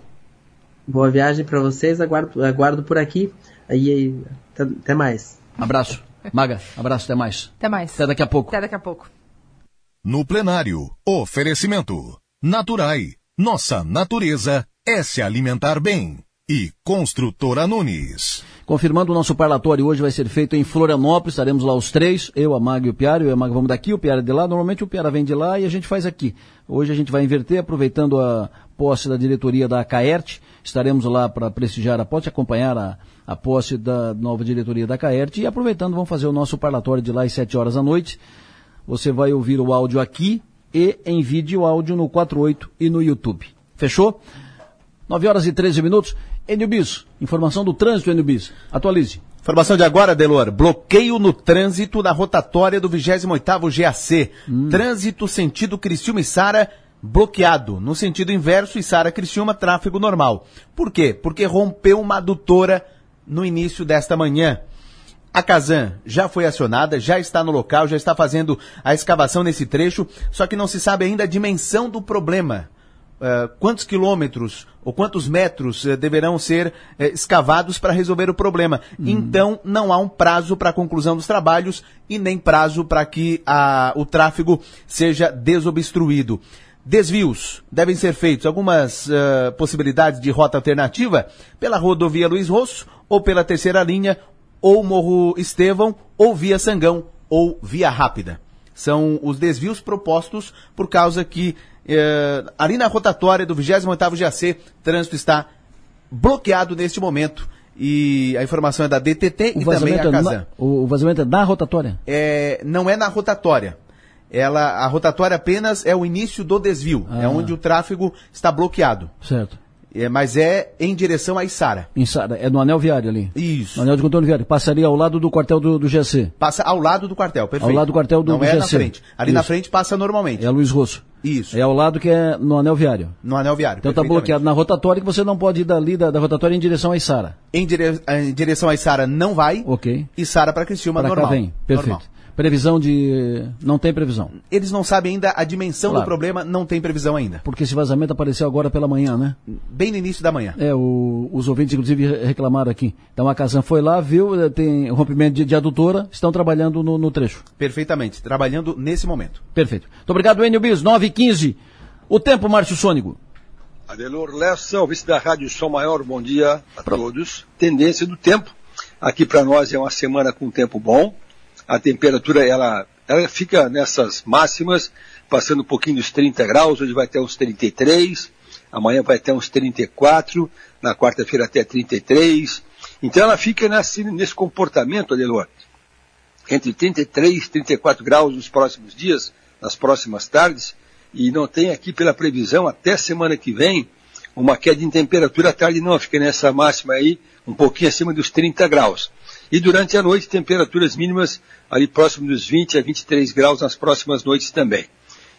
Boa viagem para vocês, aguardo, aguardo por aqui. Aí, aí, até mais. Abraço. Maga, abraço, até mais. Até mais. Até daqui a pouco. Até daqui a pouco. No plenário, oferecimento. Naturai. Nossa natureza é se alimentar bem. E Construtora Nunes. Confirmando o nosso parlatório hoje vai ser feito em Florianópolis, estaremos lá os três, eu, a Maga e o Piara, eu e a Maga vamos daqui, o Piara de lá, normalmente o Piara vem de lá e a gente faz aqui. Hoje a gente vai inverter, aproveitando a posse da diretoria da Caert, estaremos lá para prestigiar a posse, acompanhar a, a posse da nova diretoria da Caert e aproveitando vamos fazer o nosso parlatório de lá às 7 horas da noite. Você vai ouvir o áudio aqui e em vídeo áudio no 48 e no YouTube. Fechou? 9 horas e 13 minutos. Enilbis, informação do trânsito, Enilbis. Atualize. Informação de agora, Delor. Bloqueio no trânsito na rotatória do 28º GAC. Hum. Trânsito sentido Criciúma e Sara bloqueado. No sentido inverso, e Sara Criciúma, tráfego normal. Por quê? Porque rompeu uma adutora no início desta manhã. A Casan já foi acionada, já está no local, já está fazendo a escavação nesse trecho, só que não se sabe ainda a dimensão do problema. Uh, quantos quilômetros ou quantos metros uh, deverão ser uh, escavados para resolver o problema. Hum. Então, não há um prazo para a conclusão dos trabalhos e nem prazo para que a, o tráfego seja desobstruído. Desvios devem ser feitos algumas uh, possibilidades de rota alternativa pela rodovia Luiz Rosso ou pela terceira linha ou Morro Estevão ou via Sangão ou via Rápida. São os desvios propostos por causa que uh, ali na rotatória do 28º GAC, trânsito está bloqueado neste momento e a informação é da DTT o e também a é Casan. o, o vazamento é na rotatória? É, não é na rotatória ela, a rotatória apenas é o início do desvio, é ah. é onde o tráfego está bloqueado. Certo. É, mas é em direção a Içara. Içara, é no anel viário ali. Isso. No anel de contorno viário. Passaria ao lado do quartel do, do GC. Passa ao lado do quartel, perfeito. Ao lado do quartel do, Não do é GC. na frente. Ali Isso. na frente passa normalmente. É Luiz Rosso. Isso. É ao lado que é no anel viário. No anel viário. Então está bloqueado na rotatória que você não pode ir dali da, da rotatória em direção a Içara. Em, dire, em direção a Içara não vai. Ok. Içara para Criciúma pra normal. Cá vem. Perfeito. Normal. Previsão de. Não tem previsão. Eles não sabem ainda a dimensão Claro. do problema, não tem previsão ainda. Porque esse vazamento apareceu agora pela manhã, né? Bem no início da manhã. É, o- os ouvintes, inclusive, re- reclamaram aqui. Então a Casan foi lá, viu, eh, tem rompimento de, de adutora, estão trabalhando no, no trecho. Perfeitamente, trabalhando nesse momento. Perfeito. Muito obrigado, Enio Bis, 9 e 15 O tempo, Márcio Sônico. Adelor Lessa, ouvinte da Rádio Som Maior, bom dia a todos. Tendência do tempo. Aqui para nós é uma semana com tempo bom. A temperatura ela, ela fica nessas máximas, passando um pouquinho dos 30 graus. Hoje vai até uns 33, amanhã vai até uns 34, na quarta-feira até 33. Então ela fica nesse, nesse comportamento, Adelor, entre 33 e 34 graus nos próximos dias, nas próximas tardes, e não tem aqui pela previsão até semana que vem uma queda em temperatura à tarde não, fica nessa máxima aí, um pouquinho acima dos 30 graus. E durante a noite, temperaturas mínimas ali próximo dos 20 a 23 graus nas próximas noites também.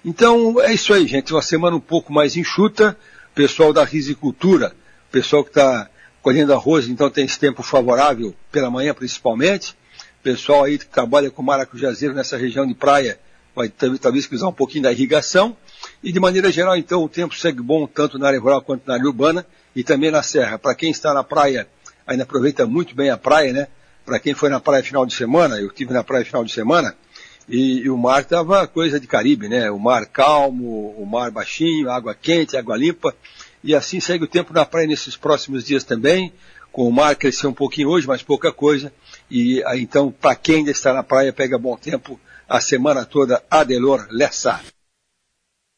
Então é isso aí, gente, uma semana um pouco mais enxuta, pessoal da risicultura, pessoal que está colhendo arroz, então tem esse tempo favorável pela manhã principalmente, pessoal aí que trabalha com maracujazeiro nessa região de praia vai tal- talvez precisar um pouquinho da irrigação. E de maneira geral, então, o tempo segue bom tanto na área rural quanto na área urbana e também na serra. Para quem está na praia, ainda aproveita muito bem a praia, né? Para quem foi na praia final de semana, eu estive na praia final de semana, e, e o mar estava coisa de Caribe, né? O mar calmo, o mar baixinho, água quente, água limpa. E assim segue o tempo na praia nesses próximos dias também, com o mar cresceu um pouquinho hoje, mas pouca coisa. E aí, então, para quem ainda está na praia, pega bom tempo a semana toda. Adelor Lessa.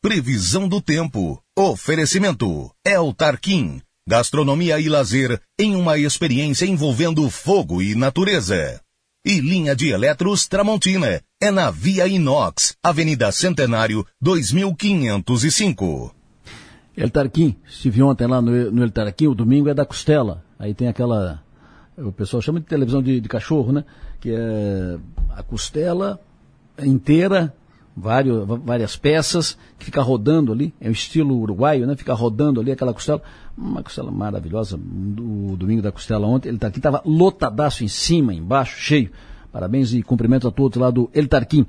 Previsão do tempo. Oferecimento. El Tarquim. Gastronomia e lazer em uma experiência envolvendo fogo e natureza. E linha de eletros Tramontina. É na Via Inox, Avenida Centenário, 2505. El Tarquim, estive ontem lá no, no El Tarquim, o domingo é da costela. Aí tem aquela. O pessoal chama de televisão de, de cachorro, né? Que é a costela inteira, vários, várias peças, que fica rodando ali. É o estilo uruguaio, né? Fica rodando ali aquela costela. Uma costela maravilhosa. O domingo da costela ontem, ele Tarquim estava lotadaço em cima, embaixo, cheio. Parabéns e cumprimentos a todos lá do El Tarquim.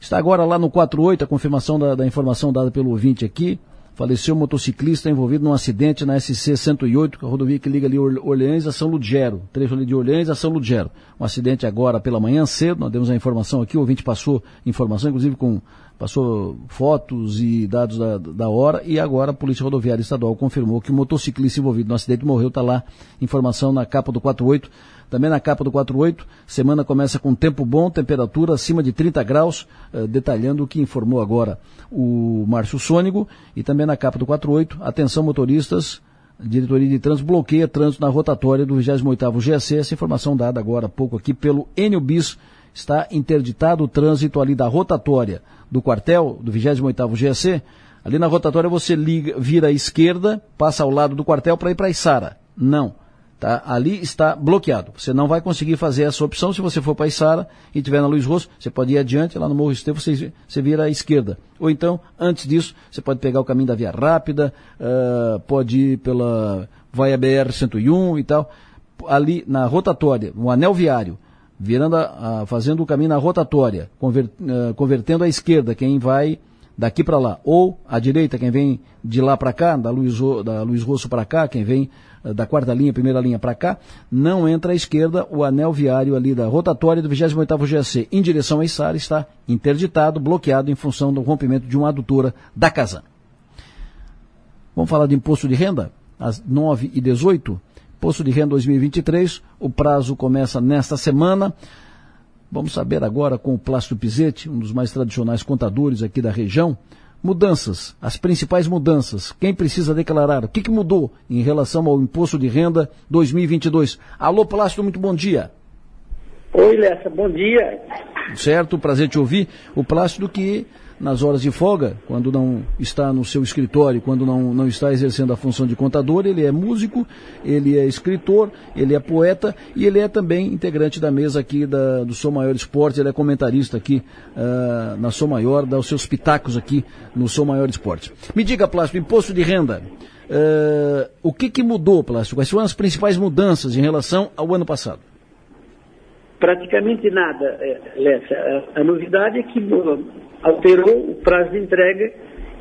Está agora lá no 48, a confirmação da, da informação dada pelo ouvinte aqui. Faleceu um motociclista envolvido num acidente na SC 108, que é a rodovia que liga ali Or- Orleans a São Ludgero. Trecho ali de Orleans a São Ludgero. Um acidente agora pela manhã cedo, nós demos a informação aqui, o ouvinte passou informação, inclusive com passou fotos e dados da, da hora, e agora a Polícia Rodoviária Estadual confirmou que o motociclista envolvido no acidente morreu, está lá, informação na capa do 48. Também na capa do 48, semana começa com tempo bom, temperatura acima de 30 graus, eh, detalhando o que informou agora o Márcio Sônigo. E também na capa do 48, atenção motoristas, diretoria de trânsito bloqueia trânsito na rotatória do 28º GSC. Essa informação dada agora há pouco aqui pelo Enio Bis. Está interditado o trânsito ali da rotatória do quartel do 28º GSC. Ali na rotatória você liga, vira à esquerda, passa ao lado do quartel para ir para Içara. Não. Tá? Ali está bloqueado. Você não vai conseguir fazer essa opção se você for para Içara e estiver na Luiz Rosso. Você pode ir adiante, lá no Morro Estevo você, você vira à esquerda. Ou então, antes disso, você pode pegar o caminho da Via Rápida, ah, pode ir pela Vai BR-101 e tal. Ali na rotatória, no anel viário, virando a- a- fazendo o caminho na rotatória, ah, convertendo à esquerda quem vai daqui para lá, ou à direita quem vem de lá para cá, da Luiz, da Luiz Rosso para cá, quem vem eh, da quarta linha, primeira linha para cá, não entra à esquerda, o anel viário ali da rotatória do 28º GAC em direção a Içara está interditado, bloqueado em função do rompimento de uma adutora da Casan. Vamos falar de imposto de renda? Às 9 e 18 Imposto de renda 2023, o prazo começa nesta semana. Vamos saber agora com o Plácido Pizetti, um dos mais tradicionais contadores aqui da região, mudanças, as principais mudanças, quem precisa declarar, o que, que mudou em relação ao imposto de renda 2022. Alô, Plácido, muito bom dia. Oi, Lessa, bom dia. Certo, prazer te ouvir. O Plácido que nas horas de folga, quando não está no seu escritório, quando não, não está exercendo a função de contador, ele é músico, ele é escritor, ele é poeta e ele é também integrante da mesa aqui da, do Sou Maior Esporte, ele é comentarista aqui uh, na Sou Maior, dá os seus pitacos aqui no Sou Maior Esporte. Me diga, Plástico, imposto de renda. Uh, o que, que mudou, Plástico? Quais foram as principais mudanças em relação ao ano passado? Praticamente nada, é, Lessa. A, a, novidade é que alterou o prazo de entrega,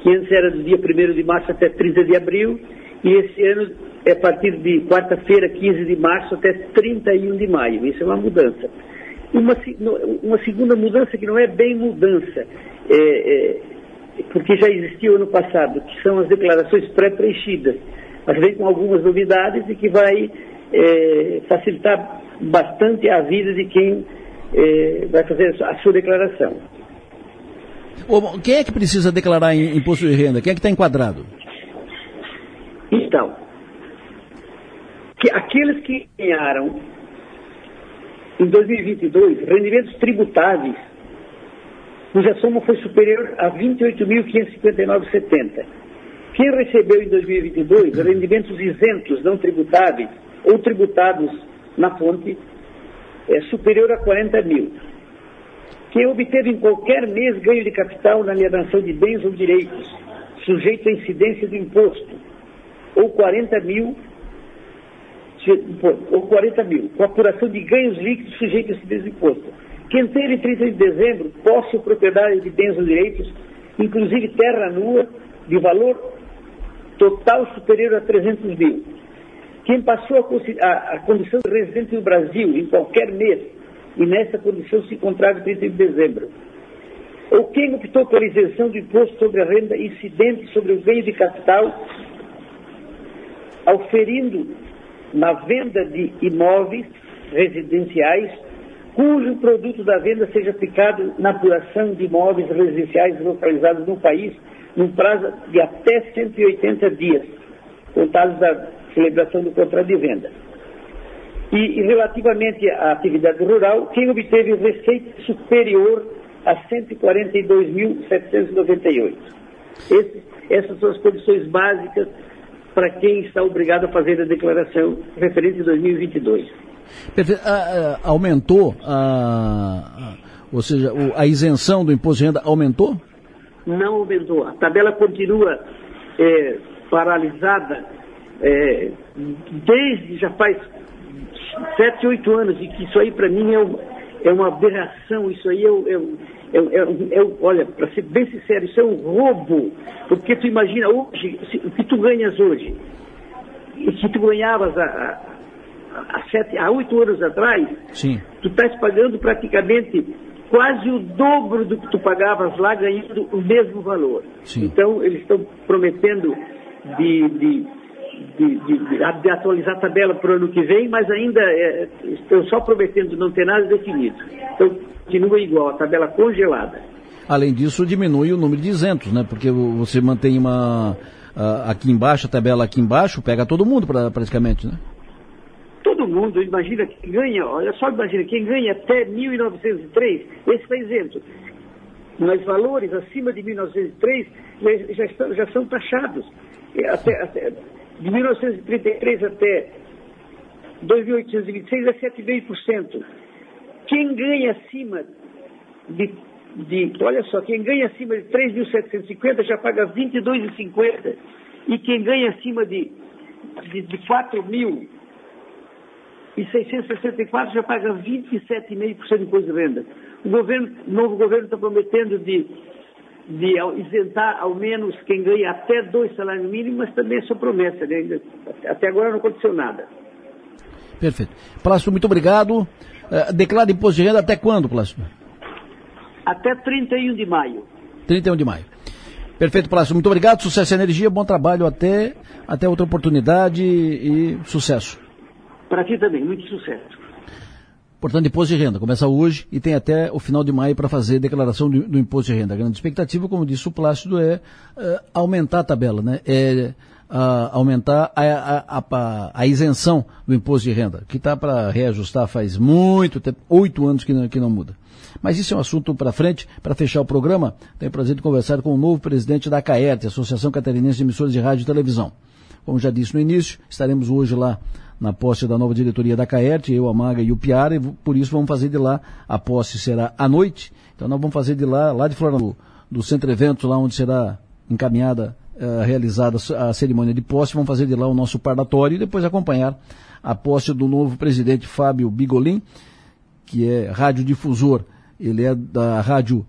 que antes era do dia 1 de março até 30 de abril, e esse ano é a partir de quarta-feira, 15 de março, até 31 de maio. Isso é uma mudança. Uma, uma segunda mudança que não é bem mudança, é, é, porque já existiu ano passado, que são as declarações pré-preenchidas, mas vem com algumas novidades e que vai é, facilitar bastante a vida de quem é, vai fazer a sua declaração. Quem é que precisa declarar imposto de renda? Quem é que está enquadrado? Então, que aqueles que ganharam em 2022 rendimentos tributáveis cuja soma foi superior a 28.559,70. Quem recebeu em 2022 rendimentos isentos não tributáveis ou tributados na fonte é superior a 40 mil. Quem obteve em qualquer mês ganho de capital na alienação de bens ou direitos, sujeito à incidência do imposto, ou 40 mil, ou 40 mil, com apuração de ganhos líquidos sujeitos à incidência do imposto. Teve em 30 de dezembro posse ou propriedade de bens ou direitos, inclusive terra nua, de valor total superior a 300 mil quem passou a, a, a condição de residente no Brasil em qualquer mês e nessa condição se encontrava em 30 de dezembro. Ou quem optou pela isenção do imposto sobre a renda incidente sobre o ganho de capital, auferindo na venda de imóveis residenciais, cujo produto da venda seja aplicado na apuração de imóveis residenciais localizados no país, num prazo de até 180 dias, contados da celebração do contrato de venda. E, e relativamente à atividade rural, quem obteve receita superior a 142.798. Essas são as condições básicas para quem está obrigado a fazer a declaração referente a 2022. Perfeito. Ah, ah, aumentou, a, ou seja, a isenção do imposto de renda aumentou? Não aumentou. A tabela continua é, paralisada é, desde já faz sete, oito anos, e que isso aí para mim é, um, é, uma aberração, isso aí é, é, é, é olha, para ser bem sincero, isso é um roubo, porque tu imagina hoje, o que tu ganhas hoje, e que tu ganhavas há, há, sete, há oito anos atrás, Sim. tu estás pagando praticamente quase o dobro do que tu pagavas lá, ganhando o mesmo valor. Sim. Então, eles estão prometendo de, de de, de, de, atualizar a tabela para o ano que vem, mas ainda é, estão só prometendo não ter nada definido. Então, continua igual, a tabela congelada. Além disso, diminui o número de isentos, né? Porque você mantém uma. Aqui embaixo, a tabela aqui embaixo, pega todo mundo pra, praticamente, né? Todo mundo, imagina quem ganha, olha só, imagina, quem ganha até 1.903, esse está isento. Mas valores acima de 1.903 já, já, já são taxados. Até, até, de 1933 até 2.826 é 7,5%. Quem ganha acima de, de, olha só, quem ganha acima de 3.750 já paga 22,50 e quem ganha acima de, de, de 4.664 já paga 27,5% de imposto de renda. O governo, o novo governo está prometendo de de isentar ao menos quem ganha até dois salários mínimos, mas também é sua promessa. Né? Até agora não aconteceu nada. Perfeito. Plácido, muito obrigado. Uh, declara imposto de renda até quando, Plácido? Até 31 de maio. 31 de maio. Perfeito, Plácido. Muito obrigado. Sucesso e energia. Bom trabalho até, até outra oportunidade e sucesso. Para ti também. Muito sucesso. Portanto, imposto de renda começa hoje e tem até o final de maio para fazer declaração do, do, imposto de renda. A grande expectativa, como disse o Plácido, é uh, aumentar a tabela, né? É uh, aumentar a, a, a, a, isenção do imposto de renda, que está para reajustar faz muito tempo, oito anos que não, que não muda. Mas isso é um assunto para frente. Para fechar o programa, tenho o prazer de conversar com o novo presidente da CAERT, Associação Catarinense de Emissoras de Rádio e Televisão. Como já disse no início, estaremos hoje lá na posse da nova diretoria da CAERT, eu, a Maga e o Piara, e por isso vamos fazer de lá, a posse será à noite, então nós vamos fazer de lá, lá de Florianópolis, do Centro Eventos, lá onde será encaminhada, uh, realizada a cerimônia de posse, vamos fazer de lá o nosso parlatório e depois acompanhar a posse do novo presidente Fábio Bigolin, que é radiodifusor. Ele é da Rádio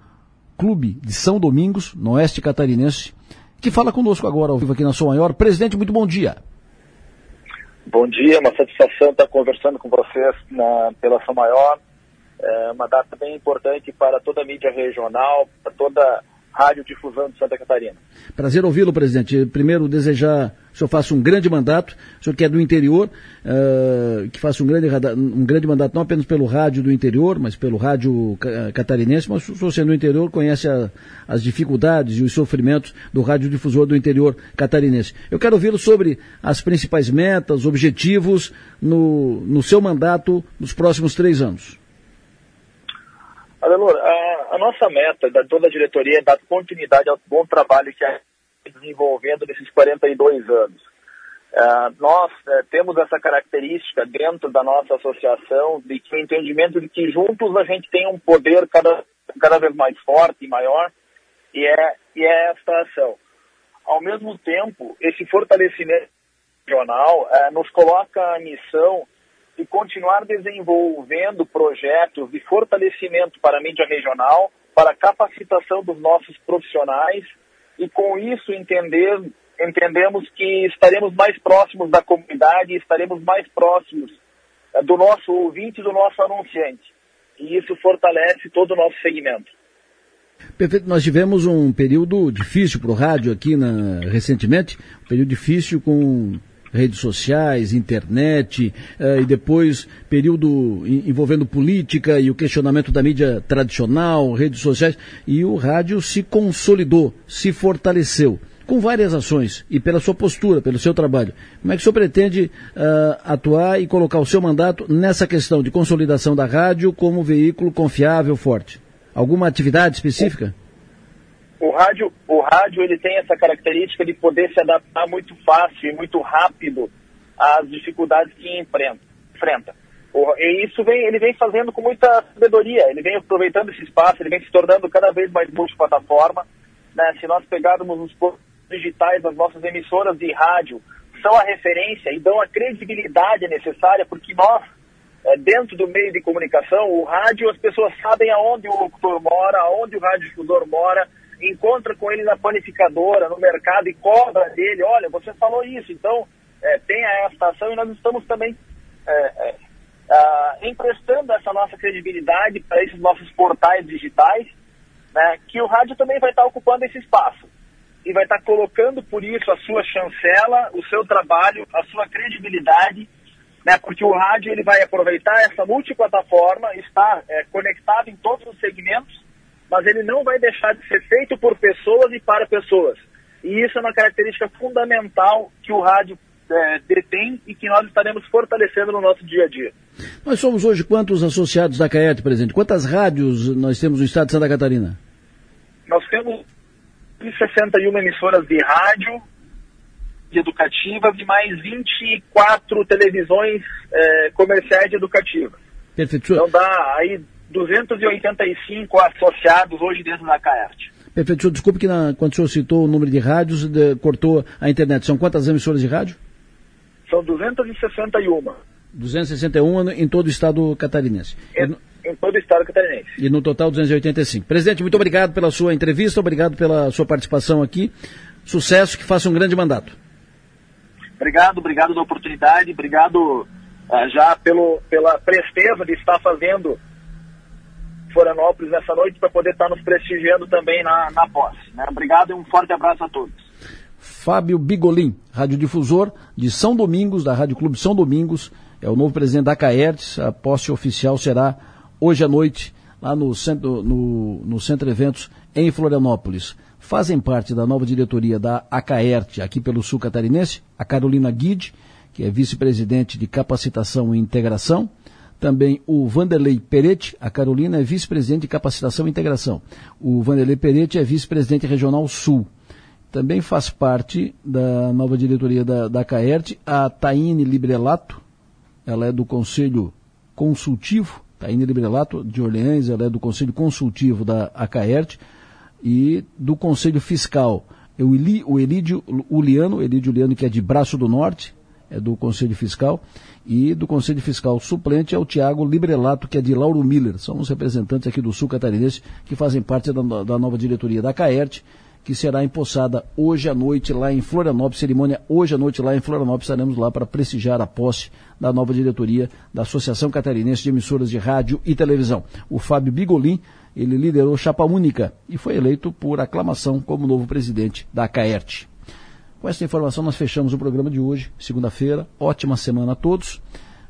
Clube de São Domingos, no Oeste Catarinense, que fala conosco agora ao vivo aqui na Sua Maior. Presidente, muito bom dia. Bom dia, uma satisfação estar conversando com vocês na, pela São Maior. É uma data bem importante para toda a mídia regional, para toda radiodifusão de Santa Catarina. Prazer ouvi-lo, presidente. Primeiro, desejar o senhor faça um grande mandato, o senhor que é do interior, uh, que faça um grande, um grande mandato não apenas pelo rádio do interior, mas pelo rádio catarinense, mas o senhor sendo do interior conhece a, as dificuldades e os sofrimentos do radiodifusor do interior catarinense. Eu quero ouvi-lo sobre as principais metas, objetivos no, no seu mandato nos próximos três anos. Adelor, a, a, nossa meta da toda a diretoria é dar continuidade ao bom trabalho que a desenvolvendo nesses 42 anos. Uh, nós uh, temos essa característica dentro da nossa associação de que o entendimento de que juntos a gente tem um poder cada, cada vez mais forte e maior, e é, e é esta ação. Ao mesmo tempo, esse fortalecimento regional uh, nos coloca a missão de continuar desenvolvendo projetos de fortalecimento para a mídia regional, para a capacitação dos nossos profissionais e com isso entender, entendemos que estaremos mais próximos da comunidade e estaremos mais próximos eh, do nosso ouvinte e do nosso anunciante. E isso fortalece todo o nosso segmento. Perfeito. Nós tivemos um período difícil para o rádio aqui na, recentemente, um período difícil com redes sociais, internet, eh, e depois período envolvendo política e o questionamento da mídia tradicional, redes sociais, e o rádio se consolidou, se fortaleceu com várias ações e pela sua postura, pelo seu trabalho. Como é que o senhor pretende uh, atuar e colocar o seu mandato nessa questão de consolidação da rádio como veículo confiável, forte? Alguma atividade específica? O rádio, o rádio ele tem essa característica de poder se adaptar muito fácil e muito rápido às dificuldades que enfrenta. E isso vem, ele vem fazendo com muita sabedoria, ele vem aproveitando esse espaço, ele vem se tornando cada vez mais multiplataforma. Né? Se nós pegarmos os digitais das nossas emissoras de rádio, são a referência e dão a credibilidade necessária, porque nós, é, dentro do meio de comunicação, o rádio, as pessoas sabem aonde o locutor mora, aonde o radiodifusor mora, encontra com ele na panificadora, no mercado e cobra dele, olha, você falou isso, então é, tenha esta ação. E nós estamos também é, é, emprestando essa nossa credibilidade para esses nossos portais digitais, né, que o rádio também vai estar ocupando esse espaço e vai estar colocando por isso a sua chancela, o seu trabalho, a sua credibilidade, né, porque o rádio ele vai aproveitar essa multiplataforma, está é, conectado em todos os segmentos mas ele não vai deixar de ser feito por pessoas e para pessoas. E isso é uma característica fundamental que o rádio é, detém e que nós estaremos fortalecendo no nosso dia a dia. Nós somos hoje quantos associados da CAET, presidente? Quantas rádios nós temos no estado de Santa Catarina? Nós temos 61 emissoras de rádio de educativas e mais 24 televisões é, comerciais educativas. Perfeito. Então dá aí 285 associados hoje dentro da CAERT. Perfeito. Senhor, desculpe que na, quando o senhor citou o número de rádios, de, cortou a internet. São quantas emissoras de rádio? São 261. 261 em todo o estado catarinense. Em, em todo o estado catarinense. E no total 285. Presidente, muito obrigado pela sua entrevista, obrigado pela sua participação aqui. Sucesso, que faça um grande mandato. Obrigado, obrigado da oportunidade, obrigado uh, já pelo, pela presteza de estar fazendo Florianópolis nessa noite para poder estar nos prestigiando também na, na posse. Né? Obrigado e um forte abraço a todos. Fábio Bigolim, radiodifusor de São Domingos, da Rádio Clube São Domingos, é o novo presidente da Caertes. A posse oficial será hoje à noite, lá no centro, no, no centro Eventos, em Florianópolis. Fazem parte da nova diretoria da Acaerte, aqui pelo Sul Catarinense, a Carolina Guide, que é vice-presidente de capacitação e integração, também o Vanderlei Peretti, a Carolina é vice-presidente de capacitação e integração. O Vanderlei Peretti é vice-presidente regional sul. Também faz parte da nova diretoria da, da CAERT a Taine Librelato, ela é do Conselho Consultivo, Taine Librelato de Orleans, ela é do Conselho Consultivo da ACAERT e do Conselho Fiscal. O, Eli, o Elídio Uliano, Uliano que é de Braço do Norte, é do Conselho Fiscal, e do Conselho Fiscal suplente é o Tiago Librelato, que é de Lauro Miller. São os representantes aqui do Sul Catarinense que fazem parte da, da nova diretoria da CAERT, que será empossada hoje à noite lá em Florianópolis, cerimônia hoje à noite lá em Florianópolis, estaremos lá para prestigiar a posse da nova diretoria da Associação Catarinense de Emissoras de Rádio e Televisão. O Fábio Bigolin, ele liderou chapa única e foi eleito por aclamação como novo presidente da CAERT. Com essa informação, nós fechamos o programa de hoje, segunda-feira. Ótima semana a todos.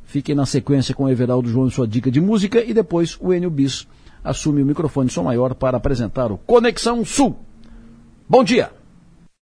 Fiquem na sequência com o Everaldo João e sua dica de música e depois o Enio Bis assume o microfone som maior para apresentar o Conexão Sul. Bom dia!